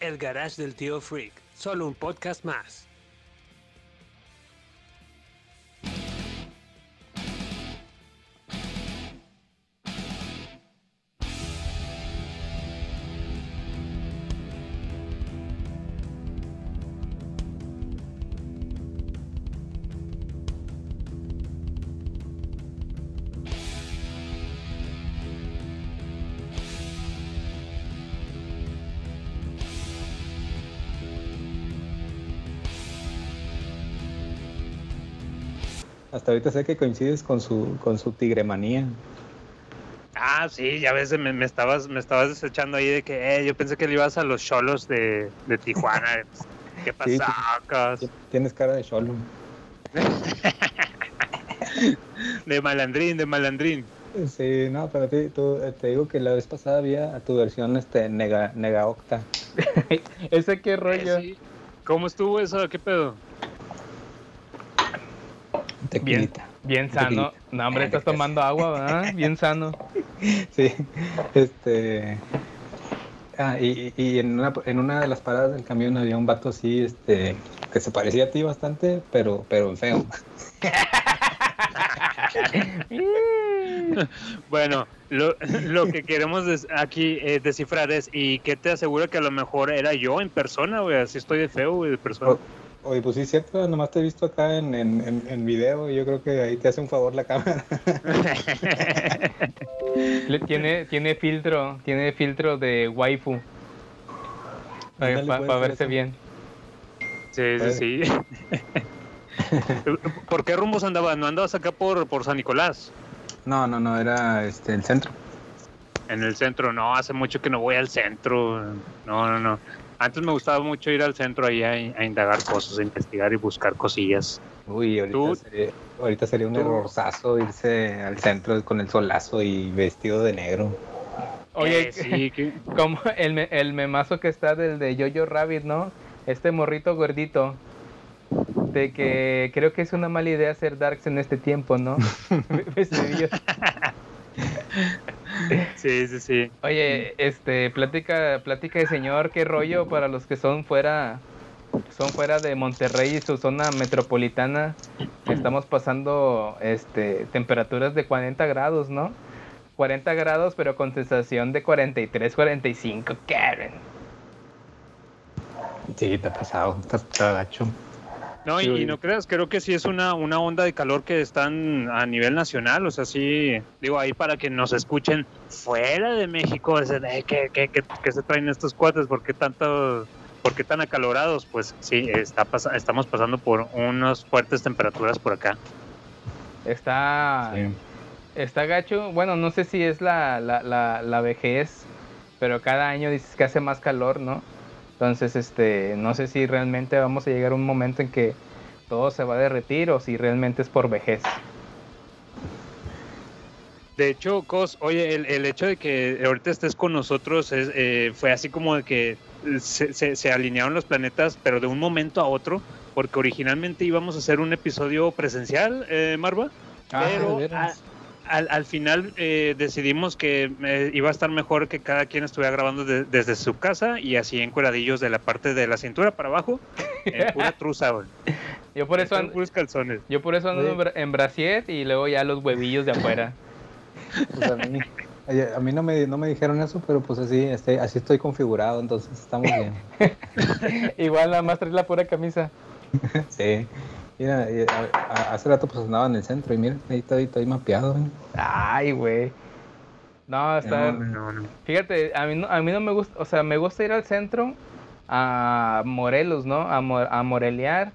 El Garage del Tío Freak, solo un podcast más. Hasta ahorita sé que coincides con su, con su tigremanía. Ah, sí, ya ves, me, me estabas, me estabas desechando ahí de que eh, yo pensé que le ibas a los cholos de, de Tijuana. ¿Qué Sí, pasa? Tienes cara de cholo. de malandrín, de malandrín. Sí, no, pero te, tú- eh, te digo que la vez pasada había tu versión este nega, negaocta. ¿Ese qué rollo? Eh, sí. ¿Cómo estuvo eso? ¿Qué pedo? Bien, Tequilita. bien sano. No, hombre, estás tomando agua, ¿verdad? Bien sano. Sí, este. Ah, y, y- en, una, en una de las paradas del camión había un vato así, este, que se parecía a ti bastante, pero, pero feo. Bueno, lo, lo que queremos des- aquí eh, descifrar es, ¿y qué te asegura que a lo mejor era yo en persona, güey? Así estoy de feo, güey, de persona. O- Oye, pues sí, es cierto, nomás te he visto acá en, en, en, en video y yo creo que ahí te hace un favor la cámara. Le, tiene, tiene filtro, tiene filtro de waifu. Para, pa- para ser verse eso. bien. Sí, sí, sí. ¿Por qué rumbos andabas? ¿No andabas acá por, por San Nicolás? No, no, no, era este el centro. En el centro, no, hace mucho que no voy al centro. No, no, no. Antes me gustaba mucho ir al centro ahí a, a indagar cosas, a investigar y buscar cosillas. Uy, ahorita, Tú- sería, ahorita sería un errorzazo irse al centro con el solazo y vestido de negro. Oye, Eh, sí, que- como el, me- el memazo que está del de Jojo Rabbit, ¿no? Este morrito gordito. De que creo que es una mala idea hacer darks en este tiempo, ¿no? Vestidillos. sí, sí, sí. Oye, este, plática, plática de señor, qué rollo para los que son fuera, son fuera de Monterrey y su zona metropolitana. Estamos pasando, este, temperaturas de 40 grados, ¿no? 40 grados, pero con sensación de 43, 45, Karen. Sí, está pasado, está, está gacho. No, y, Sí, y oye. no creas, creo que sí es una, una onda de calor que están a nivel nacional, o sea, sí, digo, ahí para que nos escuchen fuera de México, es de, ¿qué, qué, qué- qué se traen estos cuates? ¿Por qué, tanto, ¿Por qué tan acalorados? Pues sí, está pasa- estamos pasando por unas fuertes temperaturas por acá. Está, Sí. está gacho. Bueno, no sé si es la, la, la, la vejez, pero cada año dices que hace más calor, ¿no? Entonces, este, no sé si realmente vamos a llegar a un momento en que todo se va a derretir o si realmente es por vejez. De hecho, Cos, oye, el, el hecho de que ahorita estés con nosotros es, eh, fue así como de que se, se- se alinearon los planetas, pero de un momento a otro, porque originalmente íbamos a hacer un episodio presencial, eh, Marva, Ah, pero de veras. a- al, al final eh, decidimos que eh, iba a estar mejor que cada quien estuviera grabando de- desde su casa y así en cueradillos de la parte de la cintura para abajo, en pura truza. Yo por eso, ando, puros calzones. yo por eso ando Oye. en bra- en brasier y luego ya los huevillos de afuera. Pues a mí, a mí no, me, no me dijeron eso, pero pues así, este, así estoy configurado, entonces estamos bien. Igual nada más traes la pura camisa. Sí. Mira, a- a- hace rato pues andaba en el centro y mira, ahí estoy, estoy mapeado. ¿eh? Ay, güey. No, está... No, No, no. Fíjate, a mí, no, a mí no me gusta, o sea, me gusta ir al centro a Morelos, ¿no? A, a morelear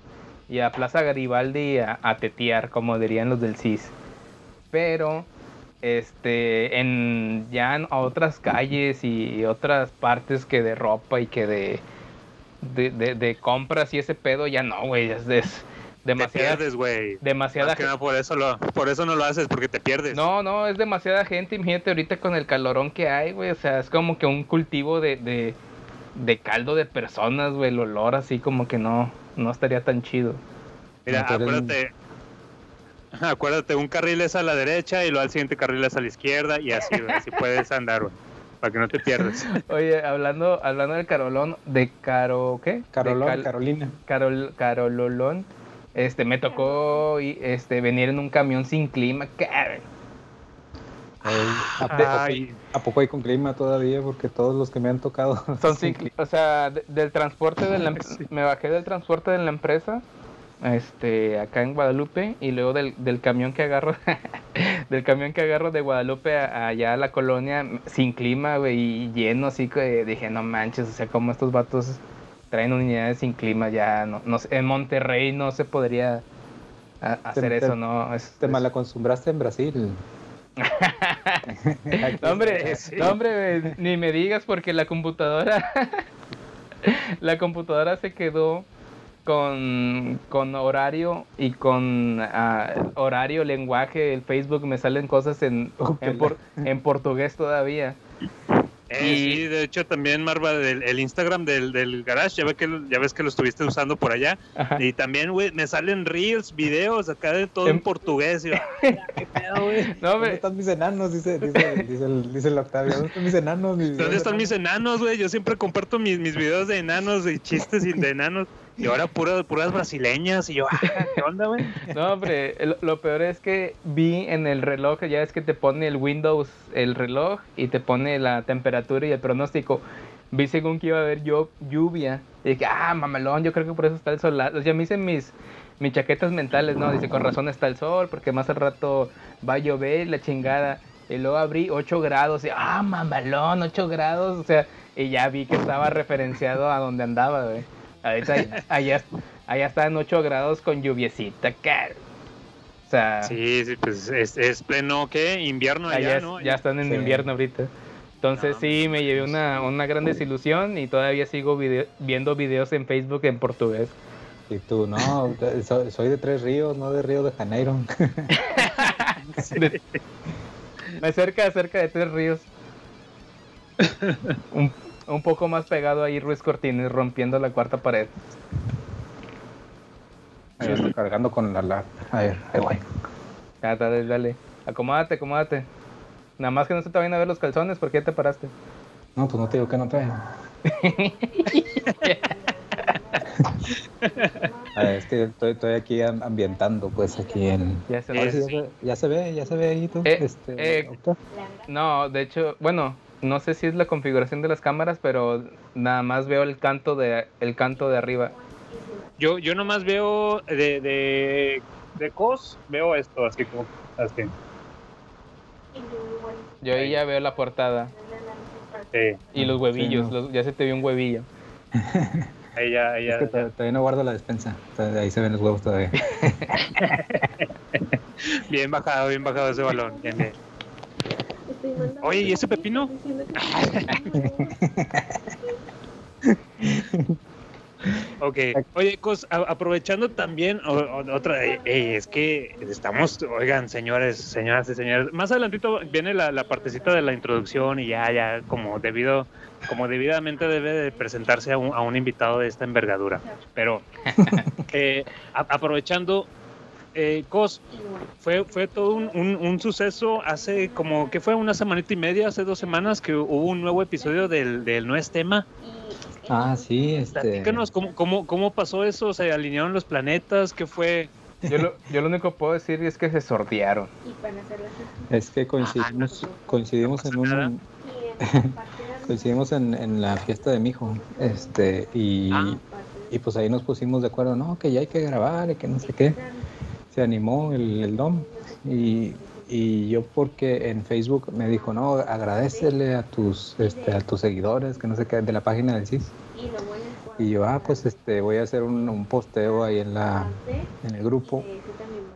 y a Plaza Garibaldi a, a tetear, como dirían los del CIS. Pero, este, en ya en- a otras calles y otras partes que de ropa y que de de, de, de compras y ese pedo, ya no, güey, es, es Te demasiada, pierdes, güey. demasiada Más que nada por eso, lo, por eso no lo haces, porque te pierdes. No, no, es demasiada gente. Imagínate ahorita con el calorón que hay, güey. O sea, es como que un cultivo de, de, de caldo de personas, güey. El olor así como que no, no estaría tan chido. Mira, acuérdate. Acuérdate, un carril es a la derecha y luego al siguiente carril es a la izquierda y así, güey, así puedes andar, güey, para que no te pierdas. Oye, hablando, hablando del carolón, de caro, ¿qué? De Carolón, cal- Carolina. Carol, Carololón. Este, me tocó este, venir en un camión sin clima. cabrón. Ey, ¿a, poco- Ay, ¿A poco hay con clima todavía? Porque todos los que me han tocado Son sin cli- O sea, de- del transporte de la em- Sí. me bajé del transporte de la empresa, este, acá en Guadalupe, y luego del, del camión que agarro, del camión que agarro de Guadalupe a- allá a la colonia, sin clima, güey, y lleno, así que dije, no manches, o sea, como estos vatos traen unidades sin clima, ya, no, no en Monterrey no se podría hacer Te- eso, ¿no? Es- Te es- malacostumbraste en Brasil. No, hombre, no, hombre, ni me digas porque la computadora, la computadora se quedó con, con horario y con ah, horario, lenguaje, el Facebook me salen cosas en, en, por- en portugués todavía. eh, y- sí, de hecho también, Marva, del, el Instagram del, del garage, ya, ve que, ya ves que lo estuviste usando por allá. Ajá. Y también, güey, me salen reels, videos acá de todo en, En- portugués. Y yo, "Ah, qué pedo, güey. No, ¿Dónde están mis enanos? Dice, dice, dice, el, dice el Octavio. ¿Dónde están mis enanos? Mis ¿Dónde están mis enanos, güey? Yo siempre comparto mis, mis videos de enanos y chistes y de enanos. Y ahora puras, brasileñas. Y yo, ah, ¿qué onda, güey? no, hombre, el- lo peor es que vi en el reloj, ya es que te pone el Windows, el reloj, y te pone la temperatura y el pronóstico. Vi según que iba a haber llo- lluvia. Y dije, ah, mamalón, yo creo que por eso está el sol. O sea, me hice mis, mis chaquetas mentales, ¿no? Dice, con razón está el sol, porque más al rato va a llover la chingada. Y luego abrí 8 grados y, ah, mamalón, 8 grados. O sea, y ya vi que estaba referenciado a donde andaba, güey. Ahorita allá, allá está en 8 grados con lluviecita, caro. O sea, Sí, sí, pues es, es pleno, ¿qué? Invierno allá, allá es- ¿no? ya están en Sí. invierno ahorita. Entonces No, sí, me llevé una, una gran desilusión y todavía sigo video- viendo videos en Facebook en portugués. Y tú, no, soy, soy de Tres Ríos, no de Río de Janeiro. De- Me cerca, cerca de Tres Ríos. un, un poco más pegado ahí Ruiz Cortines rompiendo la cuarta pared. Ahí estoy cargando con la la. A ver, ahí voy. Ah, dale, dale. Acomódate, acomódate. Nada más que no se te vayan a ver los calzones, ¿por qué te paraste? No, pues no te digo que no te. A ver, es que estoy, estoy aquí am- ambientando, pues aquí en. Ya se ve. ya, se, ya se ve, ya se ve ahí tú. Eh, este, eh. No, de hecho, bueno, no sé si es la configuración de las cámaras, pero nada más veo el canto de el canto de arriba. Yo, yo nomás veo de, de, de cos, veo esto, así como, así. Yo ahí ya veo la portada Sí, y los huevillos, no. los- ya se te vio un huevillo. ahí ya, ahí Es ya. que todavía no guardo la despensa. Ahí se ven los huevos todavía. Bien bajado, bien bajado ese balón. Bien, bien. Oye, ¿y ese pepino? Ok, oye, Cos, a- aprovechando también o- o- otra, eh, eh, es que estamos, oigan, señores, señoras y señores, más adelantito viene la, la partecita de la introducción y ya, ya, como debido, como debidamente debe de presentarse a un, a un invitado de esta envergadura. Pero, eh, a- aprovechando, eh, Cos, fue, fue todo un, un- un suceso hace como que fue una semanita y media, hace dos semanas que hubo un nuevo episodio del, del No es tema. Ah, sí, este. Platícanos, ¿cómo, cómo, ¿cómo pasó eso? ¿Se alinearon los planetas? ¿Qué fue? Yo lo, yo lo único que puedo decir es que se sortearon. Es que coincidimos, coincidimos en un. coincidimos en, en la fiesta de mi hijo. Este, y, Ah. y pues ahí nos pusimos de acuerdo, no, que ya hay que grabar y que no sé qué. Se animó el, el Dom. Y, y yo porque en Facebook me dijo, no, agradecele a tus, este, a tus seguidores, que no sé qué, de la página del CIS. Y yo, ah, pues este, voy a hacer un, un posteo ahí en la, en el grupo.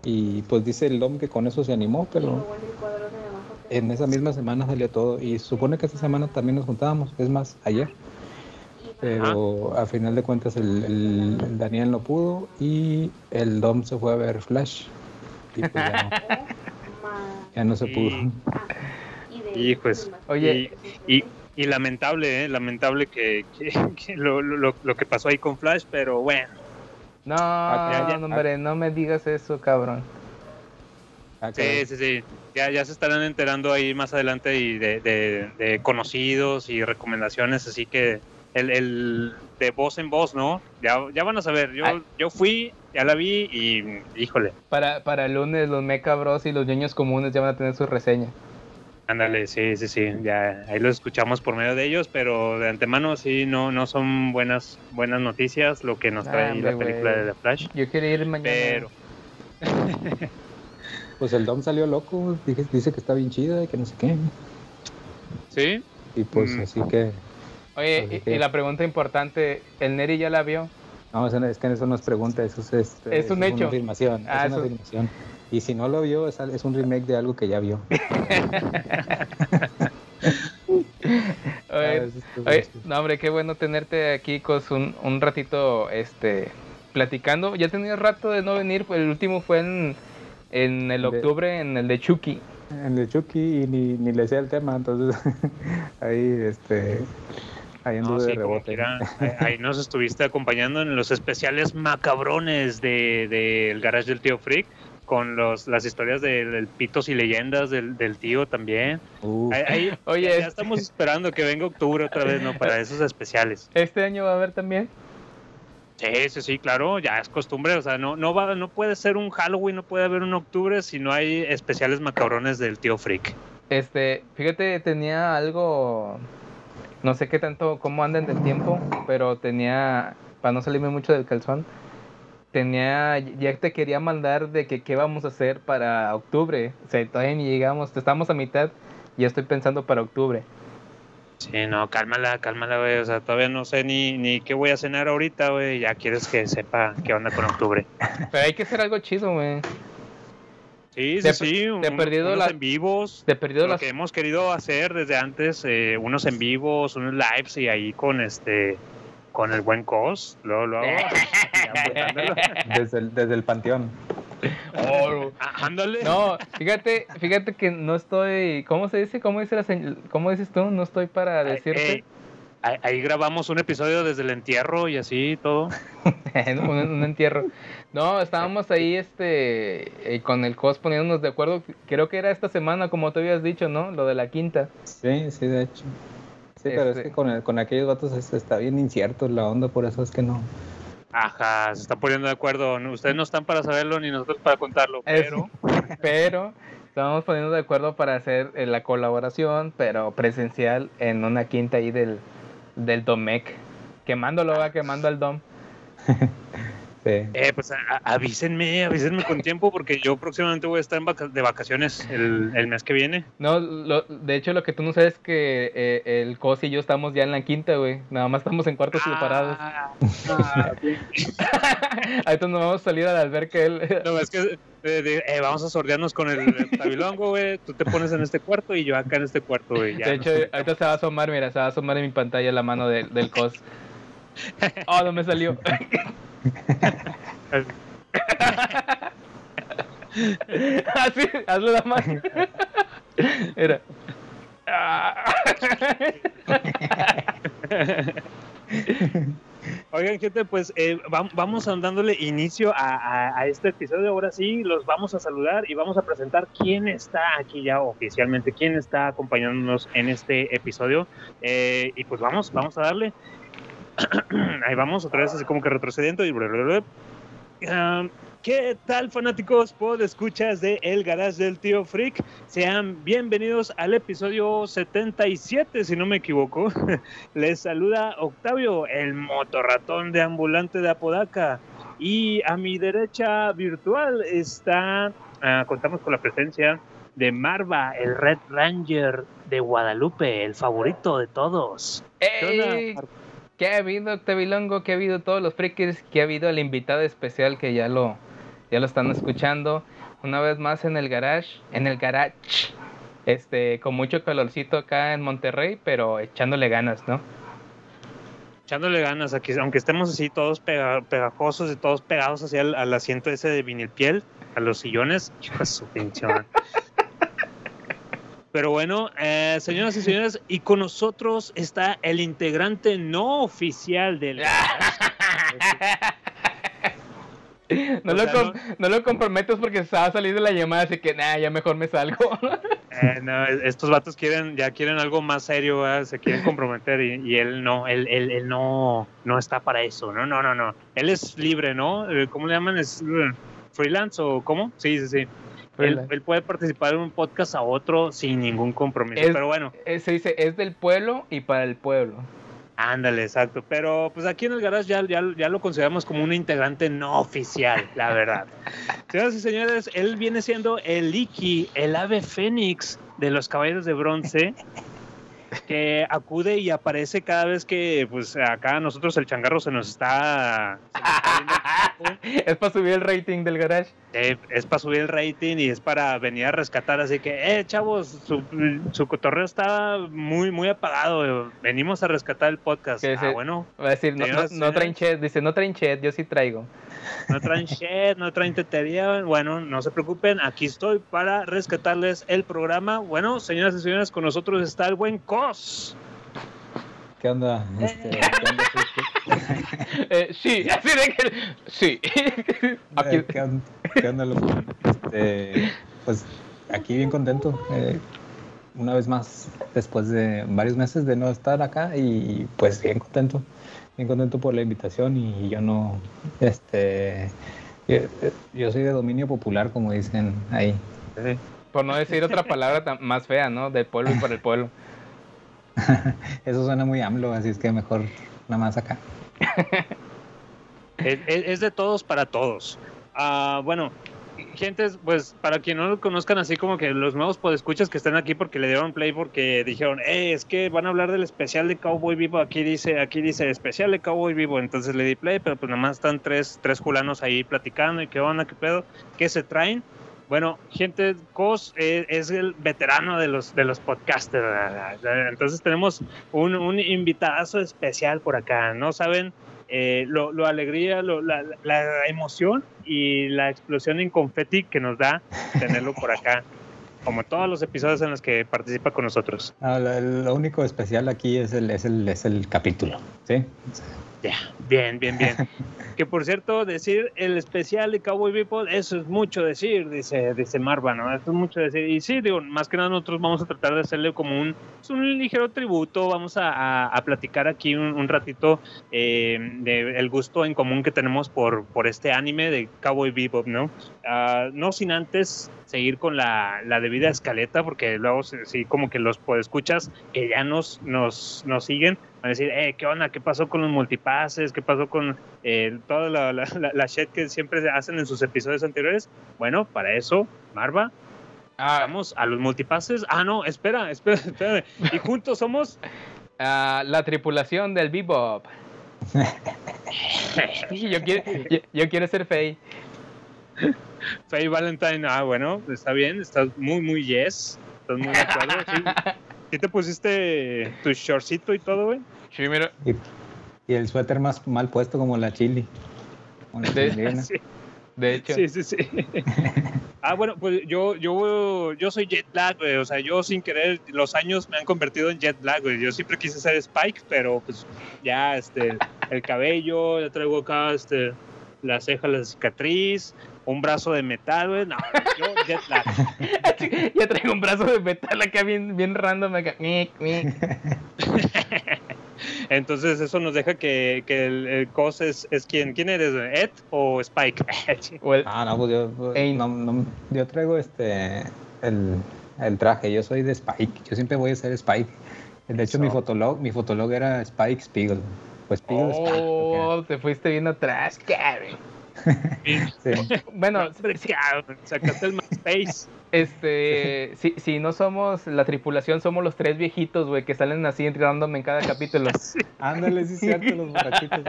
Y pues dice el Dom que con eso se animó, pero en esa misma semana salió todo. Y supone que esta semana también nos juntábamos, es más, ayer. Pero a final de cuentas el, el- el Daniel no pudo y el Dom se fue a ver Flash. Y pues ya, ya no se Y- pudo. Y pues, Oye. y, y, y lamentable, ¿eh? lamentable que, que- que lo, lo, lo que pasó ahí con Flash, pero bueno, No, ya, ya. no, hombre, no me digas eso, cabrón. Ah, sí, sí, sí, ya, ya se estarán enterando ahí más adelante y de, de, de conocidos y recomendaciones, así que el, el de voz en voz, ¿no? Ya, ya van a saber, yo, Ay. yo fui, ya la vi y híjole, Para, para el lunes los Mecha Bros y los niños comunes ya van a tener su reseña. ándale, sí, sí, sí, ya ahí los escuchamos por medio de ellos, pero de antemano sí, no, no son buenas, buenas noticias lo que nos trae Ah, la película de The Flash. Yo quería ir mañana. Pero, Pues el Dom salió loco, dice, dice que está bien chida y que no sé qué. ¿sí? Y pues Mm. así que, Oye, y, la pregunta importante, ¿el Neri ya la vio? no, es que eso no es pregunta, eso es, este, Es un hecho. una afirmación. Ah, es una eso- afirmación. Y si no lo vio, es, es un remake de algo que ya vio. Ah, Oye, no, hombre, qué bueno tenerte aquí, Cos, un, un ratito este, platicando. Ya tenía rato de no venir, pues el último fue en, en el octubre, en el de Chucky. en el Chucky y ni, ni le sé el tema, entonces ahí este ahí No, de sí, como rebote. Ahí, nos estuviste acompañando en los especiales macabrones del de, del garage del tío Freak, con los, las historias del, del pitos y leyendas del, del tío también. Ahí, ahí- Oye, ya, ya este- estamos esperando que venga octubre otra vez, ¿no? Para esos especiales. ¿Este año va a haber también? Sí, sí, sí, claro, ya es costumbre, o sea, no, no va, no puede ser un Halloween, no puede haber un octubre si no hay especiales macabrones del tío Freak. Este, fíjate, tenía algo, no sé qué tanto, cómo andan del tiempo, pero tenía, para no salirme mucho del calzón, tenía, ya te quería mandar de que qué vamos a hacer para octubre. O sea, todavía ni llegamos, estamos a mitad y ya estoy pensando para octubre. Sí, no, cálmala, cálmala, güey, o sea, todavía no sé ni, ni qué voy a cenar ahorita, güey, ya quieres que sepa qué onda con octubre. Pero hay que hacer algo chido, güey. Sí, sí, De- sí, de un- perdido unos la- en vivos, De perdido lo las... que hemos querido hacer desde antes, eh, unos en vivos, unos lives y ahí con este, con el buen cos, luego, luego, desde, el, desde el panteón. Oh, Ah, ándale. No, fíjate, fíjate que no estoy, ¿cómo se dice? ¿Cómo dice la señ- ¿Cómo dices tú? No estoy para decirte. eh, ahí, ahí grabamos un episodio desde el entierro y así todo. un, un entierro. No, estábamos ahí este eh, con el cos poniéndonos de acuerdo. Creo que era esta semana, como tú habías dicho, ¿no? Lo de la quinta. Sí, sí, de hecho. Sí, pero es Este- que con, el- con aquellos vatos es- está bien incierto la onda, por eso es que no. Ajá, se están poniendo de acuerdo. Ustedes no están para saberlo ni nosotros para contarlo, Es- pero Pero estábamos poniendo de acuerdo para hacer eh, la colaboración, pero presencial en una quinta ahí del, del Domec. Quemándolo, va quemando al Dom. Eh, pues a- avísenme, avísenme con tiempo porque yo próximamente voy a estar en vaca- de vacaciones el, el mes que viene. No, lo- de hecho lo que tú no sabes es que eh, el cos y yo estamos ya en la quinta, güey. Nada más estamos en cuartos separados. Ah, ah, Ahorita nos vamos a salir a la alberca él. no, es que eh, de- eh, vamos a sordearnos con el, tabilongo, güey. Tú te pones en este cuarto y yo acá en este cuarto, güey. De hecho, nos- ahorita se va a asomar, mira, se va a asomar en mi pantalla la mano de- del cos. Oh, no me salió. Así, hazlo la mano. Ah. Oigan, gente, pues eh, vam- vamos dándole inicio a este episodio. Ahora sí, los vamos a saludar y vamos a presentar quién está aquí ya oficialmente, quién está acompañándonos en este episodio. Eh, y pues vamos, vamos a darle. Ahí vamos, otra vez así como que retrocediendo y... bla, bla, bla. Ah, ¿Qué tal fanáticos pod escuchas de El Garage del Tío Freak? Sean bienvenidos al episodio 77, si no me equivoco. Les saluda Octavio, el motorratón de ambulante de Apodaca. Y a mi derecha virtual está, ah, contamos con la presencia de Marva, el Red Ranger de Guadalupe, el favorito de todos. ¿Qué onda, ¿Qué ha habido, Octavilongo? ¿Qué ha habido todos los frikis? ¿Qué ha habido el invitado especial que ya lo, ya lo están escuchando? Una vez más en el garage, en el garage, este, con mucho calorcito acá en Monterrey, pero echándole ganas, ¿no? echándole ganas, aquí, aunque estemos así todos pega- pegajosos y todos pegados hacia el al asiento ese de vinil piel, a los sillones, hijo de su pinche. Pero bueno, eh, señoras y señores, y con nosotros está el integrante no oficial del... No, O lo sea, no lo comprometes porque se va a salir de la llamada, así que nada, ya mejor me salgo. Eh, no, estos vatos quieren, ya quieren algo más serio, se quieren comprometer y, y él no, él, él, él no, no está para eso, no, no, no, no. Él es libre, ¿no? Eh, ¿Cómo le llaman? ¿Es eh, freelance o cómo? Sí, sí, sí. Él, puede participar en un podcast a otro sin ningún compromiso, Es- pero bueno, Eh, Se dice, es del pueblo y para el pueblo. ándale, exacto. Pero pues aquí en el garage ya, ya, ya lo consideramos como un integrante no oficial, la verdad. Señoras y señores, él viene siendo el Iki, el ave fénix de los caballeros de bronce, que acude y aparece cada vez que, pues, acá a nosotros el changarro se nos está... se nos está. Es para subir el rating del garage. Eh, es para subir el rating y es para venir a rescatar, así que, eh, chavos, su, su cotorreo está muy, muy apagado, venimos a rescatar el podcast. Ah, bueno, Va a decir, no, no, traen chat. Dice, no traen chat, yo sí traigo. No traen shit, no traen tetería, bueno, no se preocupen, aquí estoy para rescatarles el programa. Bueno, señoras y señores, con nosotros está el buen Cos. ¿Qué onda? Este, ¿qué onda, Cristo? Eh, sí, así de que. Sí. Aquí, Eh, ¿Qué onda, qué onda, loco? Este, pues aquí bien contento. eh, una vez más, después de varios meses de no estar acá y pues bien contento. Bien contento por la invitación y yo no, este, yo, yo soy de dominio popular, como dicen ahí. por no decir otra palabra tan- más fea, ¿no? Del pueblo y para el pueblo. Eso suena muy AMLO, así es que mejor nada más acá. Es, de todos para todos. Ah, bueno, gente, pues para quien no lo conozcan, así como que los nuevos podescuchas que están aquí porque le dieron play porque dijeron, eh, es que van a hablar del especial de Cowboy Vivo. Aquí dice, aquí dice especial de Cowboy Vivo. Entonces le di play, pero pues nada más están tres, tres fulanos ahí platicando y qué onda, qué pedo, qué se traen. Bueno, gente, Cos eh, es el veterano de los, de los podcasters. Entonces tenemos un, un invitadazo especial por acá. No saben eh, lo, alegría, lo- la, la emoción y la explosión en confeti que nos da tenerlo por acá. Como todos los episodios en los que participa con nosotros. Ah, lo, lo único especial aquí es el, es el, es el capítulo, ¿sí? Ya, bien, bien, bien. que por cierto, decir el especial de Cowboy Bebop, eso es mucho decir, dice, dice Marva, ¿no? Eso es mucho decir. Y sí, digo, más que nada nosotros vamos a tratar de hacerle como un, es un ligero tributo, vamos a, a- a platicar aquí un, un ratito eh, de el gusto en común que tenemos por, por este anime de Cowboy Bebop, ¿no? Ah, no sin antes seguir con la, la debida escaleta, porque luego sí, como que los escuchas que ya nos, nos, nos siguen, a decir, eh, ¿qué onda? ¿Qué pasó con los multipases? ¿Qué pasó con eh, toda la, la, la- la shit que siempre hacen en sus episodios anteriores? Bueno, para eso, Marva, Ah, vamos a los multipases. Ah, no, espera, espera, espérame. Y juntos somos... ah, la tripulación del Bebop. yo, quiero, yo, yo quiero ser Faye. Faye Valentine, ah, bueno, está bien, estás muy, muy yes, estás muy de acuerdo. ¿Sí, ¿Sí te pusiste tu shortcito y todo, güey? Sí, mira. Y, y el suéter más mal puesto como la chili. Como la De-. Sí, De hecho, sí, sí. sí. ah, bueno, pues yo, yo, yo soy jet lag, güey, o sea, yo sin querer, los años me han convertido en jet lag, güey. Yo siempre quise ser Spike, pero pues ya, este, el cabello, ya traigo acá, este, la ceja, la cicatriz, un brazo de metal, güey. No, yo jet lag. ya traigo un brazo de metal acá bien, bien random. Acá. Entonces eso nos deja que, que el, el cos es, es quien, ¿quién eres? ¿Ed o Spike? O el- Ah, no, pues yo, pues, no, no, yo traigo este el, el traje, yo soy de Spike, yo siempre voy a ser Spike. De hecho, mi fotolog, mi fotolog era Spike Spiegel. Pues Spiegel Spike. Oh, te fuiste bien atrás, cabrón. Sí. Bueno, sacaste el MySpace. este, si, si no somos la tripulación, somos los tres viejitos, güey, que salen así random en cada capítulo. Ándale, sí cierto, los borrachitos.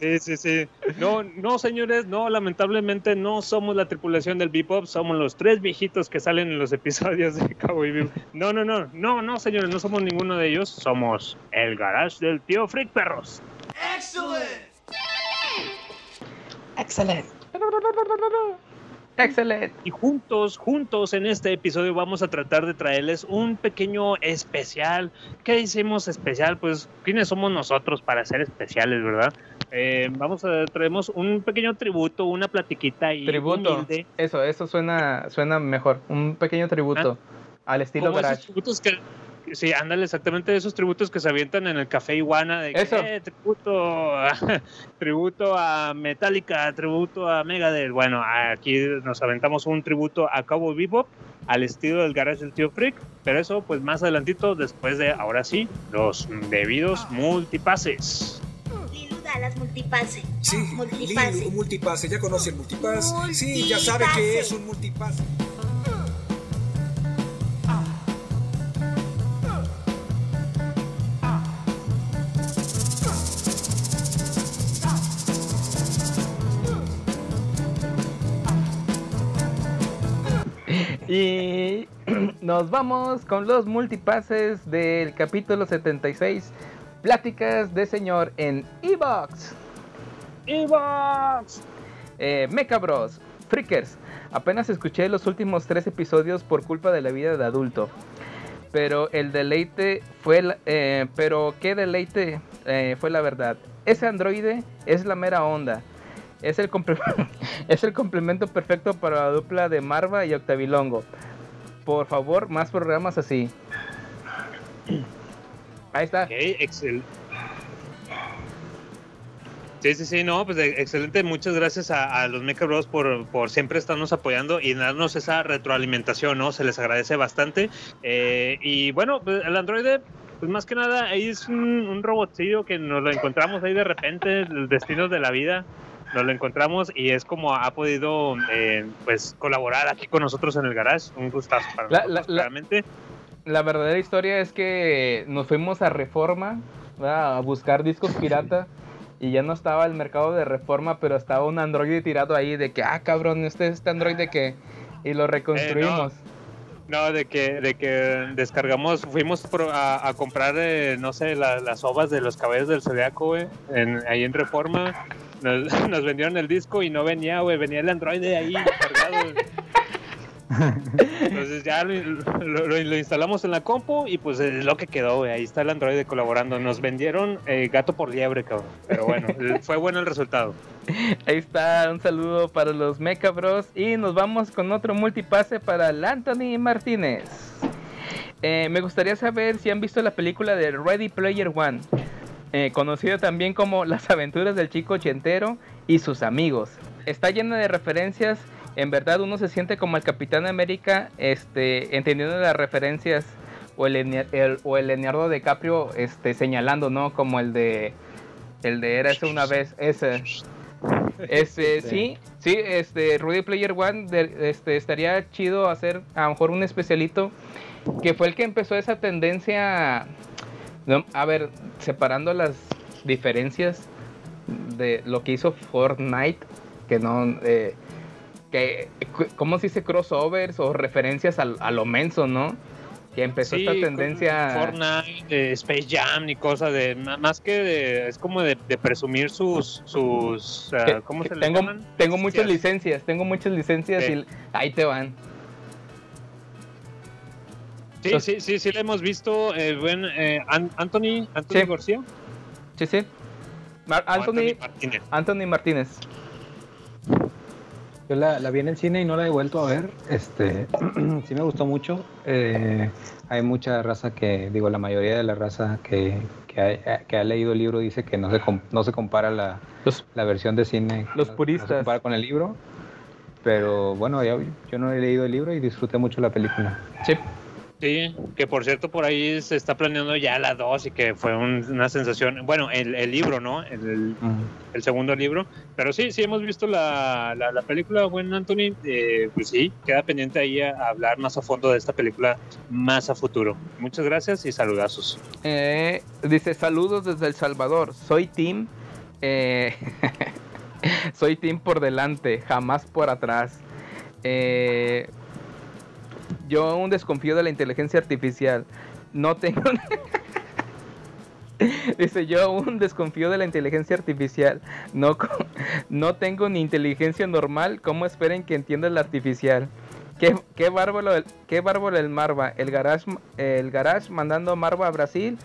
Sí, sí, sí. No, no, señores, no, lamentablemente no somos la tripulación del Bebop, somos los tres viejitos que salen en los episodios de Cowboy Bebop. No, no, no, no, no, señores, no somos ninguno de ellos, somos el garage del tío Freak Perros. Excelente. Excelente. Y juntos, juntos en este episodio vamos a tratar de traerles un pequeño especial. ¿Qué hicimos especial? Pues, ¿quiénes somos nosotros para ser especiales, verdad? Eh, vamos a traemos un pequeño tributo, una platiquita y Tributo. humilde. Eso, eso suena, suena mejor. Un pequeño tributo al estilo esos garage. tributos que sí, ándale, exactamente esos tributos que se avientan en el café Iguana de que, Eso. eh, tributo, a, tributo a Metallica, tributo a Megadeth. Bueno, aquí nos aventamos un tributo a Cowboy Bebop al estilo del garage del tío Freak, pero eso pues más adelantito después de ahora sí los debidos multipases. Las multipase. Sí, Multipase. Lilu, un multipase. ¿Ya conoce el multipass? Sí, ya sabe Multipase. que es un multipase. Y nos vamos con los multipases del capítulo 76. Pláticas de señor en Evox. ¡Evox! Eh, Mecha Bros. Freakers. Apenas escuché los últimos tres episodios por culpa de la vida de adulto. Pero el deleite fue. la- eh, pero qué deleite eh, fue la verdad. Ese androide es la mera onda. Es el, es el complemento perfecto para la dupla de Marva y Octavilongo. Por favor, más programas así. Ahí está. Excel. Sí, sí, sí, no, pues eh, excelente. Muchas gracias a, a los Mecha Bros por, por siempre estarnos apoyando y darnos esa retroalimentación, ¿no? Se les agradece bastante. Eh, y bueno, pues, el androide, pues más que nada, ahí es un, un robotillo que nos lo encontramos ahí de repente, el destino de la vida. Nos lo encontramos y es como ha podido, eh, pues, colaborar aquí con nosotros en el garage. Un gustazo para La- nosotros, la- realmente. La verdadera historia es que nos fuimos a Reforma ¿verdad? a buscar discos pirata y ya no estaba el mercado de Reforma, pero estaba un androide tirado ahí de que, ah, cabrón, este es este androide que... Y lo reconstruimos. No, de que, de que descargamos, fuimos pro- a, a comprar, eh, no sé, la- las ovas de los caballos del Zodiaco, güey, en- ahí en Reforma. Nos, nos vendieron el disco y no venía, güey, venía el androide ahí cargado. Entonces ya lo, lo- lo- lo instalamos en la compu y pues es lo que quedó, güey. Ahí está el androide colaborando. Nos vendieron eh, gato por liebre, cabrón. Pero bueno, fue bueno el resultado. Ahí está, un saludo para los Mecha Bros. Y nos vamos con otro multipase para el Anthony Martínez. Eh, me gustaría saber si han visto la película de Ready Player One, eh, conocido también como Las aventuras del chico ochentero y sus amigos. Está llena de referencias. En verdad uno se siente como el Capitán América, este, entendiendo las referencias o el, el- o el Leonardo DiCaprio, este, señalando, ¿no? Como el de, el de era una vez, ese. Este, sí, sí, este, Rudy Player One, de- este, estaría chido hacer a lo mejor un especialito que fue el que empezó esa tendencia, no, a ver, separando las diferencias de lo que hizo Fortnite, que no, eh, que, ¿cómo se dice crossovers o referencias al- a, lo menso, no? Que empezó Sí, esta tendencia... Fortnite, eh, Space Jam y cosas de más que de, es como de, de presumir sus sus que- ¿cómo que se le tengo, llaman? tengo muchas Licencias. licencias, tengo muchas licencias Sí. y ahí te van. Sí, sí, sí, sí, lo hemos visto. El buen eh, An- Anthony, Anthony Sí. García. Sí, sí. Mar- Anthony, Martínez. Anthony Martínez. Yo la, la vi en el cine y no la he vuelto a ver. Este, sí me gustó mucho. Eh, hay mucha raza que, digo, la mayoría de la raza que, que, ha, que ha leído el libro dice que no se, no se compara la, Los- la versión de cine. Los no- No puristas. se compara con el libro. Pero bueno, yo, yo no he leído el libro y disfruté mucho la película. Sí. Sí, que por cierto por ahí se está planeando ya la 2 y que fue un- una sensación. Bueno, el, el libro, ¿no? El, el- el segundo libro. Pero sí, sí hemos visto la, la, la película, buen Anthony. eh, pues sí, queda pendiente ahí a, a hablar más a fondo de esta película más a futuro. Muchas gracias y saludazos. Eh, dice, saludos desde El Salvador. Soy Tim Eh, soy team por delante, jamás por atrás. Eh, yo aún desconfío de la inteligencia artificial. No tengo... Dice, yo aún desconfío de la inteligencia artificial. No, no tengo ni inteligencia normal. ¿Cómo esperen que entienda la artificial? ¿Qué, qué bárbaro, el- qué bárbaro el Marva. El garage, el garage mandando a Marva a Brasil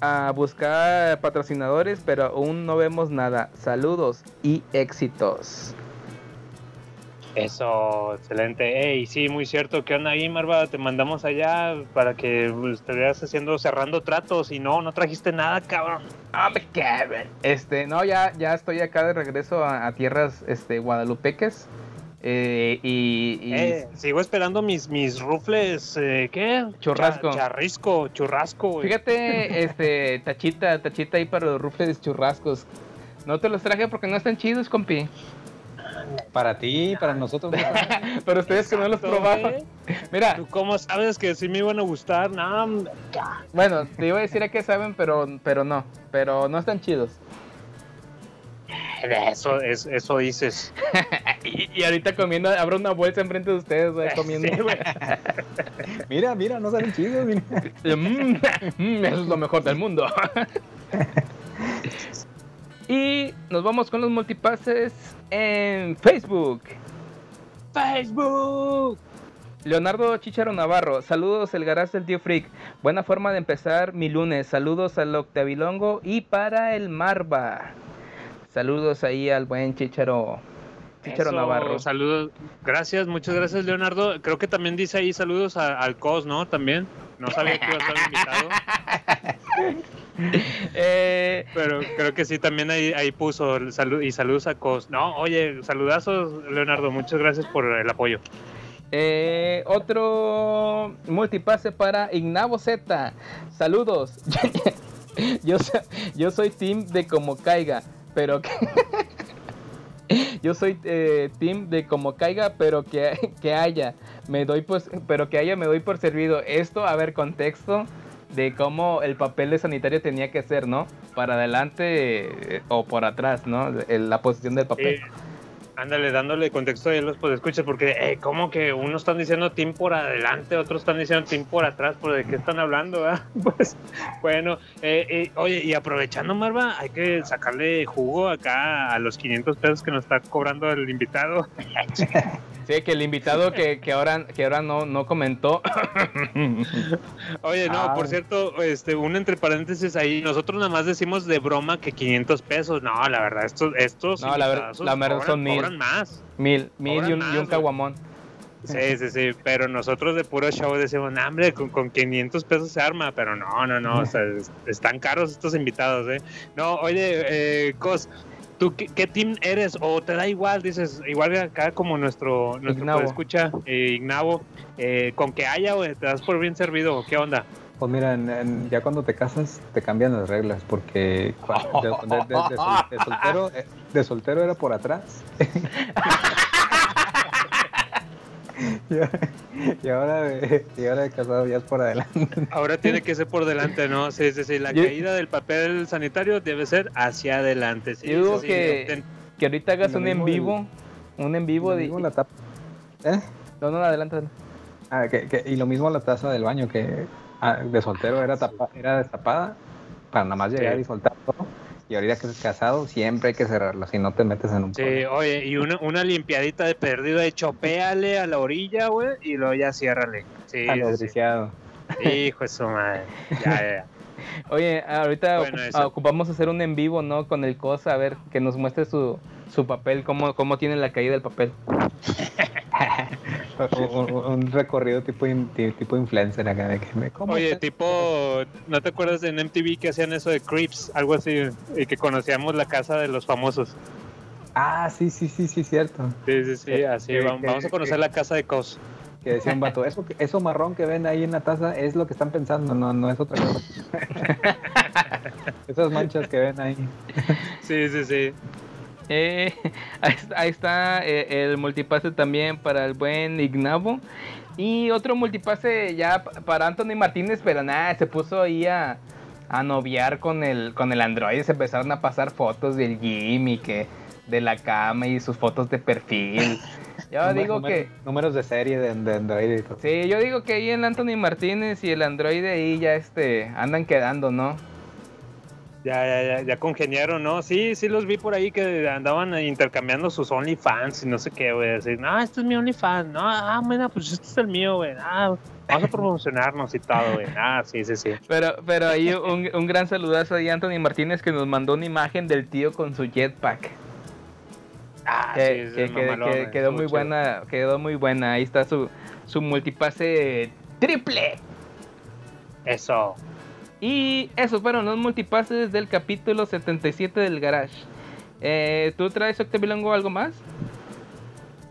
a buscar patrocinadores, pero aún no vemos nada. Saludos y éxitos. Eso, excelente. Ey, sí, muy cierto. ¿Qué onda ahí, Marva? Te mandamos allá para que pues, estuvieras haciendo, cerrando tratos y no, no trajiste nada, cabrón. Ah, me cabrón. Este, no, ya, ya estoy acá de regreso a, a tierras este, guadalupeques. Eh, y, y- Eh, sigo esperando mis, mis rufles, eh, ¿qué? Churrasco. Cha- charrisco, churrasco, güey. fíjate, este, tachita, tachita ahí para los rufles churrascos. No te los traje porque no están chidos, compi. Para ti, para nosotros. no. Pero ustedes que no los probaron. Mira, ¿Tú cómo sabes que sí me iban a gustar? No, bueno, te iba a decir a qué saben, pero, pero no. Pero no están chidos. eso, es, eso dices. Y, y ahorita comiendo, abro una bolsa enfrente de ustedes, güey, comiendo. Sí, güey. Mira, mira, no salen chidos. mira. Mm, mm, eso es lo mejor del mundo. y nos vamos con los multipases en Facebook. Facebook. Leonardo Chicharo Navarro, saludos el garage del tío Freak. Buena forma de empezar mi lunes. Saludos al Octavilongo y para el Marva. Saludos ahí al buen Chicharo. Chicharo Eso, Navarro. Saludos. Gracias, muchas gracias, Leonardo. Creo que también dice ahí saludos a- al COS, ¿no? También. No sabía que iba a estar invitado. Eh, Pero creo que sí, también ahí, ahí puso salud y saludos a COS. No, oye, saludazos, Leonardo. Muchas gracias por el apoyo. Eh, otro multipase para Ignavo Z. Saludos. yo soy team de como caiga, pero que... yo soy eh, team de como caiga, pero que, que haya. Me doy pues, pero que haya me doy por servido. Esto, a ver, contexto de cómo el papel de sanitario tenía que ser, ¿no? Para adelante eh, o por atrás, ¿no? La posición del papel. Ándale, dándole contexto a los pues escuchas, porque eh, como que unos están diciendo team por adelante, otros están diciendo team por atrás, ¿por de qué están hablando? ah? Pues bueno, eh, eh, oye, y aprovechando Marva, hay que sacarle jugo acá a los 500 pesos que nos está cobrando el invitado. Sí, que el invitado que, que ahora, que ahora no, no comentó. Oye, no, Ah. por cierto, este, un entre paréntesis ahí, nosotros nada más decimos de broma que 500 pesos, no, la verdad, estos, estos No, la ver- la verdad cobran- son mil. Cobran más. Mil, mil y un, y caguamón. Sí, sí, sí, pero nosotros de puro show decimos, "Nah, hombre, con, con 500 pesos se arma, pero no, no, no, o sea, es- están caros estos invitados, ¿eh? No, oye, eh, Cos, ¿tú qué, qué team eres? ¿O te da igual? Dices, igual acá como nuestro, nuestro escucha, Ignavo, eh, con que haya, güey, te das por bien servido, ¿qué onda? Pues mira, en- en- ya cuando te casas te cambian las reglas porque de, de- de- de sol- de soltero, eh, de soltero era por atrás. y, ahora de, y ahora de casado ya es por adelante. Ahora tiene que ser por delante, ¿no? Sí, sí, sí, la Yo- caída del papel sanitario debe ser hacia adelante. Sí, Yo digo sí, que-. Que ahorita hagas un en mismo el- vivo. Un en vivo de. la tapa. ¿Eh? No, no, adelante. Ah, que- que- y lo mismo la taza del baño que de soltero era tapa, era destapada para nada más llegar Sí. y soltar todo. Y ahorita que es casado siempre hay que cerrarla, si no te metes en un Sí, problema. oye, y una, una limpiadita de perdido de chopéale a la orilla, güey, y luego ya ciérrale. Sí, A lo sí. Hijo de su madre. Ya, ya. Oye, ahorita Bueno, ocup- ocupamos hacer un en vivo, ¿no? Con el cosa, a ver, que nos muestre su, su papel, cómo, cómo tiene la caída del papel. un, recorrido tipo tipo influencer acá de que me ¿cómo Oye, tipo, ¿no te acuerdas en MTV que hacían eso de Creeps? Algo así, y que conocíamos la casa de los famosos. Ah, sí, sí, sí, sí, cierto. Sí, sí, sí, así, vamos, a conocer la casa de Cos. Que decía un vato, eso, eso marrón que ven ahí en la taza es lo que están pensando, no, no es otra cosa. Esas manchas que ven ahí. Sí, sí, sí. Eh, ahí está, eh, el multipase también para el buen Ignavo. Y otro multipase ya pa- para Anthony Martínez, pero nada, se puso ahí a, a noviar con el, con el androide. Se empezaron a pasar fotos del Jimmy, que de la cama y sus fotos de perfil. Yo Número- digo número- que... Números de serie de, de Android y todo. Sí, yo digo que ahí el Anthony Martínez y el androide ahí ya este, andan quedando, ¿no? Ya, ya, ya, ya congeniaron, ¿no? Sí, sí los vi por ahí que andaban intercambiando sus OnlyFans y no sé qué, güey. Así, no, este es mi OnlyFans. No, ah, mira, pues este es el mío, güey. Ah, vamos a promocionarnos y todo, güey. Ah, sí, sí, sí. Pero, pero ahí un, un gran saludazo ahí a Anthony Martínez que nos mandó una imagen del tío con su jetpack. Ah, que, sí, que- que- mamalón, que güey, quedó muy chido. buena, quedó muy buena. Ahí está su, su multipase triple. Eso. Y esos fueron los multipases del capítulo 77 del Garage. Eh, ¿Tú traes, Octavilongo, algo más?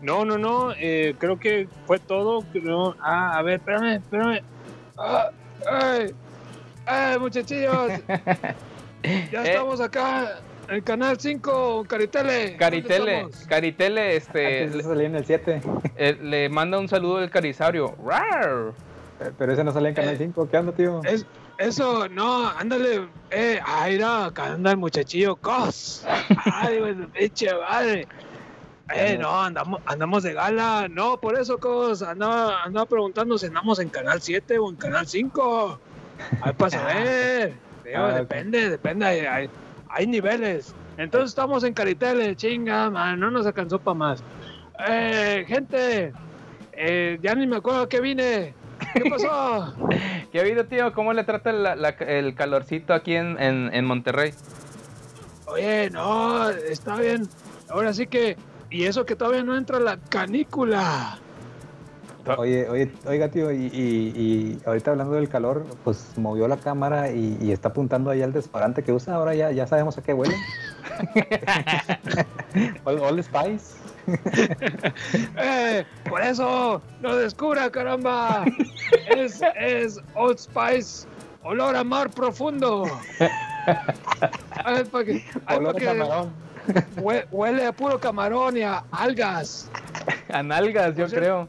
No, no, no. eh, creo que fue todo. creo- Ah, a ver, espérame, espérame. Ah, ay, ay, muchachillos. Ya Eh. estamos acá en Canal 5, Caritele. Caritele. Caritele, este, Antes eso salía en el 7. eh, le manda un saludo del Carisaurio. ¡Rar! Pero ese no salía en Canal 5. ¿Qué onda, tío? Es, eso, no, ándale. Eh, mira, acá anda el muchachillo Cos. Ay, su pinche madre. Eh, no, andamos, andamos de gala. No, por eso, Cos, andaba, andaba preguntando si andamos en Canal 7 o en Canal 5. Ay, para saber. Digo, Ah, depende, depende. Hay, hay, hay niveles. Entonces estamos en Caritele, chinga, man, no nos alcanzó para más. Eh, gente, eh, ya ni me acuerdo a qué vine. ¿Qué pasó? ¿Qué ha habido, tío? ¿Cómo le trata la- la- el calorcito aquí en, en, en Monterrey? Oye, no, está bien. Ahora sí que. Y eso que todavía no entra la canícula. Oye, oye, oiga, tío, y, y- y ahorita hablando del calor, pues movió la cámara y, y está apuntando ahí al desodorante que usa. Ahora ya, ya sabemos a qué huele. All, All Spice. ¡Eh! Por eso, lo descubra, caramba. Es, es Old Spice, olor a mar profundo. Ay, pa' que- ay, Olor pa' a camarón. hue- Huele a puro camarón y a algas. A nalgas, yo creo.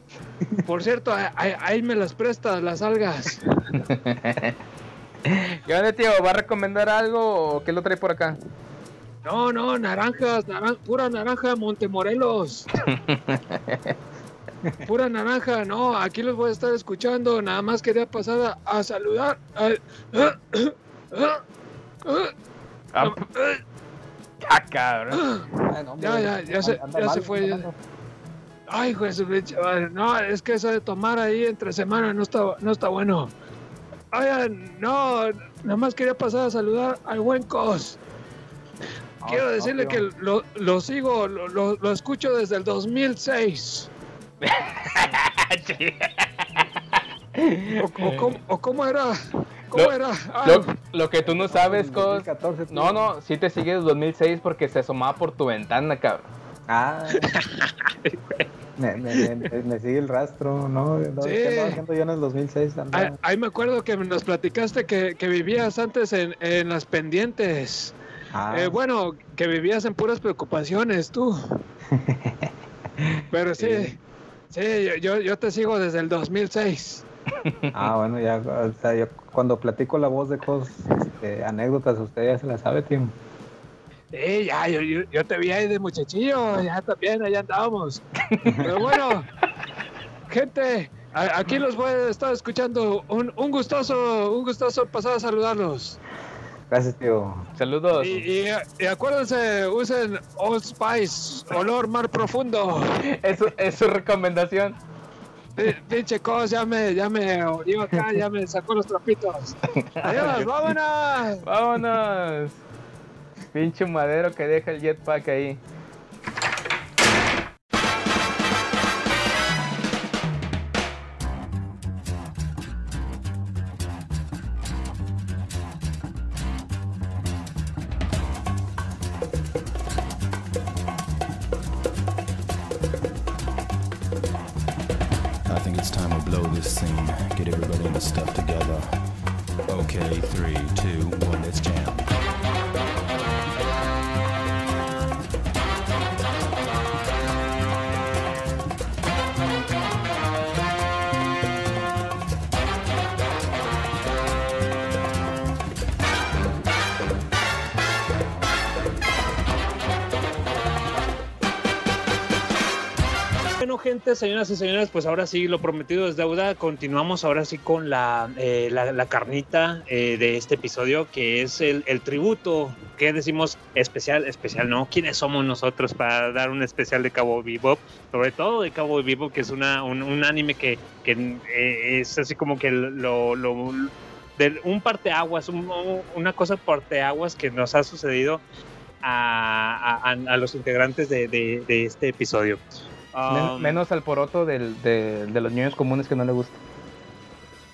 Por cierto, ahí me las prestas las algas. ¿Qué onda, tío? ¿Va a recomendar algo o qué lo trae por acá? No, no, naranjas, naran- pura naranja Montemorelos. Pura naranja, no, aquí los voy a estar escuchando. Nada más quería pasar a, a saludar. al- Ah, ah, cabrón. Ay, no, Ya, ya, ya se, ya mal, se fue. ya. Ay, madre. No, es que eso de tomar ahí entre semana no está, no está bueno. Oigan, no, nada más quería pasar a saludar al buen Cos. Quiero no, decirle que lo, lo sigo, lo, lo- lo escucho desde el 2006. o, o cómo, o cómo era? ¿Cómo Lo- era? Lo, lo que tú no sabes, Cos. 2014, tío. No, no, sí te sigue desde 2006 porque se asomaba por tu ventana, cabrón. Ah. me, me, me, me sigue el rastro, ¿no? no Sí. ¿Qué andaba haciendo yo en el 2006? Andaba- ahí, ahí me acuerdo que nos platicaste que, que vivías antes en, en las pendientes. Ah, Eh, bueno, que vivías en puras preocupaciones tú. Pero sí, sí, yo, yo, yo te sigo desde el 2006. ah, bueno, ya, o sea, yo cuando platico la voz de cosas, este, anécdotas, usted ya se la sabe, tío. Sí, ya, yo, yo, yo te vi ahí de muchachillo, ya también, allá andábamos. Pero bueno, gente, a- aquí los voy a estar escuchando. Un, un gustoso, un gustoso pasar a saludarlos. Gracias, tío. Saludos. Y, y, y acuérdense, usen Old Spice, olor mar profundo. Eso es su recomendación. Pi- Pinche cos, ya me, ya me olió acá, ya me sacó los trapitos. Adiós, vámonos. Vámonos. Pinche madero que deja el jetpack ahí. Señoras y señores, pues ahora sí, lo prometido es deuda. Continuamos ahora sí con la, eh, la, carnita eh, de este episodio, que es el, tributo. que decimos? Especial, especial, ¿no? ¿Quiénes somos nosotros para dar un especial de Cabo Bebop? Sobre todo de Cabo Bebop, que es una, un, anime que, que eh, es así como que lo... lo de un parteaguas, un, una cosa parteaguas que nos ha sucedido a, a, los integrantes de, de este episodio. Um, menos al poroto del, de, de los niños comunes que no le gusta.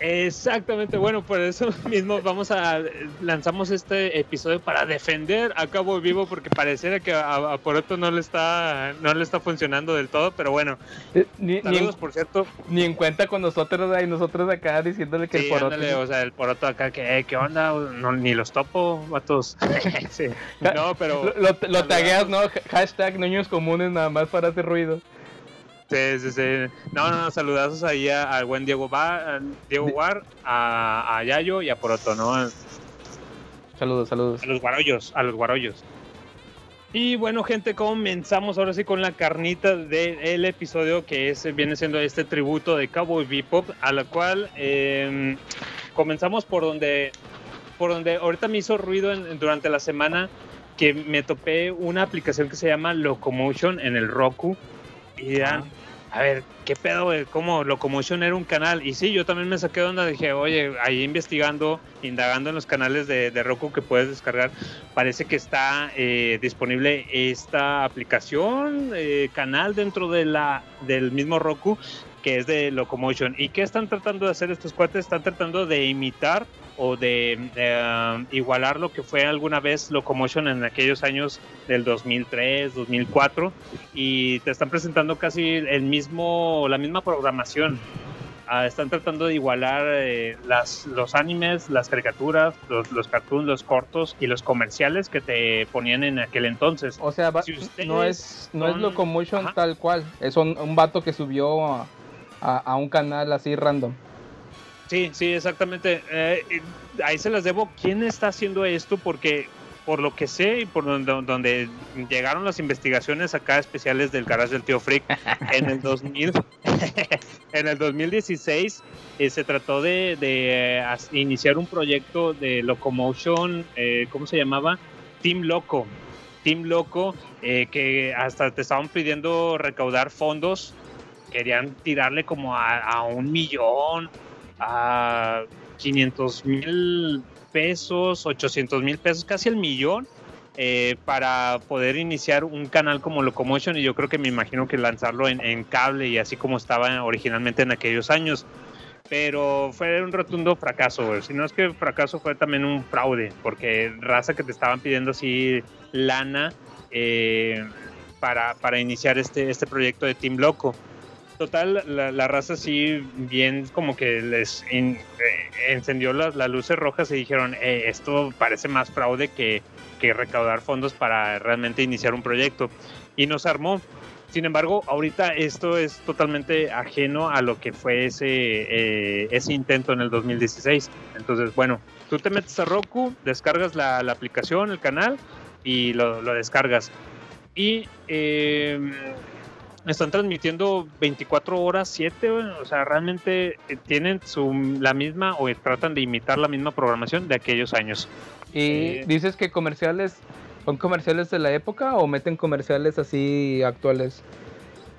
Exactamente, bueno, por eso mismo vamos a lanzamos este episodio para defender a Cabo Vivo porque pareciera que a, a Poroto no le está no le está funcionando del todo, pero bueno, Eh, Ni, por cierto. ni en cuenta con nosotros, y nosotros acá diciéndole que Sí, el poroto. ándale, o sea, el Poroto acá que eh, qué onda, no, ni los topo, vatos. Sí. No, pero Lo, lo, lo tagueas, ¿no? Hashtag niños comunes nada más para hacer ruido. Sí, sí, sí. No, no, no, saludazos ahí a- al buen Diego, ba, Diego War, a, a Yayo y a Poroto, ¿no? A Saludos, saludos. los guarollos, a los guarollos. Y bueno, gente, comenzamos ahora sí con la carnita del episodio que es, viene siendo este tributo de Cowboy Bebop, a la cual eh, comenzamos por donde, por donde ahorita me hizo ruido en- durante la semana que me topé una aplicación que se llama Locomotion en el Roku. Y dirán, a ver, ¿qué pedo, güey? ¿Cómo Locomotion era un canal? Y sí, yo también me saqué de onda, dije, oye, ahí investigando, indagando en los canales de, Roku que puedes descargar, parece que está eh, disponible esta aplicación, eh, canal dentro de la, del mismo Roku, que es de Locomotion. ¿Y qué están tratando de hacer estos cuates? Están tratando de imitar o de eh, igualar lo que fue alguna vez Locomotion en aquellos años del 2003, 2004 y te están presentando casi el mismo la misma programación. Ah, están tratando de igualar eh, las, los animes, las caricaturas, los, los cartoons, los cortos y los comerciales que te ponían en aquel entonces. O sea, Si no es no es Locomotion Ajá. tal cual. Es un, un vato que subió a, a- a un canal así random. Sí, sí, exactamente. Eh, ahí se las debo. ¿Quién está haciendo esto? Porque por lo que sé y por donde, donde llegaron las investigaciones acá especiales del garage del tío Freak en el 2000, en el 2016 eh, se trató de, de, eh, iniciar un proyecto de locomotion, eh, ¿cómo se llamaba? Team Loco. Team Loco, eh, que hasta te estaban pidiendo recaudar fondos, querían tirarle como a, a un millón, a 500 mil pesos, 800 mil pesos, casi el millón, eh, para poder iniciar un canal como Locomotion y yo creo que me imagino que lanzarlo en, cable y así como estaba originalmente en aquellos años. Pero fue un rotundo fracaso. Si no es que fracaso fue también un fraude, porque raza que te estaban pidiendo así lana eh, para, para iniciar este, este proyecto de Team Loco. Total, la, la raza sí bien como que les eh, encendió las, las luces rojas y dijeron, "Eh, esto parece más fraude que, que recaudar fondos para realmente iniciar un proyecto. Y nos armó. Sin embargo, ahorita esto es totalmente ajeno a lo que fue ese, eh, ese intento en el 2016. Entonces, bueno, tú te metes a Roku, descargas la, la aplicación, el canal y lo, lo descargas. Y eh, están transmitiendo 24 horas 7, güey. o sea, realmente eh, tienen su, la misma o tratan de imitar la misma programación de aquellos años. Y Eh, dices que comerciales son comerciales de la época o meten comerciales así actuales.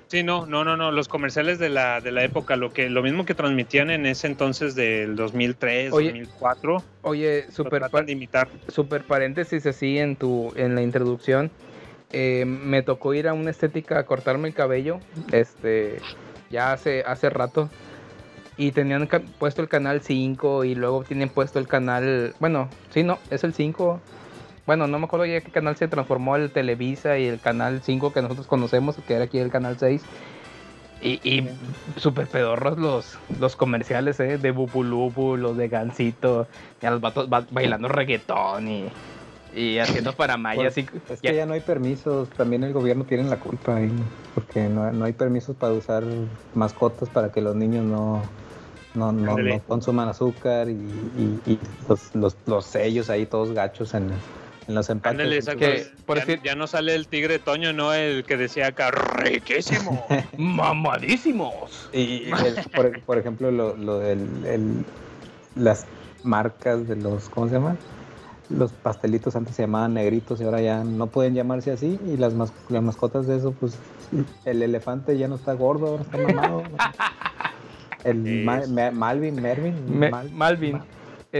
Sí, no, no, no, no, los comerciales de la, de la época, lo que lo mismo que transmitían en ese entonces del 2003, Oye, 2004, Oye, super, tratan pa- de imitar. super paréntesis así en tu en la introducción. Eh, me tocó ir a una estética a cortarme el cabello, este, ya hace hace rato. Y tenían puesto el canal 5 y luego tienen puesto el canal, bueno, sí, no, es el 5. Bueno, no me acuerdo ya qué canal se transformó el Televisa y el canal 5 que nosotros conocemos, que era aquí el canal 6. Y, y súper pedorros los, los comerciales, ¿eh? De Bupulubu, los de Gansito, y a los vatos ba- bailando reggaetón y, y haciendo paramayas. Pues, y, es que ya no hay permisos, también el gobierno tiene la culpa ahí, porque no, no hay permisos para usar mascotas para que los niños no, no, no, consuman azúcar y, y- y los, los, los sellos ahí todos gachos en, En los empaques. Ándale. Que, por ya, decir- ya no sale el tigre Toño, ¿no? El que decía acá, riquísimo. ¡Mamadísimos! Y, y el- por, por ejemplo, lo, lo del, el- las marcas de los, ¿cómo se llaman? Los pastelitos antes se llamaban negritos y ahora ya no pueden llamarse así. Y las, mas- las mascotas de eso, pues el elefante ya no está gordo, ahora está mamado. El Malvin, Mervin, Me- Mal- Malvin.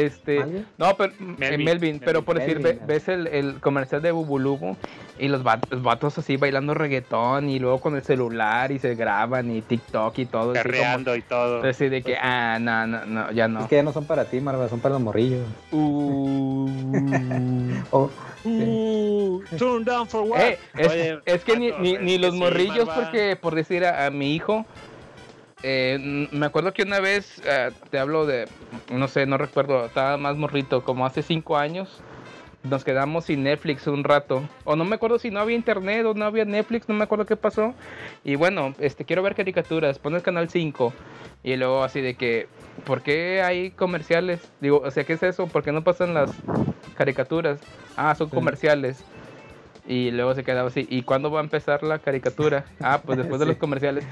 Este, ¿Malvin? no, pero eh, Melvin, Melvin, pero por decir, ve- ves el, el comercial de Bubulubu y los vatos, los vatos así bailando reggaetón y luego con el celular y se graban y TikTok y todo. así como- Carreando y todo. Así de que, ah, no, no, no, ya no. Es que ya no son para ti, Marva, son para los morrillos. Uh. O- Uh, turn down for what? Eh, es, Oye, es que ni, ni, ni los sí, morrillos, Marva. porque por decir a, a mi hijo, eh, me acuerdo que una vez, eh, te hablo de, no sé, no recuerdo, estaba más morrito, como hace cinco años, nos quedamos sin Netflix un rato, o no me acuerdo si no había internet o no había Netflix, no me acuerdo qué pasó, y bueno, este, quiero ver caricaturas, pon el canal 5, y luego así de que, ¿por qué hay comerciales? Digo, o sea, ¿qué es eso? ¿Por qué no pasan las caricaturas? Ah, son Sí. comerciales. Y luego se quedaba así. ¿Y cuándo va a empezar la caricatura? Ah, pues después de Sí. los comerciales.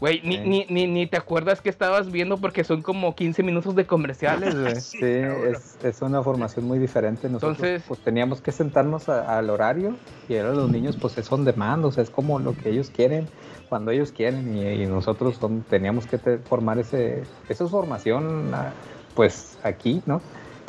Güey, ni, Sí. ni, ni, ni te acuerdas que estabas viendo porque son como 15 minutos de comerciales, güey. Sí, es, es una formación muy diferente. Nosotros Entonces- pues teníamos que sentarnos a- al horario y ahora los niños pues es on demand, o sea, es como lo que ellos quieren, cuando ellos quieren y, y nosotros son- teníamos que te- formar ese, esa es formación ah, pues aquí, ¿no?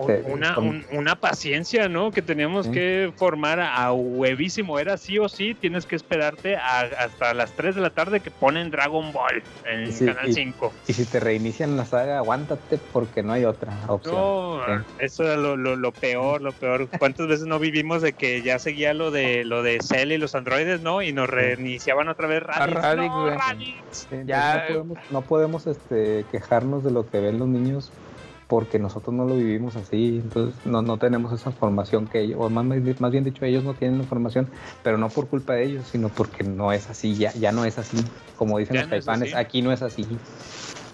Una, un- una paciencia, ¿no? Que teníamos Sí. que formar a, huevísimo. Era sí o sí, tienes que esperarte a- hasta las 3 de la tarde que ponen Dragon Ball en Sí, Canal y- 5. Y si te reinician la saga, aguántate porque no hay otra opción. No, Sí. eso era lo, lo, lo peor, lo peor. ¿Cuántas veces no vivimos de que ya seguía lo de lo de Cell y los androides, ¿no? Y nos reiniciaban otra vez Raditz. Raditz, No, güey. Raditz. Sí, Ya- entonces no podemos, no podemos, este, quejarnos de lo que ven los niños porque nosotros no lo vivimos así, entonces no, no tenemos esa formación que ellos, o más, más bien dicho, ellos no tienen la formación, pero no por culpa de ellos, sino porque no es así, ya, ya no es así, como dicen Ya los no es caifanes, así. aquí no es así.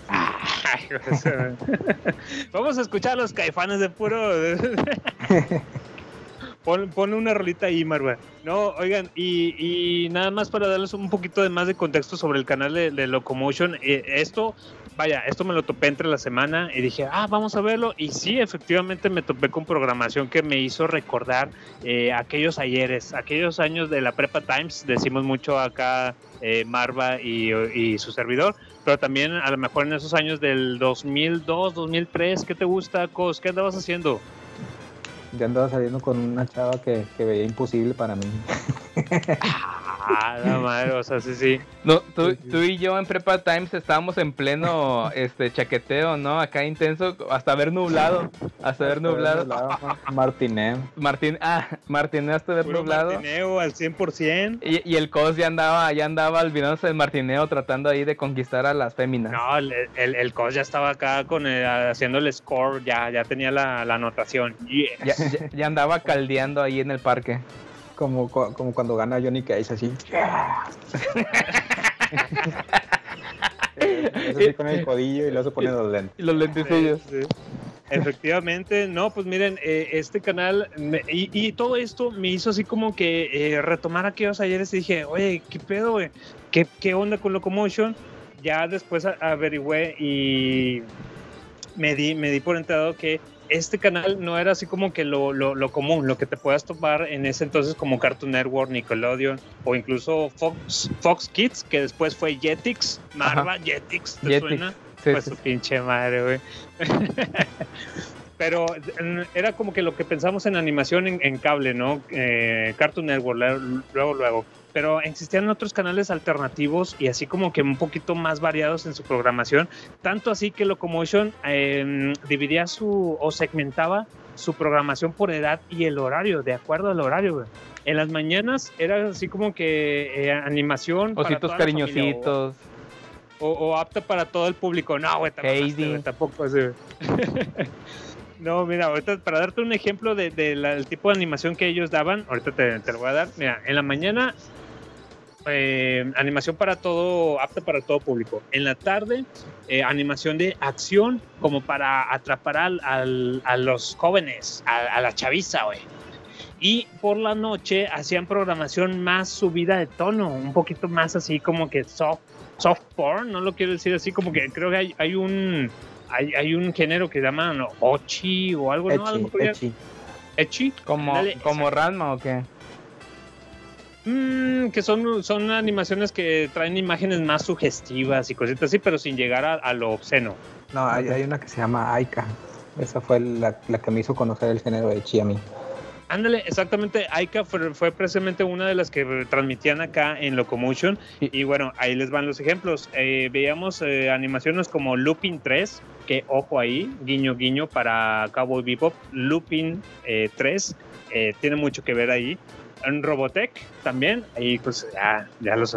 Ay, Vamos a escuchar a los caifanes de puro. Pon, pon una rolita ahí, Marva. No, oigan, y, y nada más para darles un poquito de más de contexto sobre el canal de, de Locomotion. eh, esto, vaya, esto me lo topé entre la semana y dije, ah, vamos a verlo. Y sí, efectivamente me topé con programación que me hizo recordar eh, aquellos ayeres, aquellos años de la Prepa Times. Decimos mucho acá eh, Marva y, y su servidor, pero también a lo mejor en esos años del 2002, 2003, ¿qué te gusta, Cos? ¿Qué andabas haciendo? Yo andaba saliendo con una chava que, que veía imposible para mí. Ah, la madre, o sea, sí, sí. No, tú, tú y yo en Prepa Times estábamos en pleno este chaqueteo, ¿no? Acá intenso, hasta ver nublado. Hasta ver nublado. Martineo. Martín, ah, Martineo hasta ver Puro nublado. martineo al 100%. Y, y el Cos ya andaba, ya andaba olvidándose del martineo tratando ahí de conquistar a las féminas. No, el, el, el Cos ya estaba acá con el- haciendo el score, ya, ya tenía la, la anotación. Yes. Ya, ya- ya andaba caldeando ahí en el parque. Como, como cuando gana Johnny Cage, así. Es así con el codillo y luego se pone los lentes. Y los lentecillos. Sí, sí. Efectivamente, no, pues miren, eh, este canal me- y, y todo esto me hizo así como que eh, retomar aquellos ayeres y dije, oye, ¿qué pedo, güey? ¿Qué, ¿Qué onda con Locomotion? Ya después averigüé y me di, me di por enterado que este canal no era así como que lo, lo, lo común, lo que te puedas topar en ese entonces como Cartoon Network, Nickelodeon o incluso Fox, Fox Kids, que después fue Jetix, Marva, Jetix, ¿te Jetix, suena? sí, pues sí, su pinche madre, güey. Pero era como que lo que pensamos en animación en, en cable, ¿no? Eh, Cartoon Network, luego, luego. Pero existían otros canales alternativos y así como que un poquito más variados en su programación. Tanto así que Locomotion eh, dividía su o segmentaba su programación por edad y el horario, de acuerdo al horario, güey. En las mañanas era así como que eh, animación. Ositos familia, o- cariñositos. o, apta para todo el público. No, güey, tampoco así, güey. No, mira, ahorita para darte un ejemplo del de, tipo de animación que ellos daban, ahorita te, te lo voy a dar. Mira, en la mañana, eh, animación para todo, apta para todo público. En la tarde, eh, animación de acción, como para atrapar al, al- a los jóvenes, a, a la chaviza, güey. Y por la noche hacían programación más subida de tono, un poquito más así como que soft, soft porn, no lo quiero decir así, como que creo que hay, hay un hay, hay un género que llaman ochi o algo, ¿no? Algo Echi, echi. Echi. ¿Como, Ándale, como Ranma o qué? Mm, que son, son animaciones que traen imágenes más sugestivas y cositas así, pero sin llegar a, a lo obsceno. No, hay, hay una que se llama Aika. Esa fue la, la que me hizo conocer el género de Chi a mí. Ándale, exactamente. Aika fue, fue precisamente una de las que transmitían acá en Locomotion. Y bueno, ahí les van los ejemplos. Eh, veíamos eh, animaciones como Lupin 3, que ojo ahí, guiño guiño para Cowboy Bebop. Lupin eh, 3 eh, tiene mucho que ver ahí. En Robotech también, ahí pues ya, ya los,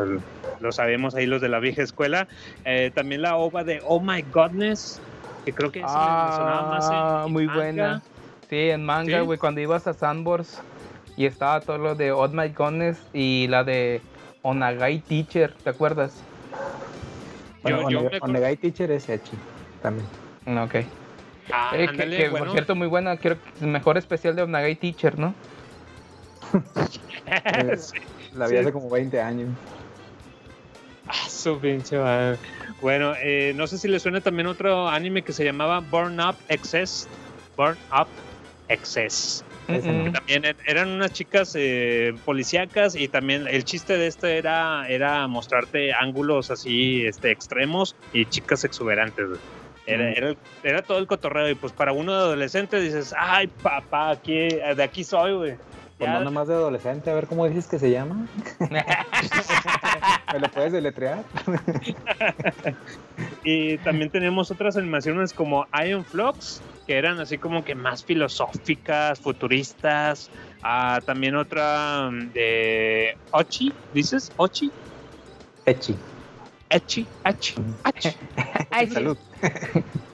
lo sabemos ahí los de la vieja escuela. Eh, también la ova de Oh My Godness, que creo que sonaba más en- Ah, en muy manga. buena. Sí, en manga, ¿Sí? güey, cuando ibas a Sandbox y estaba todo lo de Odd My Goodness y la de Onagai Teacher, ¿te acuerdas? Bueno, Yo- yo Onegai Teacher es Echi también. No, Ok. Ah, Eh, que- ándale, que, bueno. por cierto, muy buena, creo que mejor especial de Onagai Teacher, ¿no? Sí. La vi Sí. hace como 20 años. Ah, su pinche madre. Bueno, eh, no sé si le suena también otro anime que se llamaba Burn Up Excess. Burn Up Excess. También er- eran unas chicas eh, policíacas y también el chiste de este era, era mostrarte ángulos así este, extremos y chicas exuberantes. Era, Mm. era, era todo el cotorreo y pues para uno de adolescente dices, ay papá, aquí, de aquí soy, güey. Pues Ya- no nomás de adolescente, a ver cómo dices que se llama. ¿Me lo puedes deletrear? Y también tenemos otras animaciones como Iron Flux, que eran así como que más filosóficas, futuristas. Ah, también otra mm, de Ochi, ¿dices? Ochi, Echi. Echi, Echi, Echi. Salud.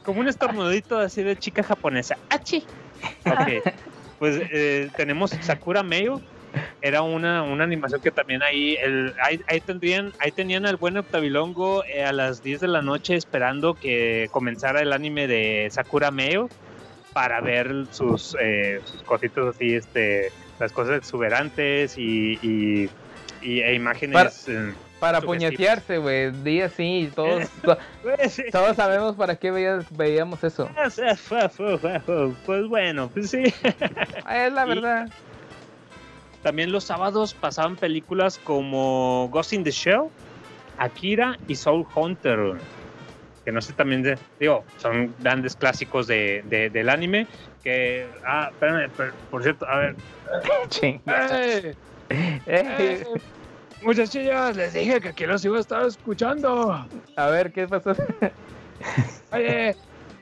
Como un estornudito así de chica japonesa. Achi. Ok. Pues eh, tenemos Sakura Meio. Era una, una animación que también ahí, el, ahí, ahí tendrían, ahí tenían al buen Octavilongo eh, a las 10 de la noche esperando que comenzara el anime de Sakura Meio para ver sus, eh, sus cositas así, este, las cosas exuberantes y, y, y- e imágenes. Para- eh, Para puñetearse, güey, di así, todos, to- Pues, todos sabemos para qué veíamos eso. Pues bueno, pues sí. Ah, es la Y- verdad. También los sábados pasaban películas como Ghost in the Shell, Akira y Soul Hunter. Que no sé también, de- digo, son grandes clásicos de, de- del anime. Que, ah, espérame, por cierto, a ver. Chinga. ¡Eh! Eh, Muchachillas, les dije que aquí los iba a estar escuchando. a ver, ¿qué pasó? Oye,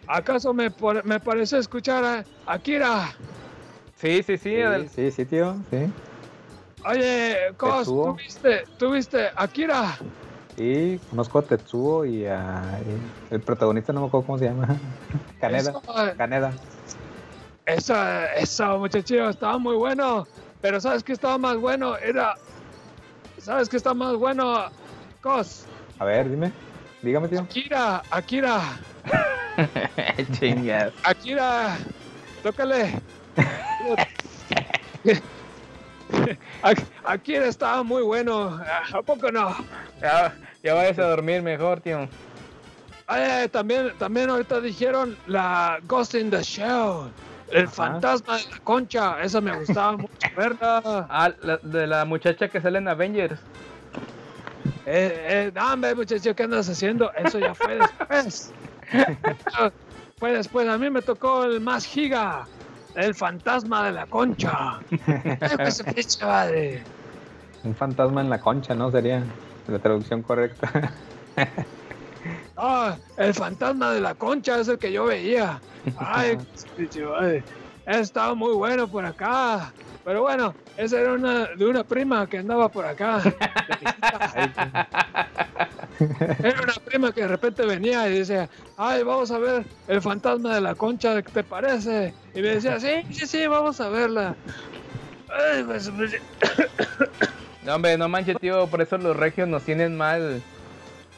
¿acaso me, me parece escuchar a Akira? Sí, sí, sí. Sí, sí, sí, tío. Sí. Oye, Cos. ¿tú viste, ¿tú viste Akira? Y conozco a Tetsuo y a y el protagonista, no me acuerdo cómo se llama. Kaneda. Eso, Kaneda. Eso, eso, muchachillo, estaba muy bueno. Pero ¿sabes qué estaba más bueno? Era. ¿Sabes qué está más bueno? Cos, A ver, dime. Dígame, tío. Akira, Akira, Chingas. Akira, tócale. Ak- Akira estaba muy bueno. ¿A poco no? Ya, ya vayas a dormir mejor, tío. Oye, también, también ahorita dijeron la Ghost in the Shell. El Ajá. fantasma de la concha. Esa me gustaba mucho verla. Ah, la- de la muchacha que sale en Avengers. Eh, eh, hombre, muchacho, ¿qué andas haciendo? Eso ya fue después. Fue después. A mí me tocó el más giga. El fantasma de la concha. Pues, pinche madre. Un fantasma en la concha, ¿no? Sería la traducción correcta. Ah, el fantasma de la concha es el que yo veía. Ay. Estaba muy bueno por acá. Pero bueno, esa era una de una prima que andaba por acá. Era una prima que de repente venía y decía, ay, vamos a ver el fantasma de la concha, ¿qué te parece? Y me decía, sí, sí, sí, vamos a verla. Ay, pues, pues, No, hombre, no manches, tío. Por eso los regios nos tienen mal.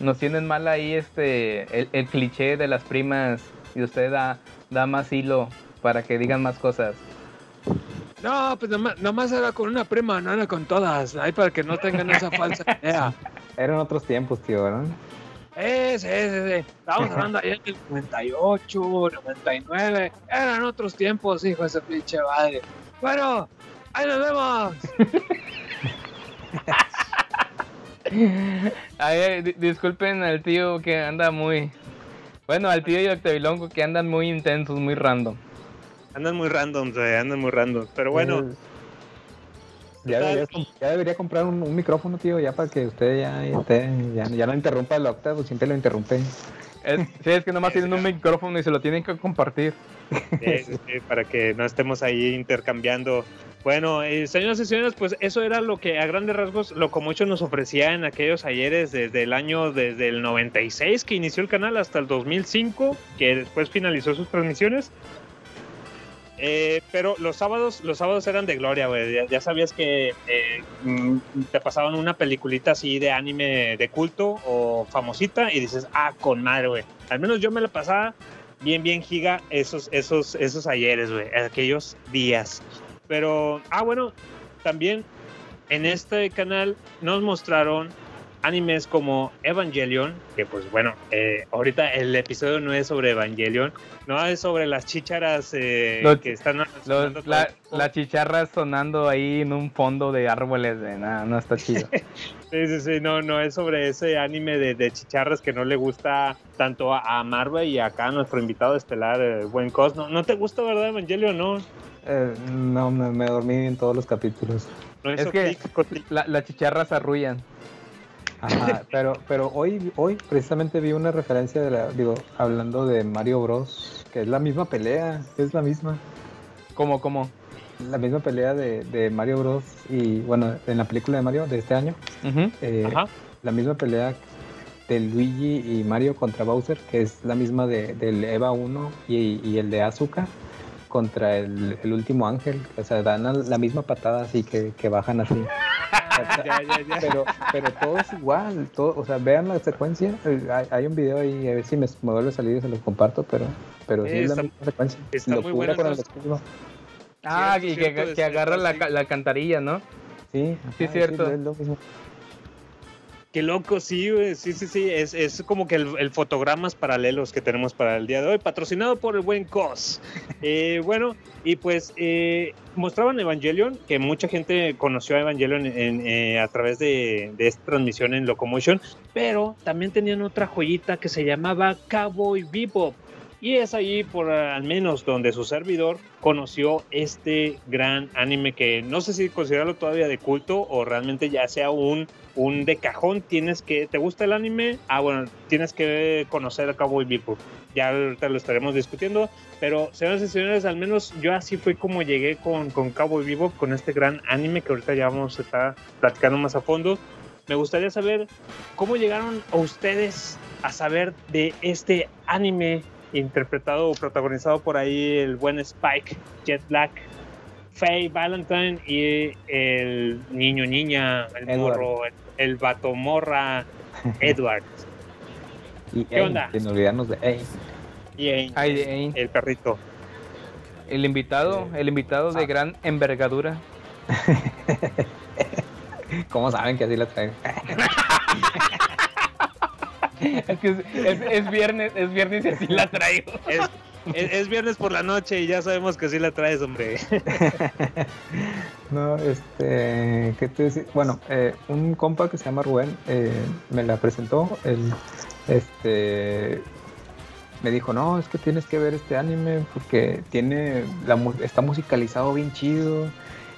Nos tienen mal ahí este. El, el cliché de las primas. Y usted da, da más hilo para que digan más cosas. No, pues nomás, nomás era con una prima, no era con todas. Ahí para que no tengan esa falsa idea. Eran otros tiempos, tío, ¿verdad? Eh, sí, sí, sí. Estábamos hablando ahí en el 98, 99. Eran otros tiempos, hijo de ese pinche madre. Bueno, ahí nos vemos. A ver, di- disculpen al tío que anda muy. Bueno, al tío y al Octavilongo que andan muy intensos, muy random. Andan muy random, güey, andan muy random. Pero bueno, Eh, Ya debería, ya debería comprar un, un micrófono, tío, ya para que usted ya, ya, esté- ya, ya no interrumpa el octavo, siempre lo interrumpe. Es, sí, es que nomás tienen un micrófono y se lo tienen que compartir. Sí, sí, sí, para que no estemos ahí intercambiando. Bueno, eh, señoras y señores, pues eso era lo que a grandes rasgos Locomotion nos ofrecía en aquellos ayeres desde el año, desde el 96 que inició el canal hasta el 2005, que después finalizó sus transmisiones. Eh, pero los sábados, los sábados eran de gloria, güey. Ya, sabías que eh, mm, te pasaban una peliculita así de anime de culto o famosita y dices, ah, con madre, güey. Al menos yo me la pasaba bien, bien giga esos, esos, esos ayeres, güey, aquellos días. Pero, ah, bueno, también en este canal nos mostraron animes como Evangelion, que pues bueno, eh, ahorita el episodio no es sobre Evangelion, no es sobre las chícharas eh, Los- que están Los- la, el tiempo. la chicharra sonando ahí en un fondo de árboles, de nada, no está chido. Sí, sí, sí, no, no es sobre ese anime de, de chicharras que no le gusta tanto a, a Marva y acá a nuestro invitado estelar, eh, Buen Cos. No, no te gusta, ¿verdad, Evangelion? No, Eh, no, me, me dormí en todos los capítulos. no Es que la, las chicharras arrullan. Ajá, pero, pero hoy, hoy precisamente vi una referencia de la, digo, hablando de Mario Bros, que es la misma pelea, es la misma, ¿Cómo, cómo? la misma pelea de, de Mario Bros y bueno, en la película de Mario de este año, eh, Ajá. la misma pelea de Luigi y Mario contra Bowser, que es la misma de, del Eva 1 y, y el de Azuka contra el, el último ángel, o sea, dan la misma patada así que, que bajan así. Ya, ya, ya. pero, pero todo es igual, todo, o sea, vean la secuencia, eh, hay, hay un video ahí, a ver si me, me vuelve a salir y se los comparto, pero, pero sí Sí, es la misma secuencia. está muy Locura buena, con el entonces. escudo. Ah, Cierto, y que, agarra la, sí. la alcantarilla, ¿no? Sí, Sí, ajá, cierto. es lo mismo. Qué loco, sí, güey, sí, sí, sí, es, es como que el, el fotogramas paralelos que tenemos para el día de hoy, patrocinado por el buen COS. Eh, bueno, y pues eh, mostraban Evangelion, que mucha gente conoció a Evangelion en- eh, a través de, de esta transmisión en Locomotion, pero también tenían otra joyita que se llamaba Cowboy Bebop. Y es ahí, por al menos donde su servidor conoció este gran anime que no sé si considerarlo todavía de culto o realmente ya sea un, un de cajón. Tienes que, ¿te gusta el anime? Ah, bueno, tienes que conocer a Cowboy Bebop. Ya ahorita lo estaremos discutiendo. Pero, señoras y señores, al menos yo así fue como llegué con, con Cowboy Bebop, con este gran anime que ahorita ya vamos a estar platicando más a fondo. Me gustaría saber cómo llegaron a ustedes a saber de este anime interpretado o protagonizado por ahí el buen Spike, Jet Black, Faye Valentine y el niño niña, el Edward. morro, el, el vato morra, Edward. Y ¿Qué ey, onda? sin olvidarnos de ey. Y el, Ay, ay. el perrito. El invitado, el invitado de Ah. gran envergadura. ¿Cómo saben que así la traen? Es que es, es- es viernes, es viernes y así la traigo. Es, es- es viernes por la noche y ya sabemos que sí la traes, hombre. No, este, ¿qué te decía? Bueno, eh, un compa que se llama Rubén eh, me la presentó. Él, este, me dijo, no, es que tienes que ver este anime porque tiene, la, está musicalizado bien chido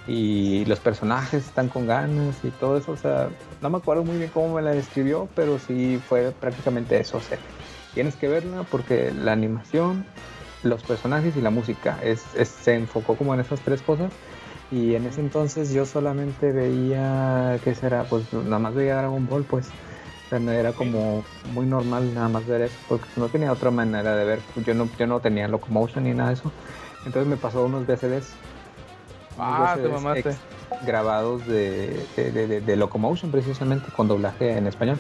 y los personajes están con ganas y todo eso. O sea, no me acuerdo muy bien cómo me la describió, pero sí fue prácticamente eso. O sea, tienes que verla porque la animación, los personajes y la música es, es- se enfocó como en esas tres cosas. Y en ese entonces yo solamente veía, ¿qué será? Pues nada más veía Dragon Ball, pues. O sea, no era como muy normal nada más ver eso, porque no tenía otra manera de ver. Yo no, yo no tenía Locomotion ni nada de eso. Entonces me pasó unos VCDs. unos Ah, te VCDs mamaste. ex- grabados de, de, de- de- de Locomotion precisamente, con doblaje en español.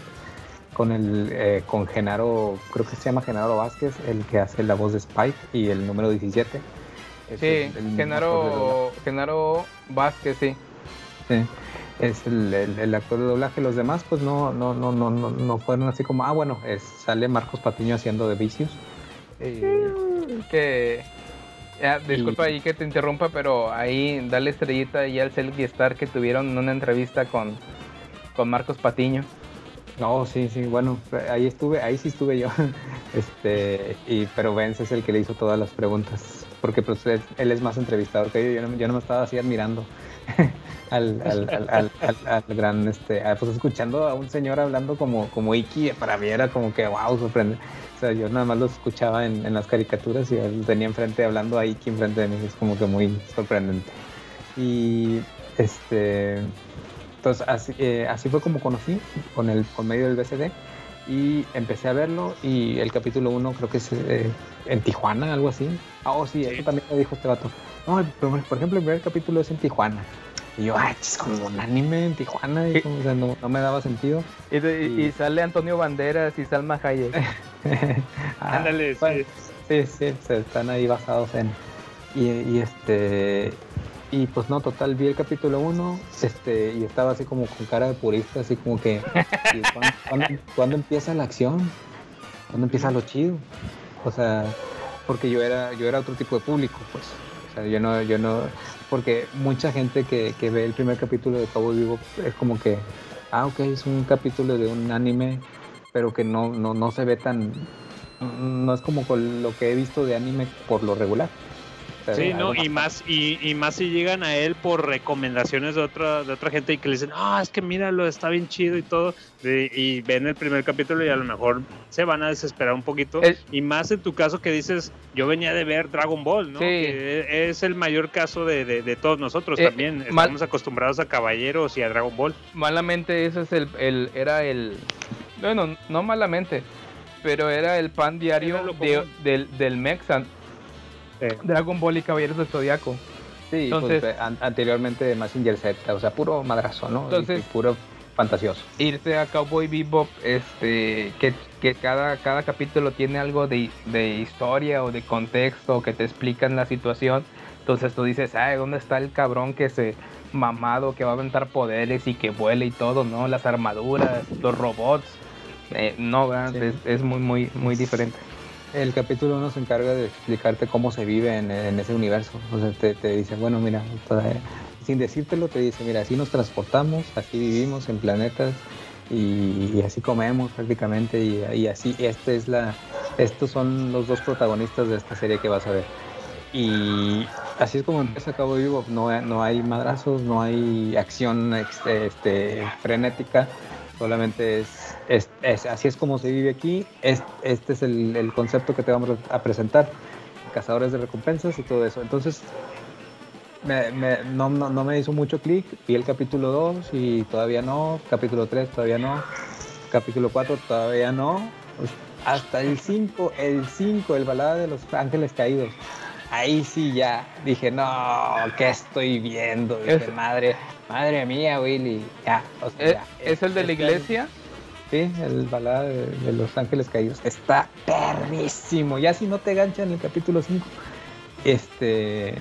Con el, eh, con Genaro, creo que se llama Genaro Vázquez, el que hace la voz de Spike y el número 17. Es Sí, el- el. Genaro, Genaro Vázquez, sí. Sí, es el, el- actor de doblaje. Los demás, pues no, no, no, no, no, no fueron así como, ah, bueno, es- sale Marcos Patiño haciendo de vicios. Eh, Que. ya, disculpa ahí que te interrumpa, pero ahí dale estrellita y al Selby Star que tuvieron una entrevista con, con Marcos Patiño. No, sí, sí, bueno, ahí estuve, ahí sí estuve yo. Este, y, pero Vance es el que le hizo todas las preguntas, porque pues él, él es más entrevistador que yo, yo no, yo no me estaba así admirando. Al, al- al- al gran, este, ah, pues escuchando a un señor hablando como, como Iki, para mí era como que, wow, sorprende. O sea, yo nada más lo escuchaba en, en las caricaturas y él tenía enfrente hablando a Iki enfrente de mí, es como que muy sorprendente. Y este, entonces así, eh, así fue como conocí con el con medio del BCD y empecé a verlo y el capítulo 1 creo que es eh, en Tijuana, algo así. Ah, oh, sí, eso también me dijo este vato. No, el primer- por ejemplo, el primer capítulo es en Tijuana. Y yo, ah, es como un anime en Tijuana, y como, o sea, no, no me daba sentido. Y, de- y- y sale Antonio Banderas y Salma Hayek. Ah, Ándale, sí. bueno, sí, sí, se están ahí basados en. Y, y este. Y pues no, total, vi el capítulo 1 este, y estaba así como con cara de purista, así como que. ¿y ¿cuándo, cuándo- cuándo empieza la acción? ¿Cuándo empieza lo chido? O sea, porque yo era, yo era otro tipo de público, pues. O sea, yo no, yo no. Porque mucha gente que, que ve el primer capítulo de Cabo Vivo es como que. Ah, ok, es un capítulo de un anime, pero que no, no, no se ve tan. No es como con lo que he visto de anime por lo regular. Sí, no, y más, y, y más si llegan a él por recomendaciones de otra, de otra gente y que le dicen, ah, es que míralo, está bien chido y todo, de- y ven el primer capítulo y a lo mejor se van a desesperar un poquito. El- y más en tu caso que dices, yo venía de ver Dragon Ball, ¿no? Sí. Que es el mayor caso de, de- de todos nosotros Eh, también. mal- Estamos acostumbrados a caballeros y a Dragon Ball. malamente ese es el, el- era el bueno no malamente pero era el pan diario Era de- del, del Mexan Dragon Ball y Caballeros del Zodiaco. Sí, Entonces- pues, an- anteriormente Mazinger Z, o sea, puro madrazo, ¿no? Entonces- y puro fantasioso. irse a Cowboy Bebop este que, que cada, cada capítulo tiene algo de, de historia o de contexto que te explican la situación. Entonces tú dices ay dónde está el cabrón que se mamado que va a aventar poderes y que vuela y todo no las armaduras los robots Eh, no es, es muy muy muy diferente El capítulo 1 se encarga de explicarte cómo se vive en, ese universo. O sea, te, te dice, bueno, mira, toda- sin decírtelo, te dice, mira, así nos transportamos, así vivimos en planetas y, y así comemos prácticamente y, y así, este es la, estos son los dos protagonistas de esta serie que vas a ver. Y así es como empieza Cabo Vivo, no, no hay madrazos, no hay acción ex- este, frenética, solamente es, es- es- así es como se vive aquí, es- este es el, el concepto que te vamos a presentar, cazadores de recompensas y todo eso. Entonces, me- me- no, no, no me hizo mucho clic, vi el capítulo 2 y todavía no, capítulo 3 todavía no, capítulo 4 todavía no, pues, hasta el 5, el 5, el balada de los ángeles caídos. Ahí sí ya dije, no, ¿qué estoy viendo? Dije, madre, madre mía, Willy. Ya, o sea, ¿Es, ya, es el de la este- iglesia Sí, el balada de, de los ángeles caídos. Está perrísimo. Ya si no te gancha en el capítulo 5, este.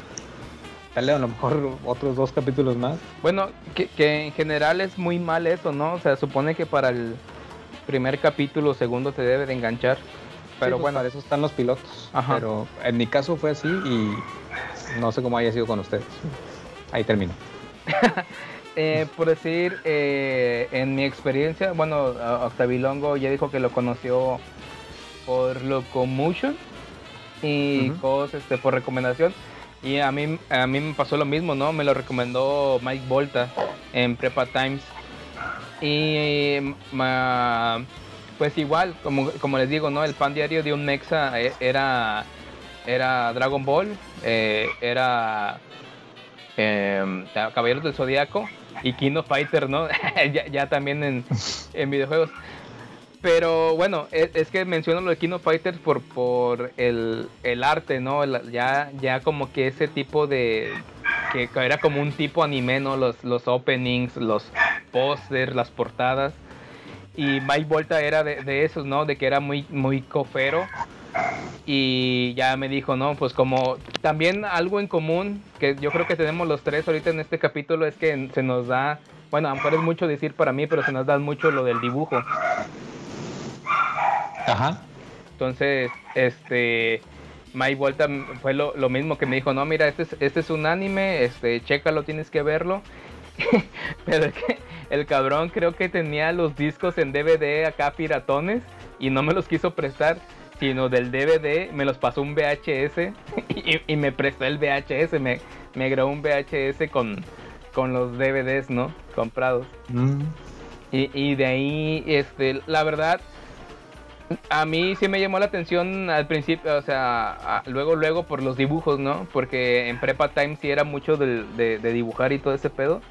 Dale a lo mejor otros dos capítulos más. Bueno, que, que en general es muy mal eso, ¿no? O sea, supone que para el primer capítulo, segundo te debe de enganchar. Pero Sí, pues, bueno, para eso están los pilotos. Ajá. Pero en mi caso fue así y no sé cómo haya sido con ustedes. Ahí termino. eh, por decir, eh, en mi experiencia, bueno, Octavilongo ya dijo que lo conoció por Locomotion y cos, este, por recomendación. Y a mí, a mí me pasó lo mismo, ¿no? Me lo recomendó Mike Volta en Prepa Times. Y ma- pues igual, como, como les digo, ¿no? El pan diario de un mexa eh, era, era Dragon Ball, eh, era eh, Caballeros del Zodiaco y King of Fighter, ¿no? ya, también en, en videojuegos. Pero bueno, es, es que menciono lo de King of Fighters por, por el, el arte, ¿no? Ya, ya como que ese tipo de... Que era como un tipo anime, ¿no? Los, los openings, los pósters, las portadas. Y Mike Volta era de, de esos, ¿no? De que era muy, muy cofero. Y ya me dijo, no, pues como también algo en común que yo creo que tenemos los tres ahorita en este capítulo es que se nos da, bueno, a lo mejor es mucho decir para mí, pero se nos da mucho lo del dibujo. Ajá. Entonces, este, Mike Volta fue lo, lo mismo que me dijo, no, mira, este es, este es un anime, este, chécalo, tienes que verlo. Pero es que el cabrón creo que tenía los discos en DVD acá piratones y no me los quiso prestar, sino del DVD me los pasó un VHS y, y me prestó el VHS, me, me grabó un VHS con, con los DVDs, ¿no? Comprados. Mm. Y, y de ahí, este, la verdad, a mí sí me llamó la atención al principio, o sea, a- luego, luego por los dibujos, ¿no? Porque en Prepa Time sí era mucho del- de, de dibujar y todo ese pedo.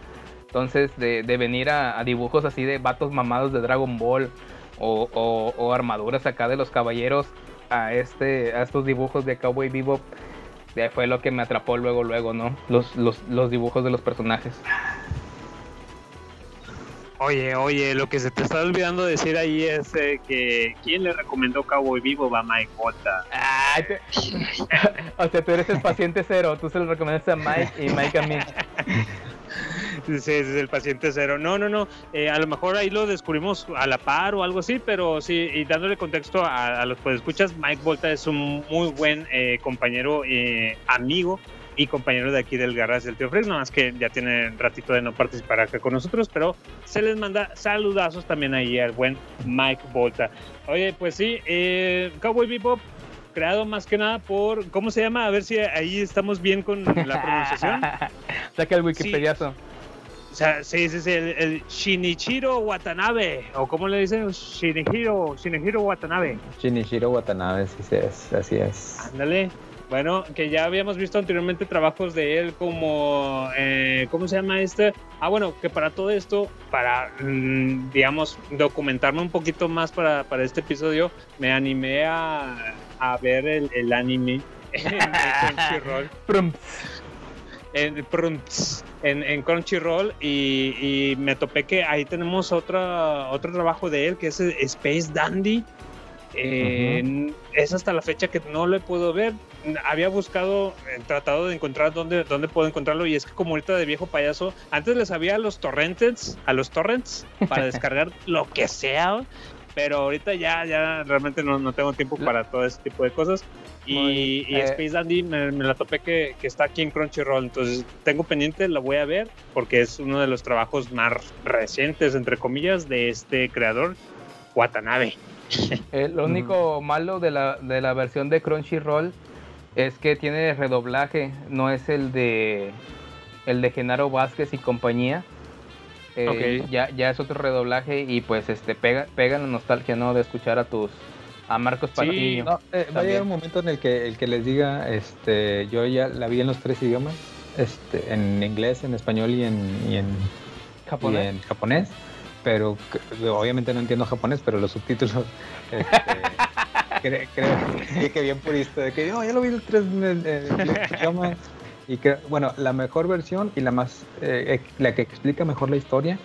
Entonces, de, de venir a, a dibujos así de vatos mamados de Dragon Ball o, o- o armaduras acá de los caballeros a este a estos dibujos de Cowboy Bebop, de- fue lo que me atrapó luego, luego, ¿no? Los, los, los dibujos de los personajes. Oye, oye, lo que se te está olvidando decir ahí es eh, que ¿quién le recomendó Cowboy Vivo a Mike te- o sea, tú eres el paciente cero, tú se lo recomendaste a Mike y Mike a mí. Sí, sí, es el paciente cero. No, no, no. eh, a lo mejor ahí lo descubrimos a la par o algo así, pero sí, y dándole contexto a, a los que escuchas, Mike Volta es un muy buen eh, compañero, eh, amigo y compañero de aquí del Garage del Tío Fred, nada más que ya tiene ratito de no participar acá con nosotros, pero se les manda saludazos también ahí al buen Mike Volta. Oye, pues sí, eh, Cowboy Bebop creado más que nada por, ¿cómo se llama? A ver si ahí estamos bien con la pronunciación. Saca el Wikipediazo. O sea, sí, sí, sí, el, el Shinichiro Watanabe, o ¿cómo le dicen? Shinichiro, Shinichiro Watanabe. Shinichiro Watanabe, sí, sí es, así es. Ándale. Bueno, que ya habíamos visto anteriormente trabajos de él como, eh, ¿cómo se llama este? Ah, bueno, que para todo esto, para, mm, digamos, documentarme un poquito más para, para este episodio, me animé a, a ver el, el anime en Crunchyroll. En, Prunts, en, en Crunchyroll y, y me topé que ahí tenemos otra, otro trabajo de él que es Space Dandy. Eh, Es hasta la fecha que no lo puedo ver. Había buscado, eh, tratado de encontrar dónde, dónde puedo encontrarlo y es que como ahorita de viejo payaso, antes les había a los torrents, a los torrents para descargar lo que sea, pero ahorita ya, ya realmente no, no tengo tiempo para todo ese tipo de cosas. Y, y eh, Space Dandy me, me la topé que, que está aquí en Crunchyroll, entonces tengo pendiente, la voy a ver porque es uno de los trabajos más recientes, entre comillas, de este creador, Watanabe. Eh, lo único malo de la, de la versión de Crunchyroll es que tiene redoblaje, no es el de el de Genaro Vázquez y compañía. Eh, Ok. ya, ya es otro redoblaje y pues este pega, pega la nostalgia no de escuchar a tus a Marcos Patiño. No, eh, va a llegar un momento en el que el que les diga, este, yo ya la vi en los tres idiomas, este, en inglés, en español y en, y en ¿Japonés? y en japonés, pero obviamente no entiendo japonés, pero los subtítulos, este, cre- creo que, bien purista, de que "No, ya lo vi en los tres en el- en el idioma", y que bueno, la mejor versión y la más, eh, la que explica mejor la historia,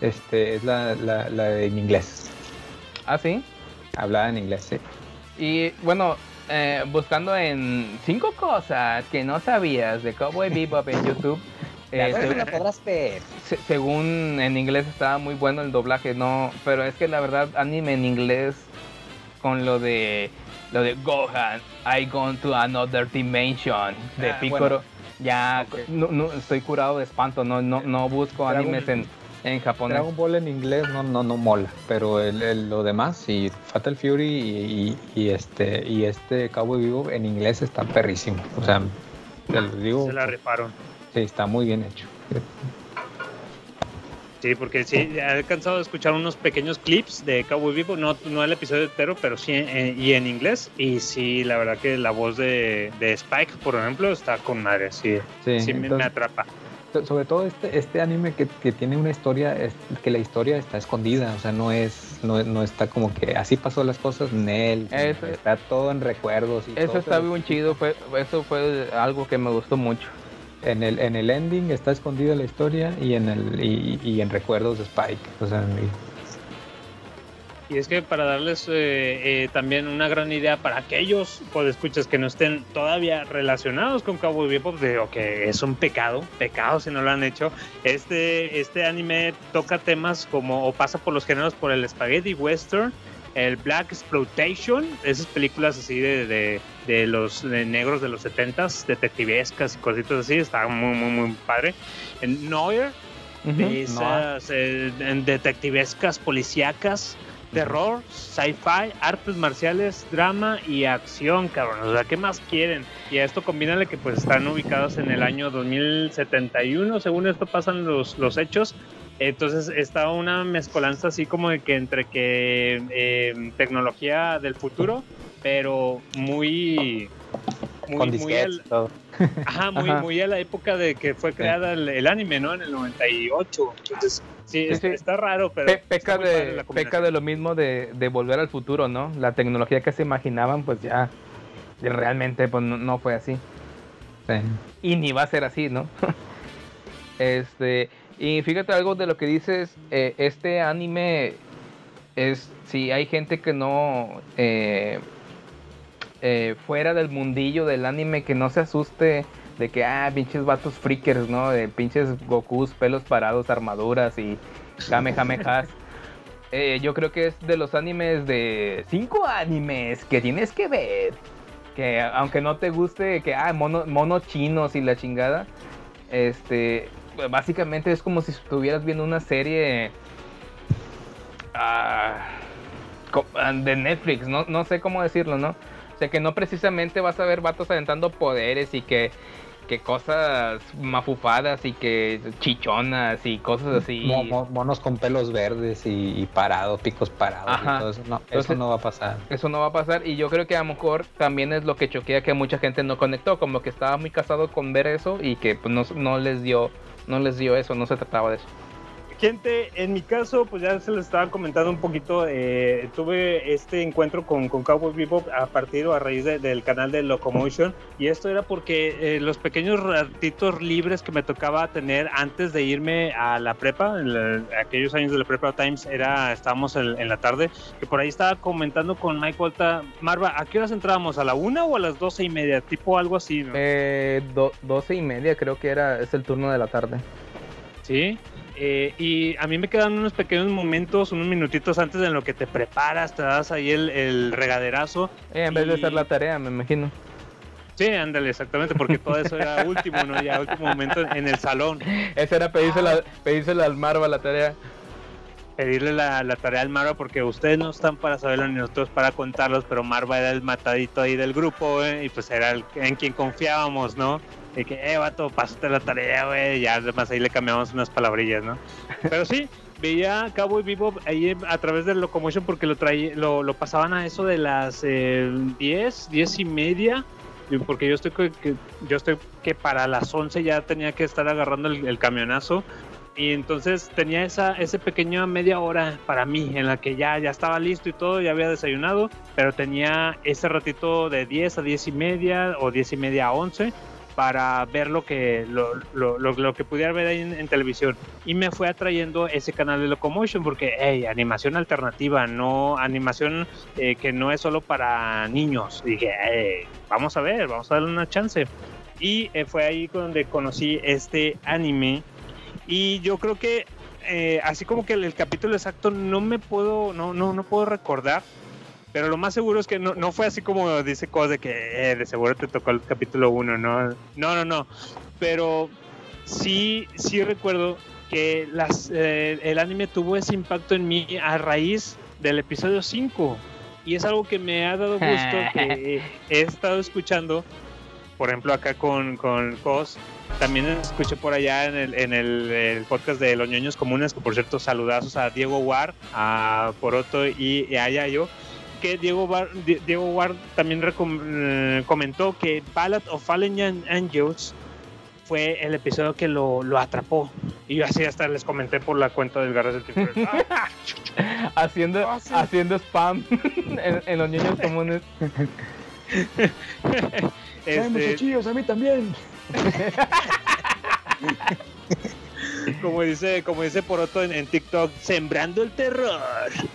este, es la, la, la en inglés, ¿Ah, sí? hablada en inglés, sí. Y bueno, eh, buscando en cinco cosas que no sabías de Cowboy Bebop en YouTube. eh, se- podrás ver. se- según en inglés estaba muy bueno el doblaje, no, pero es que la verdad anime en inglés con lo de lo de Gohan, I gone to another dimension de Ah, Piccolo, bueno. Ya no, no, estoy curado de espanto, no no no busco Dragon- animes en en japonés. Dragon Ball en inglés no, no, no mola, pero el, el- lo demás, sí, Fatal Fury y, y- y este y este Cowboy Vivo en inglés está perrísimo. O sea, te lo digo, Se la rifaron. sí, está muy bien hecho. Sí, porque sí, he alcanzado a escuchar unos pequeños clips de Cowboy Vivo, no, no el episodio entero, pero sí en- y en inglés. Y sí, la verdad que la voz de, de Spike, por ejemplo, está con madre, sí, Sí, sí me- atrapa. So- Sobre todo este, este anime que, que tiene una historia, es que la historia está escondida, o sea, no es, no, no está como que así pasó las cosas en él, Eso- está todo en recuerdos y Eso todo, está pero bien chido, fue eso fue algo que me gustó mucho. En el, en el ending está escondida la historia y en el y, y en recuerdos de Spike, o sea, y- Y es que para darles eh, eh, también una gran idea para aquellos escuchas que no estén todavía relacionados con Cowboy Bebop, de que es un pecado, pecado si no lo han hecho. Este, este anime toca temas como, o pasa por los géneros por el spaghetti western, el Black Exploitation, esas películas así de, de, de los de negros de los 70s, detectivescas y cositas así, está muy, muy, muy padre. El Noir, de esas eh, detectivescas policíacas, terror, sci-fi, artes marciales, drama y acción, cabrón. O sea, ¿qué más quieren? Y a esto combínale que pues están ubicados en el año 2071, según esto pasan los, los hechos. Entonces está una mezcolanza así como de que entre que eh, tecnología del futuro, pero muy muy, Con muy al-. Ajá, muy, Ajá. muy a la época de que fue creada el, el anime, ¿no? En el 98. Entonces, sí, Sí, está, sí. está raro, pero. Pe- peca, de, peca de lo mismo de, de volver al futuro, ¿no? La tecnología que se imaginaban, pues ya realmente pues, no, no fue así. Sí. Y ni va a ser así, ¿no? este, y fíjate algo de lo que dices, eh, este anime es, si hay gente que no, eh, eh, fuera del mundillo del anime, que no se asuste de que, ah, pinches vatos freakers, ¿no? De pinches Gokus, pelos parados, armaduras y Kamehamehas. Eh, yo creo que es de los animes de cinco animes que tienes que ver. Que aunque no te guste, que ah, mono, monos chinos y la chingada, este, básicamente es como si estuvieras viendo una serie ah, de Netflix, no, no sé cómo decirlo, ¿no? O sea, que no precisamente vas a ver vatos aventando poderes y que, que cosas mafufadas y que chichonas y cosas así. Mo- mo- monos con pelos verdes y, y parados, picos parados. y todo eso. No, Entonces- eso no va a pasar. Eso no va a pasar y yo creo que a lo mejor también es lo que choquea que mucha gente no conectó, como que estaba muy casado con ver eso y que pues, no, no les dio no les dio eso, no se trataba de eso. Gente, en mi caso, pues ya se les estaba comentando un poquito, eh, tuve este encuentro con, con Cowboy Bebop a partir o a raíz de- del canal de Locomotion y esto era porque eh, los pequeños ratitos libres que me tocaba tener antes de irme a la prepa, en la- aquellos años de la prepa Times, era, estábamos en, en la tarde, que por ahí estaba comentando con Mike Volta, Marva, ¿a qué horas entrábamos? ¿A la una o a las doce y media? Tipo algo así, ¿no? Eh, do- 12 y media creo que era, es el turno de la tarde. Sí. Eh, y a mí me quedan unos pequeños momentos, unos minutitos antes de lo que te preparas, te das ahí el, el regaderazo. Eh, en vez de hacer la tarea, me imagino. Sí, ándale, exactamente, porque todo eso era último, ¿no? Ya último momento en el salón. Ese era pedirse la, pedírsela al Marva la tarea. Pedirle la, la tarea al Marva, porque ustedes no están para saberlo ni nosotros para contarlos, pero Marva era el matadito ahí del grupo, ¿eh? Y pues era el en quien confiábamos, ¿no? De que, eh, vato, pásate la tarea, güey. Ya además ahí le cambiamos unas palabrillas, ¿no? Pero sí, veía Cowboy Bebop ahí a través del Locomotion porque lo, traía, lo, lo pasaban a eso de las eh, 10, 10 y media. Porque yo estoy que, que- yo estoy que para las 11 ya tenía que estar agarrando el, el camionazo. Y entonces tenía esa ese pequeña media hora para mí en la que ya, ya estaba listo y todo, ya había desayunado, pero tenía ese ratito de 10 a 10 y media o 10 y media a 11 para ver lo que lo, lo, lo- lo que pudiera ver ahí en, en televisión. Y me fue atrayendo ese canal de Locomotion porque hey, animación alternativa no animación eh, que no es solo para niños. Y dije "Hey, vamos a ver vamos a darle una chance. Y eh, fue ahí donde conocí este anime. Y yo creo que eh, así como que el, el capítulo exacto no me puedo no no no puedo recordar pero lo más seguro es que no, no fue así como dice cosas de que eh, de seguro te tocó el capítulo 1, no, no, no, no. Pero sí, sí recuerdo que las, eh, el anime tuvo ese impacto en mí a raíz del episodio 5. Y es algo que me ha dado gusto que he estado escuchando, por ejemplo acá con, con Cos, también escuché por allá en el, en el, el podcast de Los Ñoños Comunes, que por cierto saludazos a Diego War, a Poroto y, y a Yayo, que Diego, Di- Diego Ward también eh, comentó que Ballad of Fallen An- Angels fue el episodio que lo, lo atrapó. Y yo así hasta les comenté por la cuenta del Garras del Tiburón. Ah, haciendo, haciendo spam en, en los niños comunes. este, a mí también. Como dice, como dice Poroto en, en TikTok, sembrando el terror.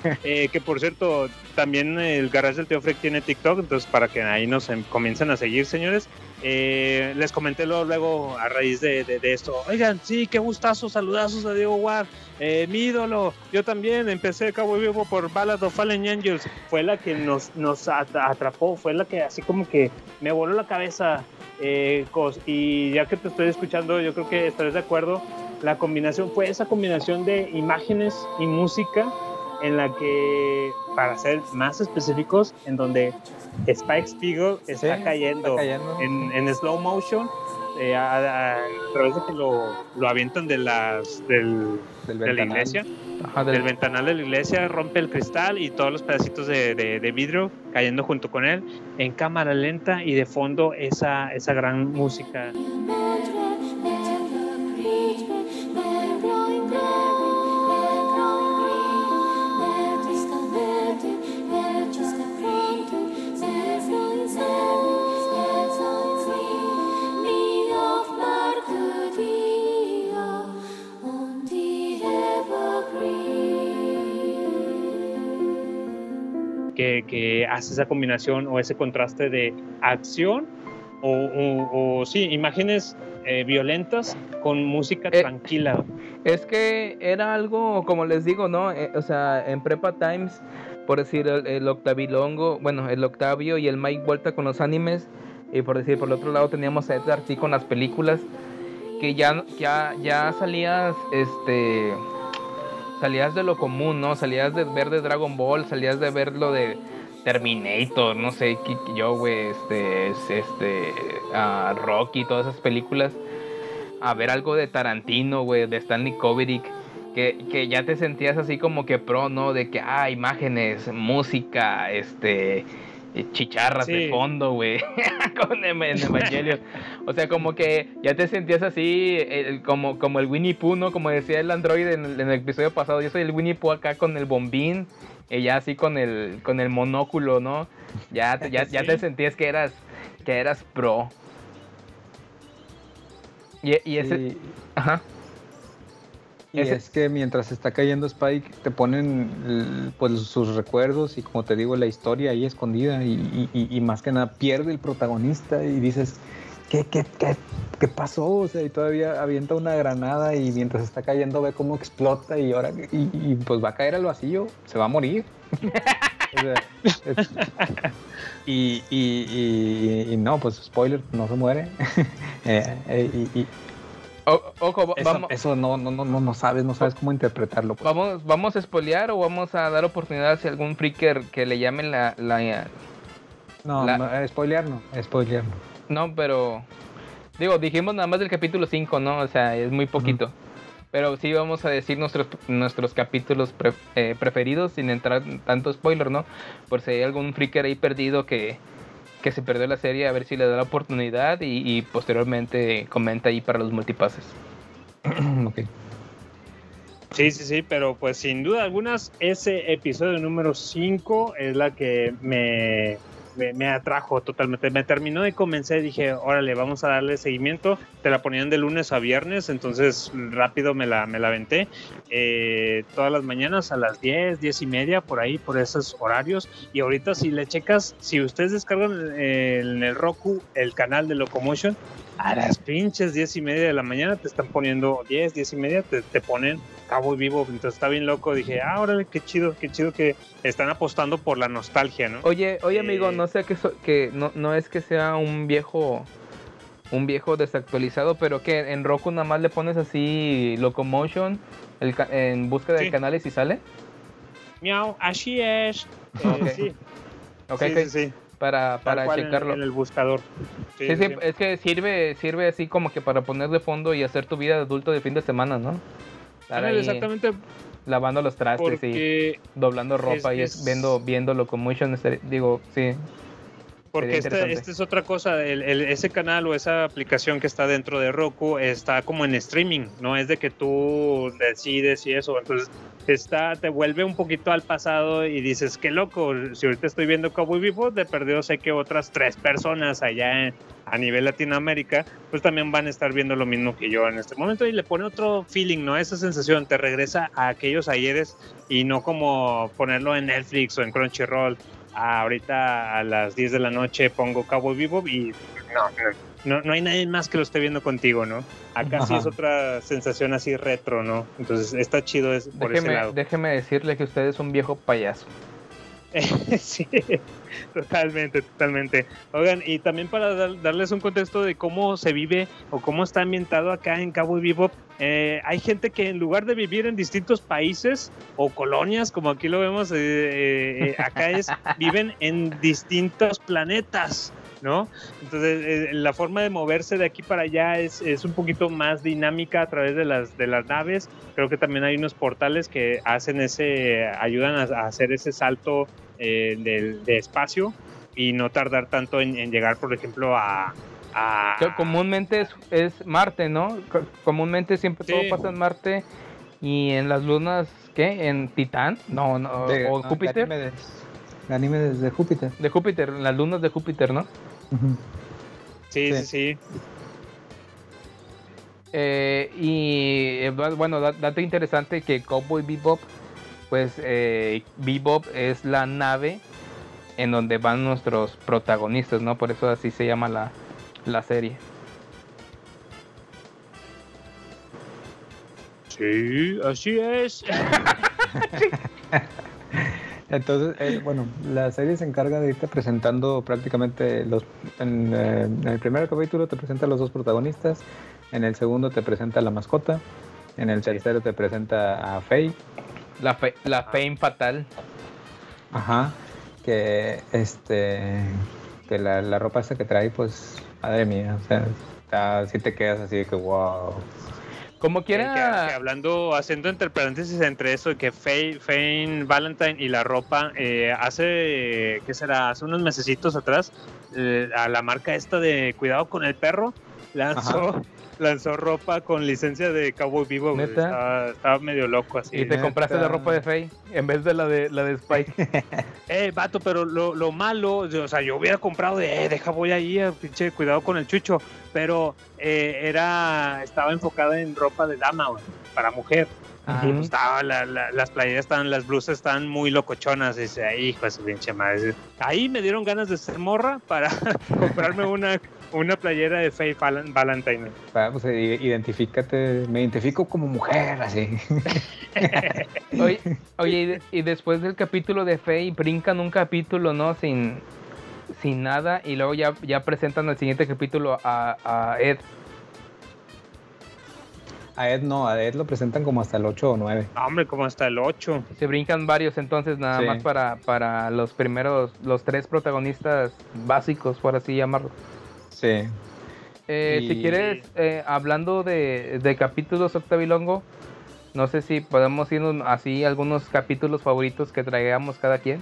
Eh, que por cierto, también el garage del Tío Freak tiene TikTok, entonces para que ahí nos em- comiencen a seguir, señores. Eh, les comenté luego, luego a raíz de, de- de esto. Oigan, sí, qué gustazo, saludazos a Diego War, eh, mi ídolo. Yo también empecé Cabo Vivo por Ballad of Fallen Angels. Fue la que nos, nos at- atrapó, fue la que así como que me voló la cabeza. eh, y ya que te estoy escuchando, yo creo que estarás de acuerdo. La combinación fue esa combinación de imágenes y música en la que, para ser más específicos, en donde Spike Spiegel está Sí, cayendo, está cayendo. En, en slow motion eh, a, a- a través de que lo, lo avientan de las del, Del de la iglesia, Ajá, del del- ventanal de la iglesia, rompe el cristal y todos los pedacitos de, de- de vidrio cayendo junto con él en cámara lenta y de fondo esa, esa gran música. Que, hace esa combinación o ese contraste de acción o, o- o, sí, imágenes eh, violentas con música Eh, tranquila. Es que era algo, como les digo, ¿no? Eh, o sea, en Prepa Times, por decir, el, el Octavilongo, bueno, el Octavio y el Mike Vuelta con los animes, y por decir, por el otro lado teníamos a Edgar T con las películas, que ya, ya, ya salías, este, salías de lo común, ¿no? Salías de ver de Dragon Ball, salías de ver lo de Terminator, no sé, yo, güey, este, es- este, ah, Rocky, todas esas películas a ver algo de Tarantino, güey, de Stanley Kubrick, que, que ya te sentías así como que pro, ¿no? De que, ah, imágenes, música, este, eh, chicharras de fondo, güey, con Em- en Evangelion. O sea, como que ya te sentías así, como, como el Winnie Pooh, ¿no? Como decía el android en, el- en el episodio pasado, yo soy el Winnie Pooh acá con el bombín, y ya así con el, con el monóculo, ¿no? Ya, te- ya, ya te sentías que eras, que eras pro. Y, y ese... Ajá. Y Ese- es que mientras está cayendo Spike, te ponen pues sus recuerdos y como te digo, la historia ahí escondida y, y- más que nada pierde el protagonista y dices, ¿qué, qué, qué, qué pasó? O sea, y todavía avienta una granada y mientras está cayendo ve cómo explota y ahora y, y, pues va a caer al vacío, se va a morir. O sea, es- y, y- no, pues spoiler, no se muere. Eh, eh, y O- ojo, eso, vamos, eso no, no, no, no, sabes, no sabes cómo interpretarlo. pues. vamos, vamos a spoilear o vamos a dar oportunidad si algún freaker que le llamen la, la No, la- no, eh, spoilear no, spoilear no. no, pero digo, dijimos nada más del capítulo 5, ¿no? O sea, es muy poquito. Pero sí vamos a decir nuestros nuestros capítulos pre- eh, preferidos sin entrar en tanto spoiler, ¿no? Por si hay algún freaker ahí perdido que, que se perdió la serie, a ver si le da la oportunidad y, y posteriormente comenta ahí para los multipases. Ok. Sí, sí, sí, pero pues sin duda algunas, ese episodio número 5 es la que me, me, atrajo totalmente. Me terminó de convencer, dije, órale, vamos a darle seguimiento. Te la ponían de lunes a viernes, entonces rápido me la, me la aventé. Eh, todas las mañanas a las 10, 10 y media, por ahí, por esos horarios. Y ahorita si le checas, si ustedes descargan eh, en el Roku el canal de Locomotion, a las pinches 10 y media de la mañana te están poniendo 10, 10 y media, te, te ponen Cabo Vivo, entonces está bien loco. Dije, ah, órale, qué chido, qué chido que están apostando por la nostalgia, ¿no? Oye, oye amigo, Eh, no sé que, so- que no, no es que sea un viejo un viejo desactualizado, pero que en Roku nada más le pones así Locomotion el en búsqueda de canales y sale. Miau, así es. Eh, Ok. sí, Ok, sí, para, para en- checarlo. En, el buscador. Sí. es que sirve, sirve así como que para poner de fondo y hacer tu vida de adulto de fin de semana, ¿no? Estar Ándale, ahí Exactamente, lavando los trastes y doblando ropa es- y es- viendo, viendo Locomotion, digo, sí. Porque esta, esta es otra cosa, el- el- ese canal o esa aplicación que está dentro de Roku está como en streaming, no es de que tú decides y eso, entonces está, te vuelve un poquito al pasado y dices, qué loco, si ahorita estoy viendo Cowboy Vivo, de perdido sé que otras tres personas allá en- a nivel Latinoamérica, pues también van a estar viendo lo mismo que yo en este momento y le pone otro feeling, ¿no? Esa sensación, te regresa a aquellos ayeres y no como ponerlo en Netflix o en Crunchyroll. Ah, ahorita a las 10 de la noche pongo Cowboy Vivo y no, no, no hay nadie más que lo esté viendo contigo, ¿no? Acá sí Ajá. es otra sensación así retro, ¿no? Entonces está chido es por ese lado. déjeme decirle que usted es un viejo payaso. sí, totalmente, totalmente. Oigan, y también para dar- darles un contexto de cómo se vive o cómo está ambientado acá en Cabo Vivo, eh, hay gente que en lugar de vivir en distintos países o colonias, como aquí lo vemos, eh, eh, eh, acá es, viven en distintos planetas. ¿No? Entonces, eh, la forma de moverse de aquí para allá es, es un poquito más dinámica a través de las, de las naves. Creo que también hay unos portales que hacen ese, ayudan a, a hacer ese salto eh, del- de espacio y no tardar tanto en, en llegar, por ejemplo, a... comúnmente es, es Marte, ¿no? Co- Comúnmente siempre Sí. todo pasa en Marte y en las lunas, ¿qué? ¿En Titán? No, no, De- o no, Júpiter. Ganímedes. Ganímedes de Júpiter. De Júpiter, en las lunas de Júpiter, ¿no? Sí, sí, Sí. sí. Eh, y eh, bueno, da- dato interesante que Cowboy Bebop, pues eh, Bebop es la nave en donde van nuestros protagonistas, ¿no? Por eso así se llama la, la serie. Sí, así es. Entonces, eh, bueno, la serie se encarga de irte presentando prácticamente los. En, eh, en el primer capítulo te presenta a los dos protagonistas, en el segundo te presenta a la mascota, en el tercero te presenta a Faye, La, fe, la Fame Fatal. ajá, que este. que la, la ropa esta que trae, pues, madre mía, o sea, está- sí te quedas así de que wow. Como Que, que- que quiera, hablando, haciendo entre paréntesis entre eso, que Faye, Fane Valentine y la ropa, eh, hace, ¿qué será? Hace unos mesecitos atrás, eh, a la marca esta de Cuidado con el Perro, lanzó, lanzó ropa con licencia de Cowboy Vivo. güey. ¿Neta? Estaba, estaba medio loco así. y te compraste la ropa de Faye en vez de la de la de Spike. Eh, vato, pero lo, lo malo, o sea, yo hubiera comprado de, eh, deja, voy ahí, a pinche, cuidado con el chucho, pero eh, era, estaba enfocada en ropa de dama, güey, para mujer. Y pues estaba, la- la- las playeras están, las blusas están muy locochonas, y dice, "Ay, hijo de su pinche madre. Ahí me dieron ganas de ser morra para comprarme una, una playera de Faye Val- Valentine. Ah, pues, i- identifícate, me identifico como mujer, así. Oye, oye y, de- y después del capítulo de Faye brincan un capítulo, ¿no? Sin, sin nada y luego ya, ya presentan el siguiente capítulo a, a Ed. A Ed no, a Ed lo presentan como hasta el 8 o 9. No, hombre, como hasta el 8. Se brincan varios entonces nada Sí. más para, para los primeros, los tres protagonistas básicos, por así llamarlo. Sí. Eh, Si quieres, eh, hablando de, de capítulos Octavilongo, no sé si podemos irnos así algunos capítulos favoritos que traigamos cada quien.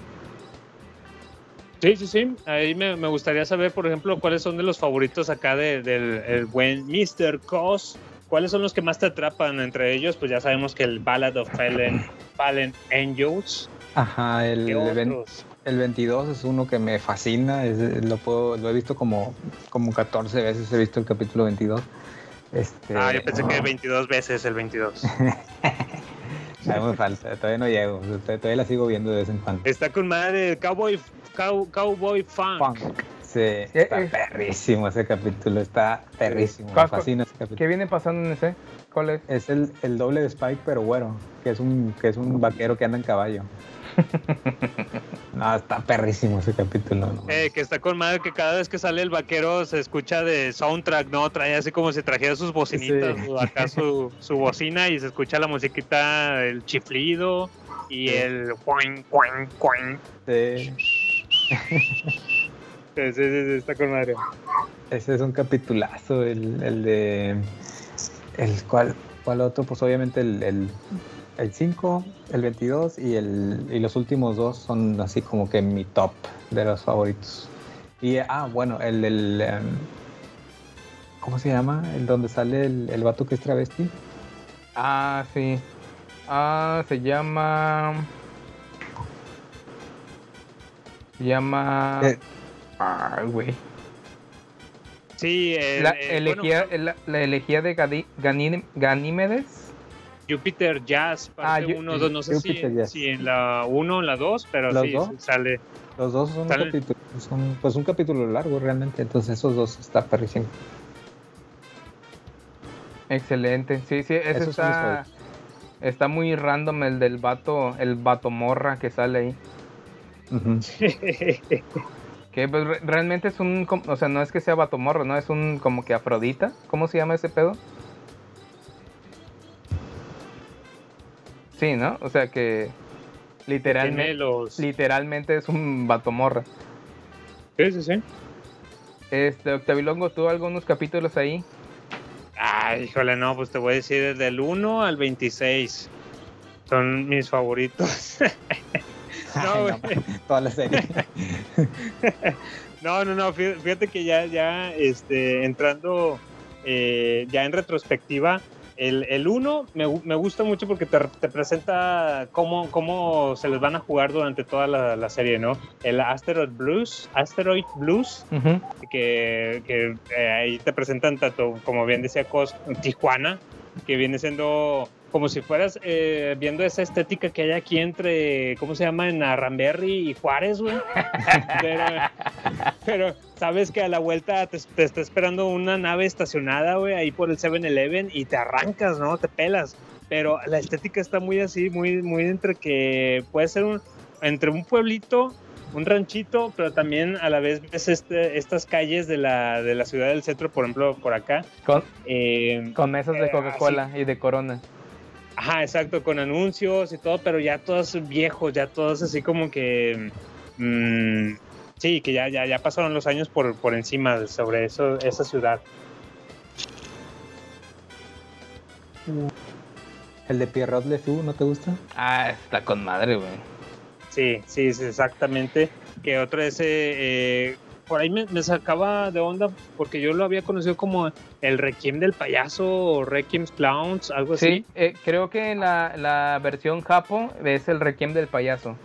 Sí, sí, sí. Ahí me, me gustaría saber, por ejemplo, cuáles son de los favoritos acá de- del el buen Mr. Cos. ¿Cuáles son los que más te atrapan entre ellos? Pues ya sabemos que el Ballad of Fallen, Fallen Angels. Ajá, el, ¿Qué ven- otros? El 22 es uno que me fascina, es- lo, puedo, lo he visto como, como 14 veces, he visto el capítulo 22. Este, Ah, yo pensé que 22 veces el 22. aún me falta, todavía no llego, todavía la sigo viendo de vez en cuando. Está con madre el Cowboy, cow- cowboy Funk. Funk. Sí, está eh. perrísimo ese capítulo, está perrísimo, me ¿Cuál- fascina ese capítulo. ¿Qué viene pasando en ese? ¿Cuál es? Es el, el doble de Spike, pero güero, que es un, que es un vaquero que anda en caballo. no, está perrísimo ese capítulo. no Eh, que está con madre que cada vez que sale el vaquero se escucha de soundtrack, ¿no? Trae así como si trajera sus bocinitas, Sí. o acá su, su bocina y se escucha la musiquita, el chiflido y Sí. el cuin, cuin, cuin. Sí. Sí, sí, sí, sí, está con madre. Ese es un capitulazo, el, el de. El cual, ¿Cuál otro? Pues obviamente el, el, el 5, el 22 y, el, y los últimos dos son así como que mi top de los favoritos. Y, ah, bueno, el del... em, ¿Cómo se llama? El donde sale el, el vato que es travesti. Ah, sí. Ah, se llama. Se llama. Eh. Ay, güey. Sí, el, La eh, elegía, bueno, la, la elegía de Ganímedes. Jupiter Jazz, Ah, parte Ju- 1, 2, no sé si, Jazz. si en la 1 o en la 2, pero ¿Los sí, dos? sale. Los dos son, Sale. capítulos, son pues un capítulo largo realmente, entonces esos dos está perrísimo. Excelente. Sí, sí, ese está. Está muy random el del vato, el vato morra que sale ahí. Que pues, re- realmente es un, o sea, no es que sea vato morro, ¿no? Es un como que Afrodita. ¿Cómo se llama ese pedo? Sí, ¿no? O sea que literalmente, los. literalmente es un vato morra. Sí, sí, sí. Este, Octavilongo, ¿tú algunos capítulos ahí? Ay, híjole, no, pues te voy a decir desde el 1 al 26. Son mis favoritos. Ay, no, no, güey. toda la serie. No, no, no, fí- fíjate que ya, ya, este, entrando eh, ya en retrospectiva, el, el uno me, me gusta mucho porque te, te presenta cómo, cómo se les van a jugar durante toda la, la serie, ¿no? El Asteroid Blues, Asteroid Blues, que, que, eh, ahí te presentan tanto, como bien decía Cos, Tijuana, que viene siendo como si fueras eh, viendo esa estética que hay aquí entre, ¿cómo se llama? En Arramberry y Juárez, güey. pero, pero sabes que a la vuelta te, te está esperando una nave estacionada, güey, ahí por el 7-Eleven y te arrancas, ¿no? Te pelas. Pero la estética está muy así, muy, muy entre que puede ser un, entre un pueblito un ranchito, pero también a la vez ves este, estas calles de la, de la ciudad del centro, por ejemplo, por acá. Con, eh, con mesas de eh, Coca-Cola y de Corona. Ajá, exacto, con anuncios y todo, pero ya todos viejos, ya todos así como que... mm, sí, que ya, ya, ya pasaron los años por, por encima sobre eso, esa ciudad. El de Pierrot Le Fou, ¿no te gusta? Ah, está con madre, güey. Sí, sí, sí, exactamente. Que otro ese, eh, por ahí me, me sacaba de onda porque yo lo había conocido como el Requiem del payaso o Requiem Clowns, algo así. Sí, eh, creo que en la, la versión Japo es el Requiem del payaso.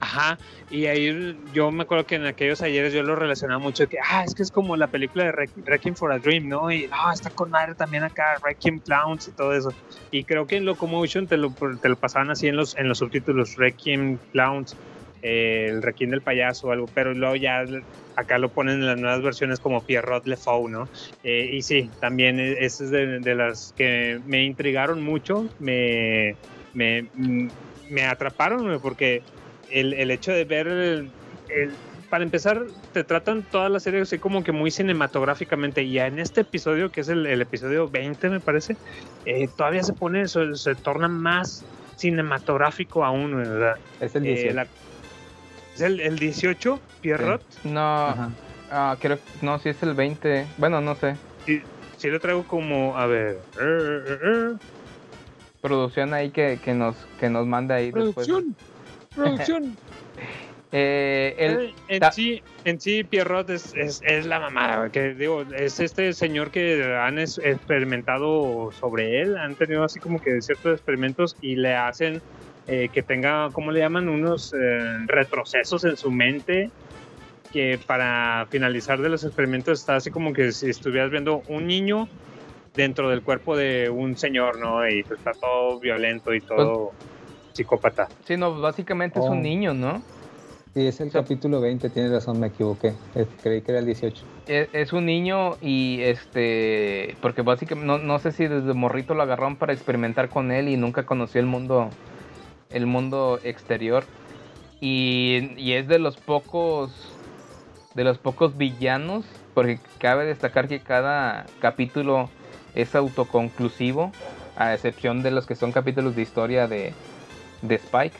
Ajá, y ahí yo me acuerdo que en aquellos ayeres yo lo relacionaba mucho que, ah, es que es como la película de Requ- Requiem for a Dream, ¿no? Y no, está con madre también acá, Requiem Clowns y todo eso. Y creo que en Locomotion te lo, te lo pasaban así en los, en los subtítulos, Requiem Clowns, eh, el Requiem del payaso o algo, pero luego ya acá lo ponen en las nuevas versiones como Pierrot Le Fou, ¿no? Eh, y sí, también e- esa es de, de las que me intrigaron mucho, me, me, mm, me atraparon, porque el, el hecho de ver el, el- para empezar te tratan toda la serie así como que muy cinematográficamente y ya en este episodio que es el, el episodio 20 me parece eh, todavía se pone se, se torna más cinematográfico aún ¿verdad? Es el Eh, 18. la- es el, el 18 Pierrot No, Ajá. ah, creo, no, sí es el 20. Bueno, no sé. sí, sí lo traigo como a ver eh, eh, eh, Producción ahí que, que nos que nos manda ahí después. producción producción Eh, el, Eh, en sí, en sí, Pierrot es, es, es la mamada, güey, que digo, es este señor que han es- experimentado sobre él, han tenido así como que ciertos experimentos y le hacen eh, que tenga, ¿cómo le llaman? Unos eh, retrocesos en su mente que para finalizar de los experimentos está así como que si estuvieras viendo un niño dentro del cuerpo de un señor, ¿no? Y pues está todo violento y todo psicópata. sí, no, básicamente es Oh. un niño, ¿no? Sí, es el capítulo 20, tienes razón, me equivoqué. Creí que era el 18. Es, es un niño y este, porque básicamente no, no sé si desde morrito lo agarraron para experimentar con él y nunca conoció el mundo, el mundo exterior. Y, y es de los pocos, de los pocos villanos, porque cabe destacar que cada capítulo es autoconclusivo, a excepción de los que son capítulos de historia de, de Spike.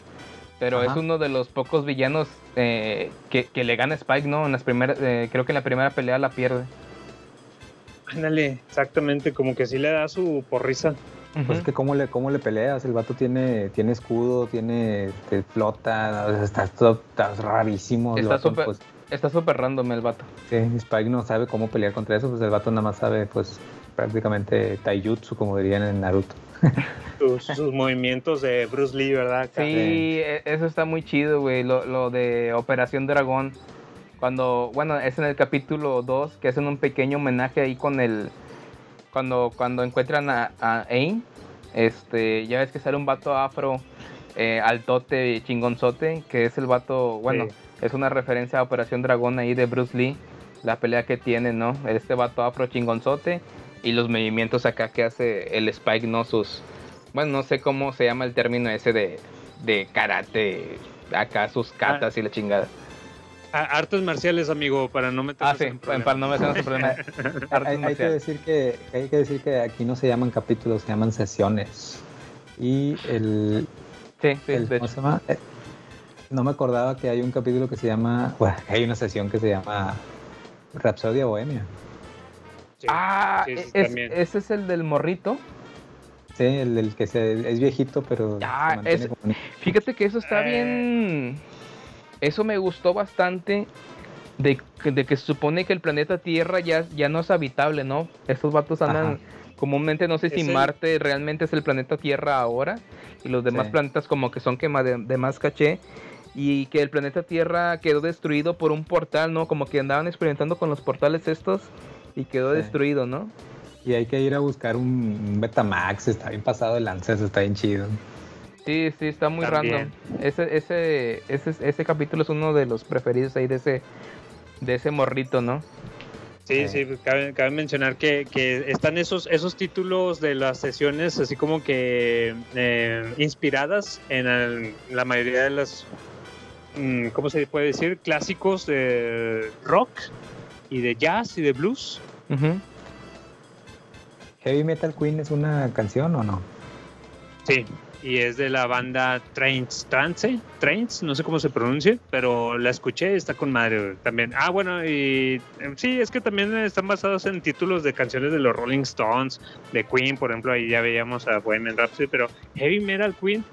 Pero Ajá. es uno de los pocos villanos eh, que, que le gana a Spike, ¿no? En las primeras, eh, creo que en la primera pelea la pierde. Ándale, exactamente, como que sí le da su porrisa. Pues es que cómo le, cómo le peleas, el vato tiene, tiene escudo, tiene este, flota, o sea, está, todo- está rarísimo. el Está súper pues, Está súper random el vato. Sí, Spike no sabe cómo pelear contra eso, pues el vato nada más sabe, pues, prácticamente taijutsu, como dirían en Naruto. Sus, sus movimientos de Bruce Lee, ¿verdad? Sí, e- eso está muy chido, güey. Lo, lo de Operación Dragón. Cuando, bueno, es en el capítulo 2 que hacen un pequeño homenaje ahí con el. Cuando, cuando encuentran a, a Aang, este, ya ves que sale un vato afro, eh, altote, chingonzote, que es el vato, bueno, Sí. es una referencia a Operación Dragón ahí de Bruce Lee, la pelea que tiene, ¿no? Este vato afro chingonzote y los movimientos acá que hace el Spike, ¿no? Sus, bueno, no sé cómo se llama el término ese de, de karate, acá sus katas y la chingada. Artes marciales, amigo, para no meternos Ah, sí, en para no meternos en problemas. Hay, hay que decir que, hay que decir que aquí no se llaman capítulos, se llaman sesiones. Y el, Sí, sí, el- de ¿cómo hecho. se llama? Eh, no me acordaba que hay un capítulo que se llama, bueno, hay una sesión que se llama Rapsodia Bohemia. Sí, Ah, sí, sí, es- también. ese es el del morrito. Sí, el, del que se, es viejito, pero Ah, es- como. Fíjate que eso está Eh. Eso me gustó bastante. De, que- de que se supone que el planeta Tierra ya, ya no es habitable, ¿no? Estos vatos andan Ajá. comúnmente, no sé si el- Marte realmente es el planeta Tierra ahora. Y los demás Sí. planetas como que son quema de, de más caché. Y que el planeta Tierra quedó destruido por un portal, ¿no? Como que andaban experimentando con los portales estos. Y quedó Sí. destruido, ¿no? Y hay que ir a buscar un, un Betamax, está bien pasado de lanzas, está bien chido. Sí, sí, está muy También. random. Ese, ese, ese, ese capítulo es uno de los preferidos ahí de ese, de ese morrito, ¿no? Sí, sí, pues, cabe, cabe mencionar que, que están esos, esos títulos de las sesiones así como que eh, inspiradas en el- la mayoría de las, mm, ¿cómo se puede decir? Clásicos de rock y de jazz y de blues. ¿Heavy Metal Queen es una canción o no? Sí, y es de la banda Trains, Trance, Trains, no sé cómo se pronuncia, pero la escuché, está con madre también. Ah, bueno, y eh, sí, es que también están basados en títulos de canciones de los Rolling Stones, de Queen, por ejemplo, ahí ya veíamos a Bohemian Rhapsody, pero Heavy Metal Queen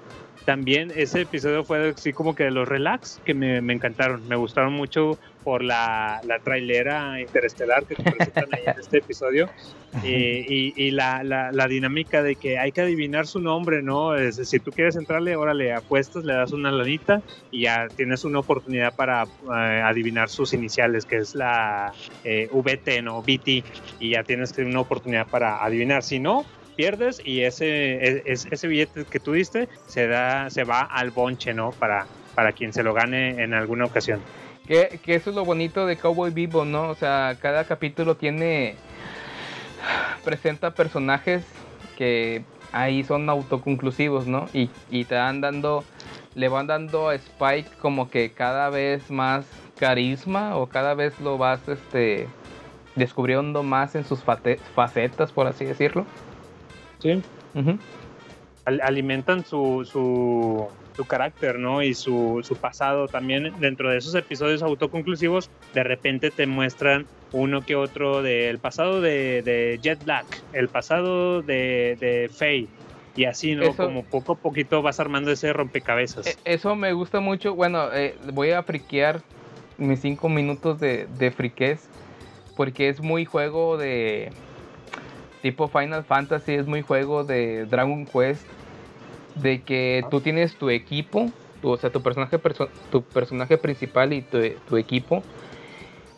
también ese episodio fue así como que de los relax que me, me encantaron, me gustaron mucho por la, la trailera interestelar que te presentan ahí en este episodio y, y- y la, la- la dinámica de que hay que adivinar su nombre, ¿no? Es- si tú quieres entrarle, órale, apuestas, le das una lanita y ya tienes una oportunidad para eh, adivinar sus iniciales, que es la eh, VT, ¿no? VT, y ya tienes una oportunidad para adivinar. Si no, pierdes y ese, es- ese billete que tú diste se, da, se va al bonche, ¿no? Para, para quien se lo gane en alguna ocasión. Que, que eso es lo bonito de Cowboy Vivo, ¿no? O sea, cada capítulo tiene. presenta personajes que ahí son autoconclusivos, ¿no? Y, y te van dando. le van dando a Spike como que cada vez más carisma o cada vez lo vas este descubriendo más en sus facetas, por así decirlo. Sí. Al- alimentan su, su, su carácter, ¿no? Y su, su pasado también. Dentro de esos episodios autoconclusivos, de repente te muestran uno que otro del pasado de, de Jet Black, el pasado de, de Faye. Y así, ¿no? Eso- Como poco a poquito vas armando ese rompecabezas. E- Eso me gusta mucho. Bueno, eh, voy a friquear mis cinco minutos de, de friquez. Porque es muy juego de. Tipo Final Fantasy, es muy juego de Dragon Quest. De que tú tienes tu equipo, tu- o sea, tu personaje, perso- tu personaje principal y tu, equipo.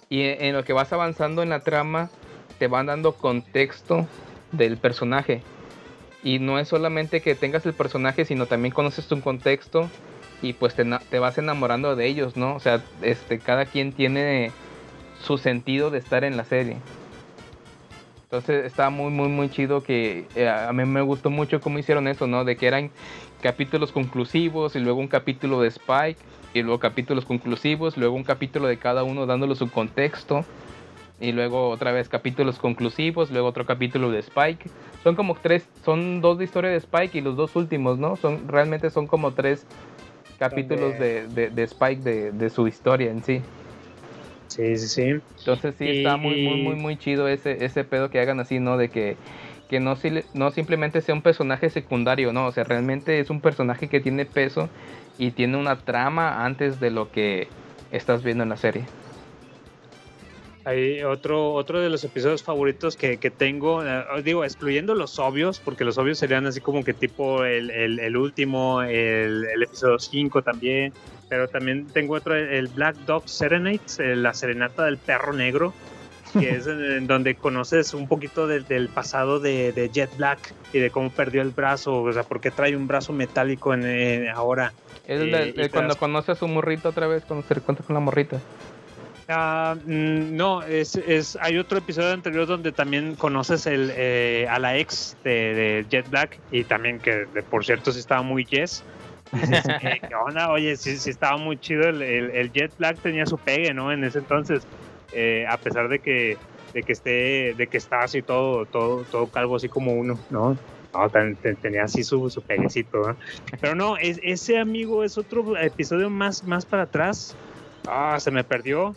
Y en, lo que vas avanzando en la trama, te van dando contexto del personaje. Y no es solamente que tengas el personaje, sino también conoces tu contexto y pues te, te vas enamorando de ellos, ¿no? O sea, este, cada quien tiene su sentido de estar en la serie. Entonces está muy, muy, muy chido que eh, a mí me gustó mucho cómo hicieron eso, ¿no? De que eran capítulos conclusivos y luego un capítulo de Spike y luego capítulos conclusivos, luego un capítulo de cada uno dándole su contexto y luego otra vez capítulos conclusivos, luego otro capítulo de Spike. Son como tres, son dos de historia de Spike y los dos últimos, ¿no? Son realmente son como tres capítulos de, de- de Spike de, de su historia en sí. Sí, sí, sí. Entonces sí está muy, muy, muy, muy chido ese, ese pedo que hagan así, ¿no? De que, que no, si- no simplemente sea un personaje secundario, ¿no? O sea, realmente es un personaje que tiene peso y tiene una trama antes de lo que estás viendo en la serie. Hay otro, otro de los episodios favoritos que, que tengo, eh, digo, excluyendo los obvios, porque los obvios serían así como que tipo el, el, el último, el, el episodio 5 también, pero también tengo otro, el Black Dog Serenade, eh, la serenata del perro negro, que es en, en donde conoces un poquito del- del pasado de, de Jet Black y de cómo perdió el brazo, o sea, por qué trae un brazo metálico en, en- ahora. Es Eh, el de te cuando das- conoce a su morrito otra vez, cuando se encuentra con la morrita. Mm, no, es, es, hay otro episodio anterior donde también conoces el, eh, a la ex de, de Jet Black y también que de- por cierto sí estaba muy yes. ¿Qué onda? Oye, sí, sí estaba muy chido. El, el- el Jet Black tenía su pegue, ¿no? En ese entonces, eh, a pesar de que, de que esté, de que está así todo, todo, todo calvo así como uno, ¿no? No, ten- ten- tenía así su, su peguecito, ¿no? Pero no, es, ese amigo es otro episodio más, más para atrás. Ah, se me perdió.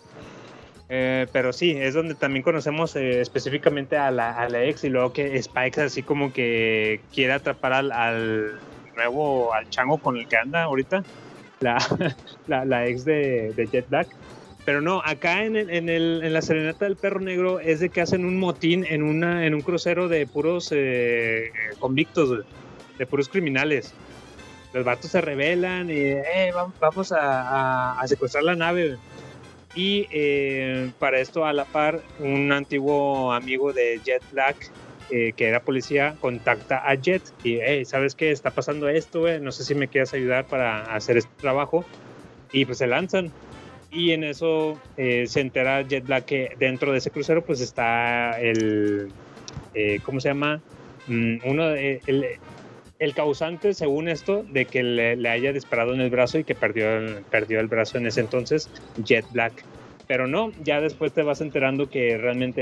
Eh, pero sí, es donde también conocemos eh, específicamente a la, a la ex y luego que Spike así como que quiere atrapar al, al nuevo, al chango con el que anda ahorita, la, la, la ex de, de Jet Black. Pero no, acá en, el, en, el, en la serenata del perro negro es de que hacen un motín en, una, en un crucero de puros eh, convictos, güey, de puros criminales. Los vatos se rebelan y eh, vamos, a, a- a secuestrar la nave. Y eh, para esto, a la par, un antiguo amigo de Jet Black, eh, que era policía, contacta a Jet y, hey, ¿sabes qué? Está pasando esto. No sé si me quieres ayudar para hacer este trabajo. Y pues se lanzan. Y en eso eh, se entera Jet Black que dentro de ese crucero, pues está el. eh, ¿Cómo se llama? Mm, uno. El, causante, según esto, de que le, haya disparado en el brazo y que perdió perdió el brazo en ese entonces, Jet Black. Pero no, ya después te vas enterando que realmente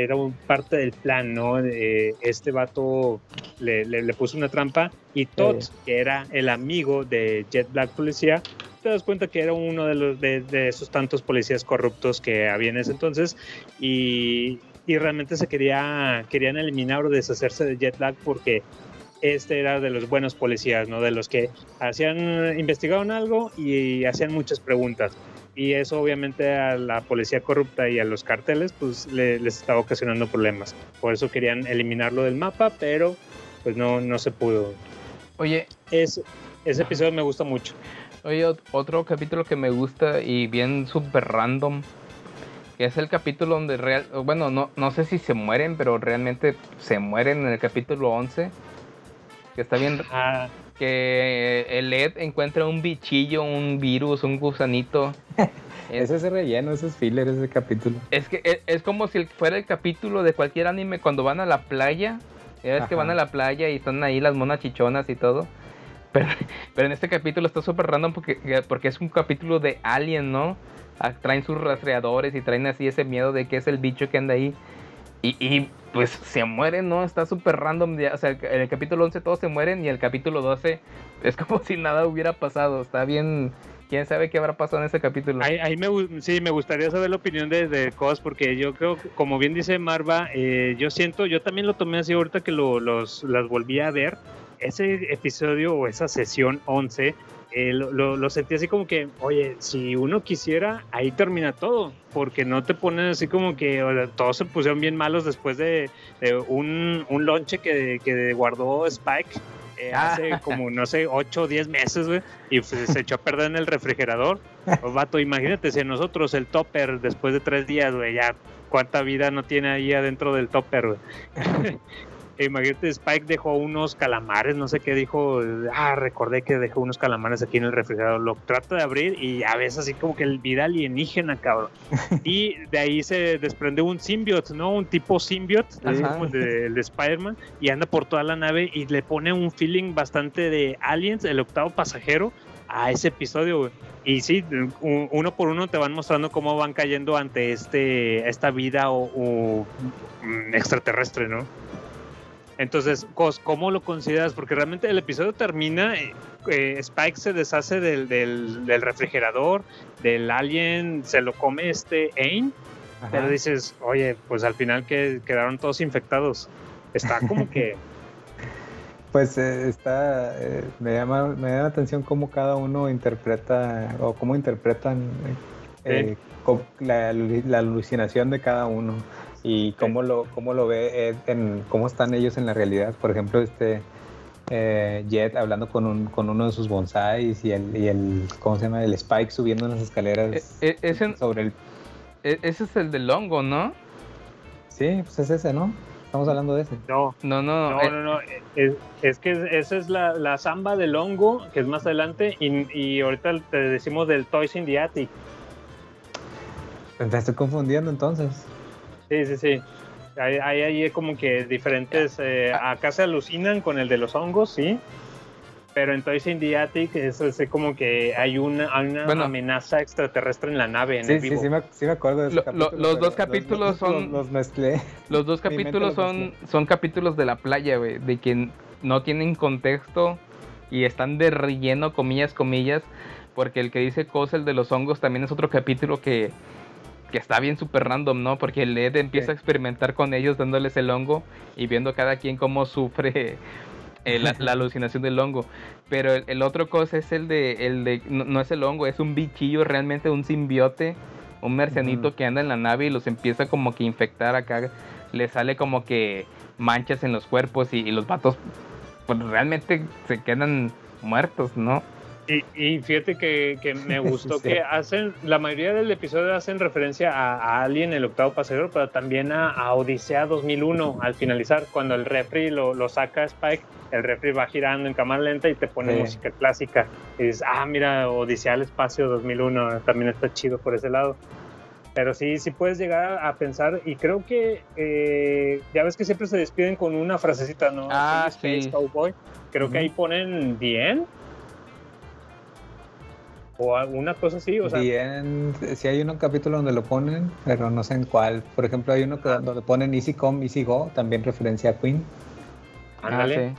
eh, era un parte del plan, ¿no? Eh, este vato le, le- le puso una trampa y Todd, que era el amigo de Jet Black Policía, te das cuenta que era uno de, los, de, de esos tantos policías corruptos que había en ese entonces y, y realmente se quería, querían eliminar o deshacerse de Jet Black porque este era de los buenos policías, ¿no? De los que hacían, investigaban algo y hacían muchas preguntas. Y eso obviamente a la policía corrupta y a los carteles, pues le- les estaba ocasionando problemas. Por eso querían eliminarlo del mapa, pero pues no, no se pudo. Oye, es, ese episodio me gusta mucho. Oye, ot- otro capítulo que me gusta y bien super random, que es el capítulo donde real, bueno, no, no sé si se mueren, pero realmente se mueren en el capítulo 11, que está bien, que el Ed encuentra un bichillo, un virus, un gusanito. Ese es relleno, ese es filler, ese capítulo. Es que es, es como si fuera el capítulo de cualquier anime cuando van a la playa. Ya ves que Ajá. van a la playa y están ahí las monas chichonas y todo. Pero, pero en este capítulo está súper random porque, porque es un capítulo de Alien, ¿no? Ah, Traen sus rastreadores y traen así ese miedo de que es el bicho que anda ahí. Y, y, pues se mueren, ¿no? Está súper random. ya, O sea, en el capítulo 11 todos se mueren y el capítulo 12 es como si nada hubiera pasado. Está bien. ¿Quién sabe qué habrá pasado en ese capítulo? Ahí, me, sí, me gustaría saber la opinión de, de Cos, porque yo creo, como bien dice Marva, eh, yo siento, yo también lo tomé así ahorita que lo, los, las volví a ver. Ese episodio o esa sesión 11, eh, lo, lo- lo sentí así como que, oye, si uno quisiera, ahí termina todo, porque no te ponen así como que o sea, todos se pusieron bien malos después de, de un, un lonche que, que guardó Spike. eh, hace como, no sé, 8 o 10 meses, güey, y pues, se echó a perder en el refrigerador. Pues, vato, imagínate si nosotros el topper después de tres días, güey, ya cuánta vida no tiene ahí adentro del topper, güey. E imagínate, Spike dejó unos calamares, no sé qué dijo, ah, recordé que dejó unos calamares aquí en el refrigerador, lo trata de abrir y a veces así como que el vida alienígena, cabrón. Y de ahí se desprende un symbiote, ¿no? Un tipo symbiote, así como el de, el de Spider-Man, y anda por toda la nave y le pone un feeling bastante de Aliens, el octavo pasajero, a ese episodio, güey. Y sí, uno por uno te van mostrando cómo van cayendo ante este esta vida o, o, mm, extraterrestre, ¿no? Entonces, Cos, ¿cómo lo consideras? Porque realmente el episodio termina, eh, eh, Spike se deshace del, del- del refrigerador, del alien, se lo come este Ain, Ajá. pero dices, oye, pues al final que quedaron todos infectados. Está como que... Pues eh, está, eh, me llama, me llama la atención cómo cada uno interpreta o cómo interpretan eh, eh, co- la, la alucinación de cada uno y cómo lo, cómo lo ve Ed en cómo están ellos en la realidad. Por ejemplo, este eh, Jet hablando con, un, con uno de sus bonsais y el, y el, ¿cómo se llama? El Spike subiendo las escaleras E- e- ese, sobre el... e- ese es el del hongo, ¿no? Sí, pues es ese, ¿no? Estamos hablando de ese. No, No, no, no, eh, no, no. Es, es que esa es la, la samba del hongo, que es más adelante, y, y ahorita te decimos del Toys in the Attic. Te estoy confundiendo entonces. Sí, sí, sí. Hay, hay ahí como que diferentes. eh, acá se alucinan con el de los hongos, sí. Pero en Toys in the Attic es, es como que hay una, hay una Bueno. amenaza extraterrestre en la nave, en Sí, el sí, vivo. sí me, sí me acuerdo de ese Lo- capítulo, los dos capítulos los- son- Los, mezclé. Los dos capítulos lo son, son capítulos de la playa, güey, de que no tienen contexto y están de relleno, comillas, comillas, porque el que dice cosa, el de los hongos, también es otro capítulo que, que está bien súper random, ¿no? Porque el Ed empieza Sí. a experimentar con ellos dándoles el hongo y viendo cada quien cómo sufre eh, la, la alucinación del hongo. Pero el, el otro cosa es el de, el de no, no es el hongo, es un bichillo, realmente un simbiote, un mercenito Ujú. que anda en la nave y los empieza como que a infectar acá. Le sale como que manchas en los cuerpos y, y los vatos pues realmente se quedan muertos, ¿no? Y, y fíjate que, que me gustó Sí. que hacen, la mayoría del episodio hacen referencia a, a Alien, el octavo pasajero, pero también a, a Odisea 2001 al finalizar, cuando el refri lo, lo saca Spike, el refri va girando en cámara lenta y te pone Sí. música clásica. Y dices, ah, mira, Odisea al espacio 2001, también está chido por ese lado. Pero sí, sí puedes llegar a pensar, y creo que eh, ya ves que siempre se despiden con una frasecita, ¿no? Ah, sí. Cowboy. Creo que ahí ponen bien. O alguna cosa así, o sea, Bien, sí hay un capítulo donde lo ponen, pero no sé en cuál. Por ejemplo, hay uno que donde ponen Easy Come, Easy Go, también referencia a Queen. ándale. Ah,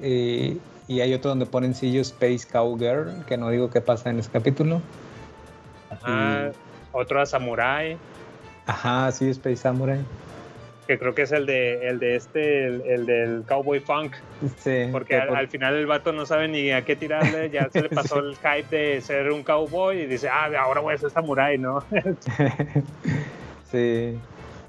sí. Y, y hay otro donde ponen See You Space Cowgirl, que no digo qué pasa en ese capítulo. Ajá, otro a Samurai, Ajá, See You Space Samurai. Que creo que es el de, el de este, el, el del Cowboy Funk, Sí, porque que al, por- al final el vato no sabe ni a qué tirarle, ya se le pasó el hype de ser un cowboy y dice, ah, ahora voy a ser Samurai, ¿no? sí,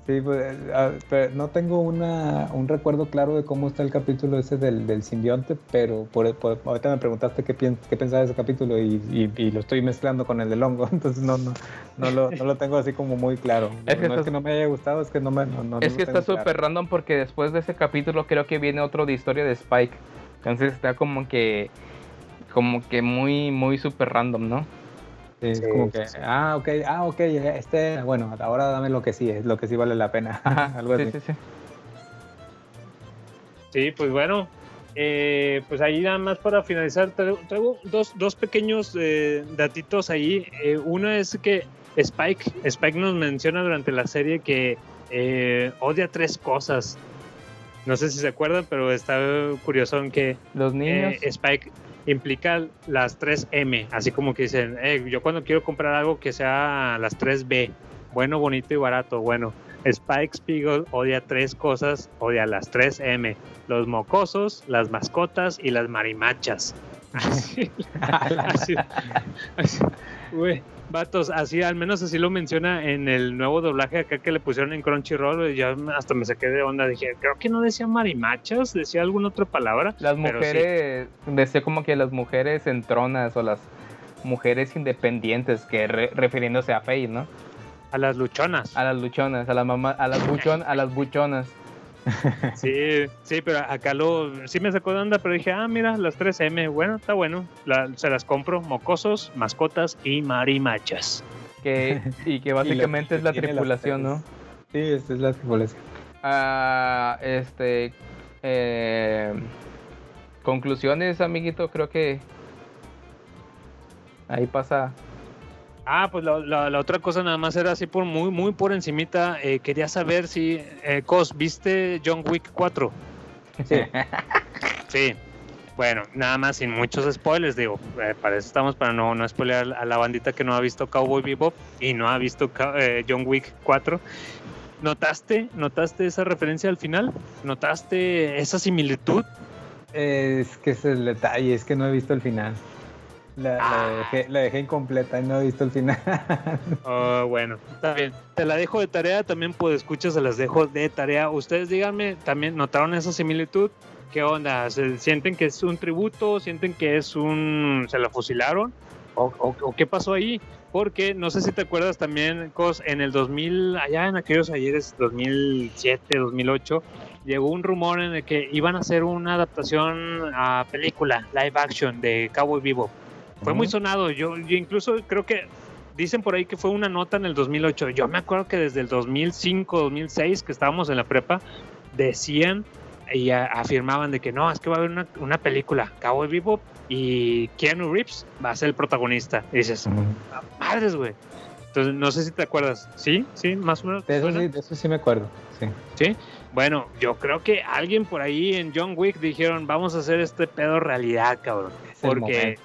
sí, pues, ah, pero no tengo una, un recuerdo claro de cómo está el capítulo ese del, del simbionte, pero por, por- ahorita me preguntaste qué, pien- qué pensaba de ese capítulo y, y- y lo estoy mezclando con el del hongo, entonces no, no, no, lo, no lo tengo así como muy claro. Es que no estás- es que no me haya gustado, es que no me... No, no- Es que está súper claro. random porque después de ese capítulo creo que viene otro de historia de Spike. Entonces está como que como que muy muy súper random, ¿no? Sí, es Sí, como que, sí. ah, ok, ah, ok, este, bueno, ahora dame lo que sí, es lo que sí vale la pena. Algo sí, así. sí, sí. Sí, pues bueno, eh, pues ahí nada más para finalizar, traigo, traigo dos, dos pequeños eh, datitos ahí. Eh, uno es que Spike, Spike nos menciona durante la serie que eh, odia tres cosas. No sé si se acuerdan, pero está curioso en que Los niños. Spike implica las tres M, así como que dicen, eh, yo cuando quiero comprar algo que sea las tres B, bueno, bonito y barato, bueno. Spike Spiegel odia tres cosas, odia las tres M, los mocosos, las mascotas y las marimachas. Así, así, así, güey, vatos, así, al menos así lo menciona en el nuevo doblaje acá que le pusieron en Crunchyroll, y yo hasta me saqué de onda, dije, creo que no decía marimachas, decía alguna otra palabra. Las pero sí. mujeres, decía como que las mujeres entronas o las mujeres independientes, que re- refiriéndose a Faye, ¿no? A las luchonas. A las luchonas, a las mamá, a las buchon, a las buchonas. Sí, sí, pero acá lo sí me sacó de onda, pero dije, ah, mira, las 3M, bueno, está bueno, la- se las compro, mocosos, mascotas y marimachas. Que, y que básicamente es la tripulación, ¿no? Sí, esta es la tripulación. Ah, este. eh, conclusiones, amiguito, creo que. Ahí pasa. Ah, pues la, la- la otra cosa nada más era así por muy, muy por encimita, eh, quería saber si, eh, Cos, ¿viste John Wick 4? Sí. Sí. Bueno, nada más sin muchos spoilers, digo, eh, para eso estamos, para no, no spoilear a la bandita que no ha visto Cowboy Bebop y no ha visto eh, John Wick 4. ¿Notaste, ¿Notaste esa referencia al final? ¿Notaste esa similitud? Es que es el detalle, es que no he visto el final. La, la dejé, la dejé incompleta y no he visto el final. Ah, bueno, está bien. Te la dejo de tarea, también pues escuchas, se las dejo de tarea. Ustedes díganme, ¿también notaron esa similitud? ¿Qué onda? ¿Se sienten que es un tributo? ¿Sienten que es un... se la fusilaron? ¿O, o- o qué pasó ahí? Porque no sé si te acuerdas también, Cos, en el 2000, allá en aquellos ayeres, 2007, 2008, llegó un rumor en el que iban a hacer una adaptación a película, live action de Cowboy Vivo. Fue muy sonado. Yo, yo incluso creo que dicen por ahí que fue una nota en el 2008. Yo me acuerdo que desde el 2005, 2006, que estábamos en la prepa, decían y a- afirmaban de que no, es que va a haber una, una película, Cowboy Vivo, y Keanu Reeves va a ser el protagonista. Y dices, madres, güey. Entonces, no sé si te acuerdas. ¿Sí? ¿Sí? Más o menos. De eso sí, de eso sí me acuerdo. Sí. ¿Sí? Bueno, yo creo que alguien por ahí en John Wick dijeron, vamos a hacer este pedo realidad, cabrón. Es Porque...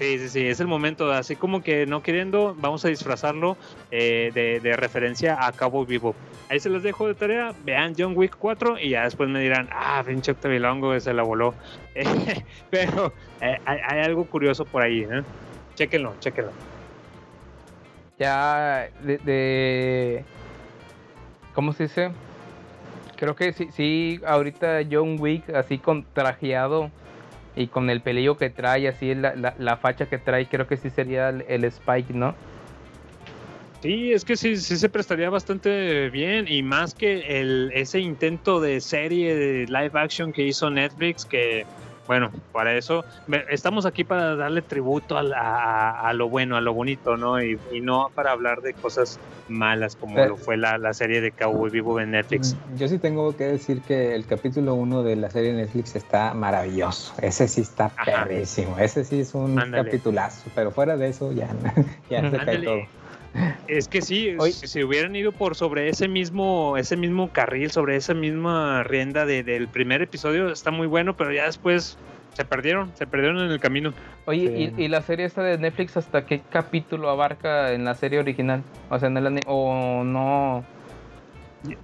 Sí, sí, sí, es el momento, así como que no queriendo, vamos a disfrazarlo eh, de, referencia a Cabo Vivo. Ahí se los dejo de tarea, vean John Wick 4 y ya después me dirán, ah, pinche Octavilongo, se la voló. Pero eh, hay, algo curioso por ahí, ¿eh? Chéquenlo, chéquenlo. ya de, de- ¿cómo se dice? Creo que sí, sí, ahorita John Wick así con trajeado y con el pelillo que trae, así la, la, facha que trae, creo que sí sería el, el Spike, ¿no? Sí, es que sí, sí se prestaría bastante bien y más que el, ese intento de serie de live action que hizo Netflix, que bueno, para eso me- estamos aquí para darle tributo a, a- a lo bueno, a lo bonito, ¿no? Y, y no para hablar de cosas malas como Pero- lo fue la, la serie de Cowboy Vivo en Netflix. Yo sí tengo que decir que el capítulo 1 de la serie de Netflix está maravilloso. Ese sí está perrísimo. Ese sí es un Ándale. capitulazo. Pero fuera de eso ya, ya se cae todo. Es que sí, si se hubieran ido por sobre ese mismo, ese mismo carril, sobre esa misma rienda de- del primer episodio, está muy bueno, pero ya después se perdieron, se perdieron en el camino. Oye, ¿y, y la serie esta de Netflix hasta qué capítulo abarca en la serie original? O sea, en el o no...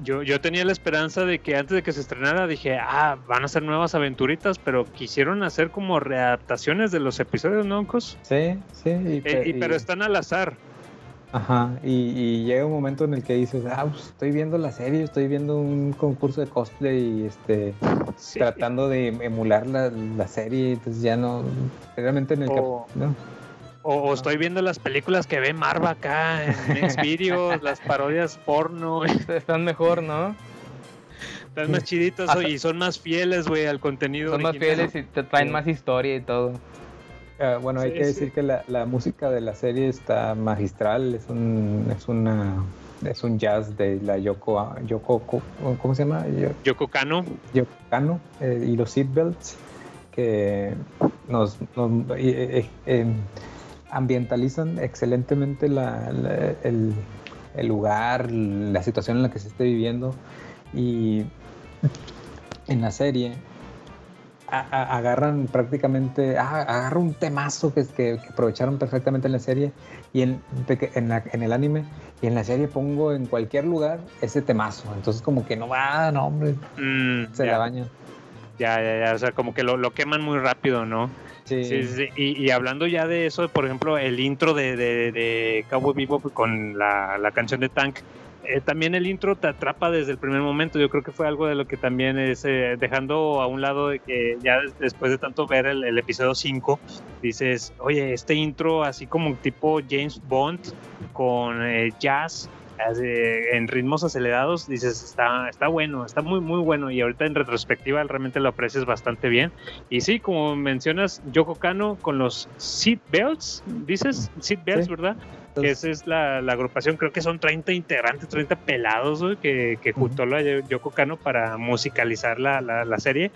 Yo, yo tenía la esperanza de que antes de que se estrenara dije, ah, van a ser nuevas aventuritas, pero quisieron hacer como readaptaciones de los episodios, ¿no, Cos? Sí, sí. y Eh, y- pero están al azar. Ajá, y, y llega un momento en el que dices, ah, pues estoy viendo la serie, estoy viendo un concurso de cosplay y este Sí. tratando de emular la, la serie, entonces ya no, realmente en el O- cap- no. O, estoy viendo las películas que ve Marva acá en Xvideos, las parodias porno, Están mejor, ¿no? están más chiditas Hasta- y son más fieles, güey, al contenido. Son más fieles y te traen Sí. más historia y todo. Ah, bueno, hay que sí. decir que la, la música de la serie está magistral, es un, es una, es un jazz de la Yoko, Yoko, ¿cómo se llama? Yo- Yoko Kano. Yoko Kano eh, y los Seatbelts que nos, nos- eh, eh, eh, ambientalizan excelentemente la- la- el, el lugar, la situación en la que se esté viviendo y en la serie a- a- agarran prácticamente, ah, agarra un temazo que, que, que aprovecharon perfectamente en la serie y en, en, la- en el anime y en la serie pongo en cualquier lugar ese temazo, entonces como que no va, no hombre, Mm, se ya, la bañan. ya, ya, ya, o sea, como que lo, lo queman muy rápido, ¿no? Sí, Sí, sí, sí. Y, y hablando ya de eso, por ejemplo, el intro de, de, de Cowboy Bebop con la, la canción de Tank, eh, también el intro te atrapa desde el primer momento. Yo creo que fue algo de lo que también es, eh, dejando a un lado de que ya des- después de tanto ver el, el episodio 5, dices, oye, este intro así como tipo James Bond con eh, jazz. En ritmos acelerados, dices, está, está bueno, está muy, muy bueno. Y ahorita en retrospectiva realmente lo aprecias bastante bien. Y sí, como mencionas, Yoko Kano con los Seat Belts, dices, Seat Belts, Sí. ¿verdad? Que esa es la, la agrupación, creo que son 30 integrantes, 30 pelados que, que juntó la Yoko Kano para musicalizar la, la, la serie.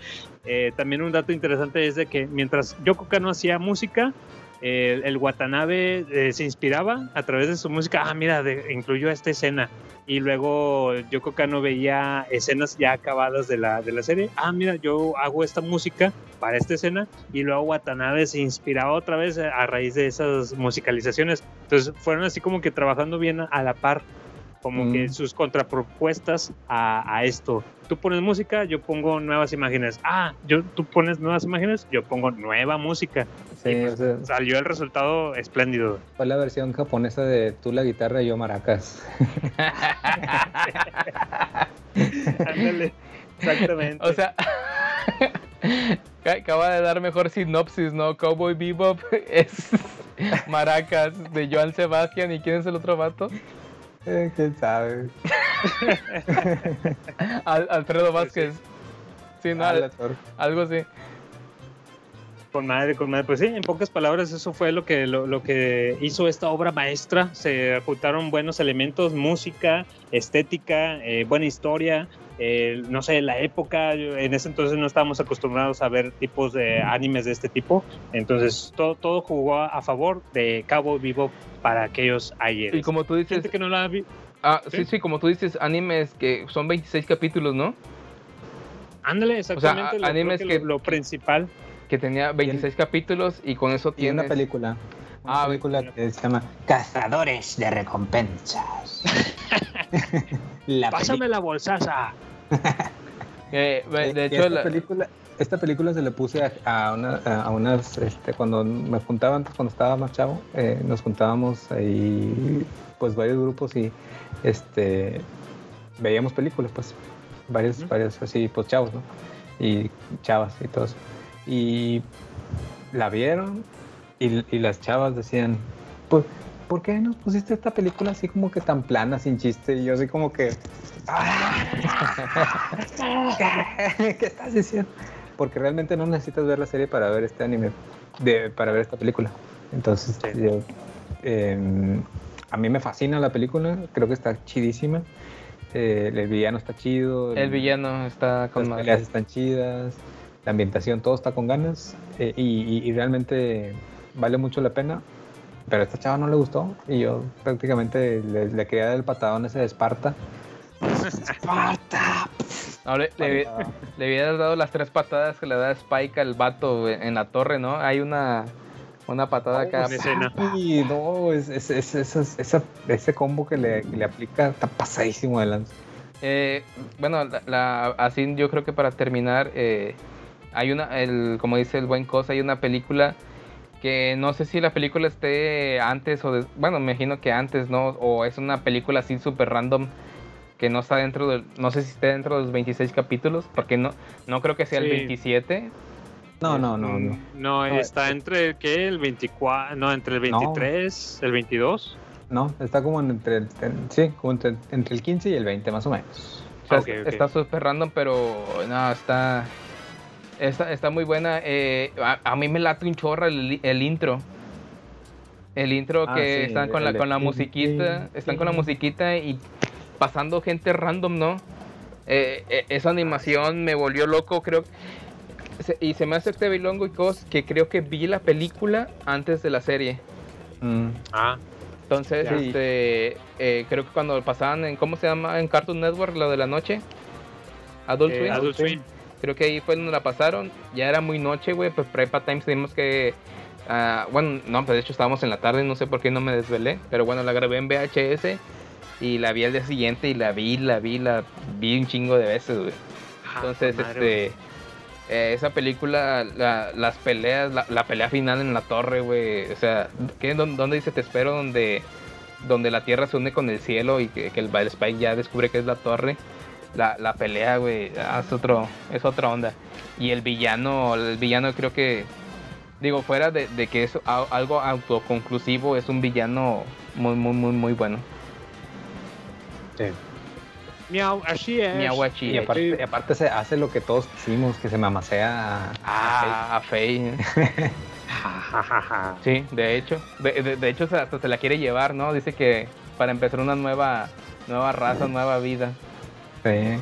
Eh, también un dato interesante es de que mientras Yoko Kano hacía música, eh, el Watanabe eh, se inspiraba a través de su música. Ah, mira, de- incluyó esta escena. Y luego Yoko Kano veía escenas ya acabadas de la, de la serie. Ah, mira, yo hago esta música para esta escena. Y luego Watanabe se inspiraba otra vez a raíz de esas musicalizaciones. Entonces fueron así como que trabajando bien a la par. Como Mm. que sus contrapropuestas a, a esto. Tú pones música, yo pongo nuevas imágenes. Ah, yo, tú pones nuevas imágenes, yo pongo nueva música. Sí, o sea, Salió el resultado espléndido. fue la versión japonesa de tú la guitarra y yo maracas. Ándale, exactamente. O sea, ca- acaba de dar mejor sinopsis, ¿no? Cowboy Bebop es Maracas de Joan Sebastián. ¿Y quién es el otro vato? Eh, ¿Quién sabe? Al- Alfredo Vázquez. Sí, no, Ah, al- algo así. Con madre, con madre. Pues sí, en pocas palabras, eso fue lo que, lo, lo que hizo esta obra maestra. Se juntaron buenos elementos, música, estética, eh, buena historia. eh, no sé, la época, en ese entonces no estábamos acostumbrados a ver tipos de animes de este tipo. Entonces, todo, todo jugó a, favor de Cabo Vivo para aquellos ayer. Y como tú dices, Gente que no la vi. ah, sí, ¿Sí? sí, como tú dices, animes que son 26 capítulos, ¿no? Ándale, exactamente. lo, animes que que- lo, lo principal. Que tenía 26 capítulos y con eso Y una película. Una Ah, película que se llama Cazadores de Recompensas. la Pásame la bolsaza. Eh, Eh, de hecho, esta, la- película, esta película se le puse a, a, una- a unas, este, cuando me juntaba antes, cuando estaba más chavo, eh, nos juntábamos ahí, pues varios grupos y este, veíamos películas, pues, varios, varios así, pues chavos, ¿no? Y chavas y todos. Y la vieron y, y las chavas decían, pues, ¿por qué nos pusiste esta película así como que tan plana, sin chiste? Y yo así como que... ¿Qué estás diciendo? Porque realmente no necesitas ver la serie para ver este anime, de, para ver esta película. Entonces, Sí. yo, em, a mí me fascina la película, creo que está chidísima. Eh, el villano está chido. el villano está con Las peleas están chidas, la ambientación, todo está con ganas eh, y, y- y realmente vale mucho la pena. Pero a esta chava no le gustó y yo prácticamente le, le quería dar el patadón ese de Esparta. ¡Esparta! No, le, le- le hubieras dado las tres patadas que le da Spike al vato en la torre, ¿no? Hay una, una patada acá. escena. Y no, es, es- es- ese combo que le, que le aplica está pasadísimo de lanza. Eh, bueno, la, la- así yo creo que para terminar, eh, hay una, el, como dice el buen cosa, hay una película que no sé si la película esté antes o des- bueno, me imagino que antes, ¿no? O es una película así súper random que no está dentro del, no sé si esté dentro de los 26 capítulos, porque no, no creo que sea el Sí. 27. No, no, no, no. No, está entre ¿qué? el 24, no, entre el No. 23, el 22. No, está como entre, el- en- sí, como entre, entre el 15 y el 20 más o menos. O sea. Está súper random, pero no, está, está, está muy buena. Eh, a, a mí me late un chorro el, el intro. El intro Ah, que sí, están con la, con la musiquita, están con la musiquita y pasando gente random, ¿no? Eh, eh, esa animación me volvió loco, creo. se- Y se me hace este bilongo y cosas que creo que vi la película antes de la serie. Mm, Ah, Entonces, Ya. este, eh, creo que cuando pasaban en, ¿cómo se llama? En Cartoon Network, lo de la noche. Adult eh, Swim. Adult Swim. Creo que ahí fue donde la pasaron. Ya era muy noche, güey. Pues Prepa Times teníamos que. ah, bueno, no, pues de hecho estábamos en la tarde. No sé por qué no me desvelé. Pero bueno, la grabé en VHS. Y la vi al día siguiente. Y la vi, la vi, la vi un chingo de veces, güey. Ah, Entonces, madre, este. eh, esa película, la- las peleas, la, la pelea final en la torre, güey. O sea, ¿qué, dónde, dónde dice te espero? Donde, donde la tierra se une con el cielo y que, que el, el Spike ya descubre que es la torre. La, la pelea, güey, ah, es, otro, es otra onda. Y el villano, el villano creo que, digo, fuera de, de que es a- algo autoconclusivo, es un villano muy, muy, muy, muy bueno. Miau, así es. Miahuachi. Y aparte, y aparte se hace lo que todos quisimos, que se mamasea a, Ah, a Faye. Ja, ja. Sí, de hecho. De, de- de hecho, hasta se la quiere llevar, ¿no? Dice que para empezar una nueva nueva raza, nueva vida. Pues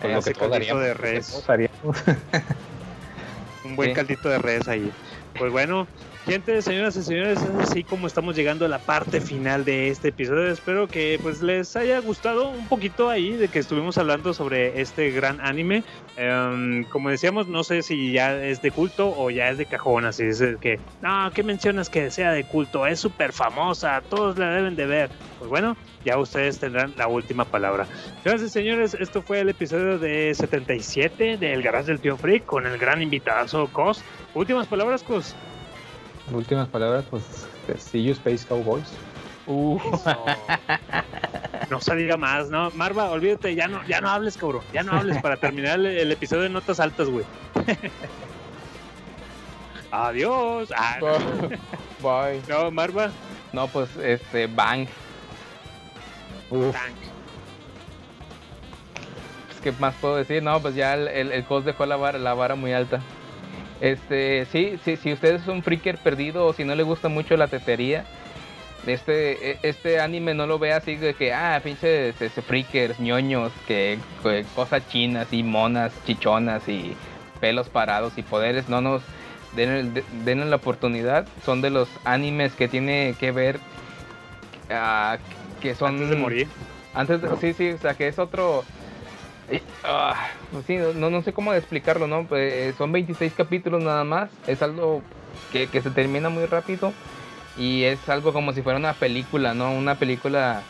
Eh, lo que caldito de que res. todos haríamos. Un buen Sí. caldito de res ahí. Pues bueno, Gente, señoras y señores, es así como estamos llegando a la parte final de este episodio. Espero que pues les haya gustado un poquito ahí de que estuvimos hablando sobre este gran anime. Em, como decíamos, no sé si ya es de culto o ya es de cajón, así es que, no, ¿qué mencionas que sea de culto? Es súper famosa, todos la deben de ver. Pues bueno, ya ustedes tendrán la última palabra. Gracias, señores. Esto fue el episodio de 77 del Garage del Tío Freak con el gran invitado Cos. Últimas palabras, Cos. Últimas palabras, pues, see you Space Cowboys. Uh, No se diga más, ¿no? Marva, olvídate, ya no, ya no hables, cabrón. Ya no hables para terminar el, el episodio de notas altas, güey. Adiós. Ah, no. bye. no, Marva. No, pues este, Bang. Uf, Tank. Pues, ¿Qué más puedo decir? No, pues ya el, el, el Cos dejó la vara, la vara muy alta. Este, sí, sí, si usted es un freaker perdido o si no le gusta mucho la tetería, este, e- este anime no lo ve así de que, ah, pinches este, freakers, ñoños, que, que cosas chinas y monas, chichonas y pelos parados y poderes. No nos den, de- denle la oportunidad. Son de los animes que tiene que ver, ah, que son Antes de morir. antes de, sí, sí, o sea, que es otro. Ah, pues no, sé cómo explicarlo, ¿no? Pues, eh, son 26 capítulos nada más. Es algo que, que se termina muy rápido. Y es algo como si fuera una película, ¿no? Una película.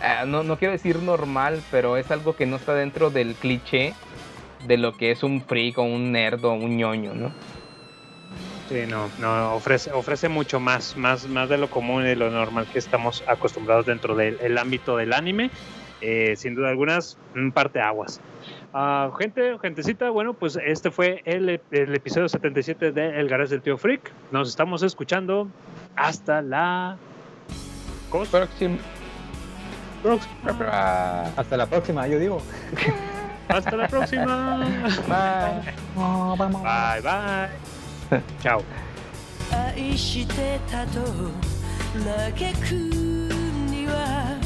ah, no, no quiero decir normal, pero es algo que no está dentro del cliché de lo que es un freak o un nerd o un ñoño, ¿no? Sí, no, no, ofrece, ofrece mucho más, más, más de lo común y de lo normal que estamos acostumbrados dentro del el ámbito del anime. Eh, sin duda algunas, un parte aguas. Ah, gente, gentecita, bueno, pues este fue el, el episodio 77 de El Garage del Tío Freak. Nos estamos escuchando. Hasta la cosa. Próximo. Ah, hasta la próxima, yo digo. Hasta la próxima. Bye, bye. Chao. 愛してたと嘆くには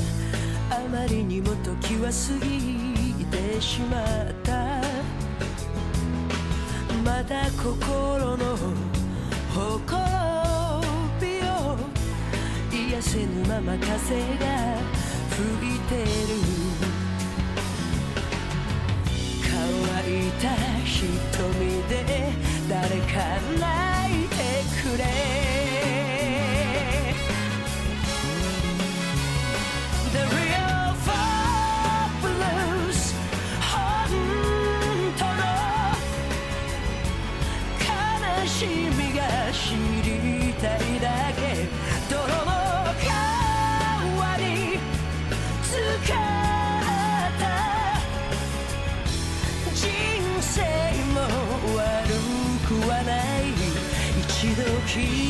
あまりにも時は過ぎてしまった。まだ心の誇りを癒せぬまま風が吹いてる。乾いた瞳で誰か泣いてくれ。The key.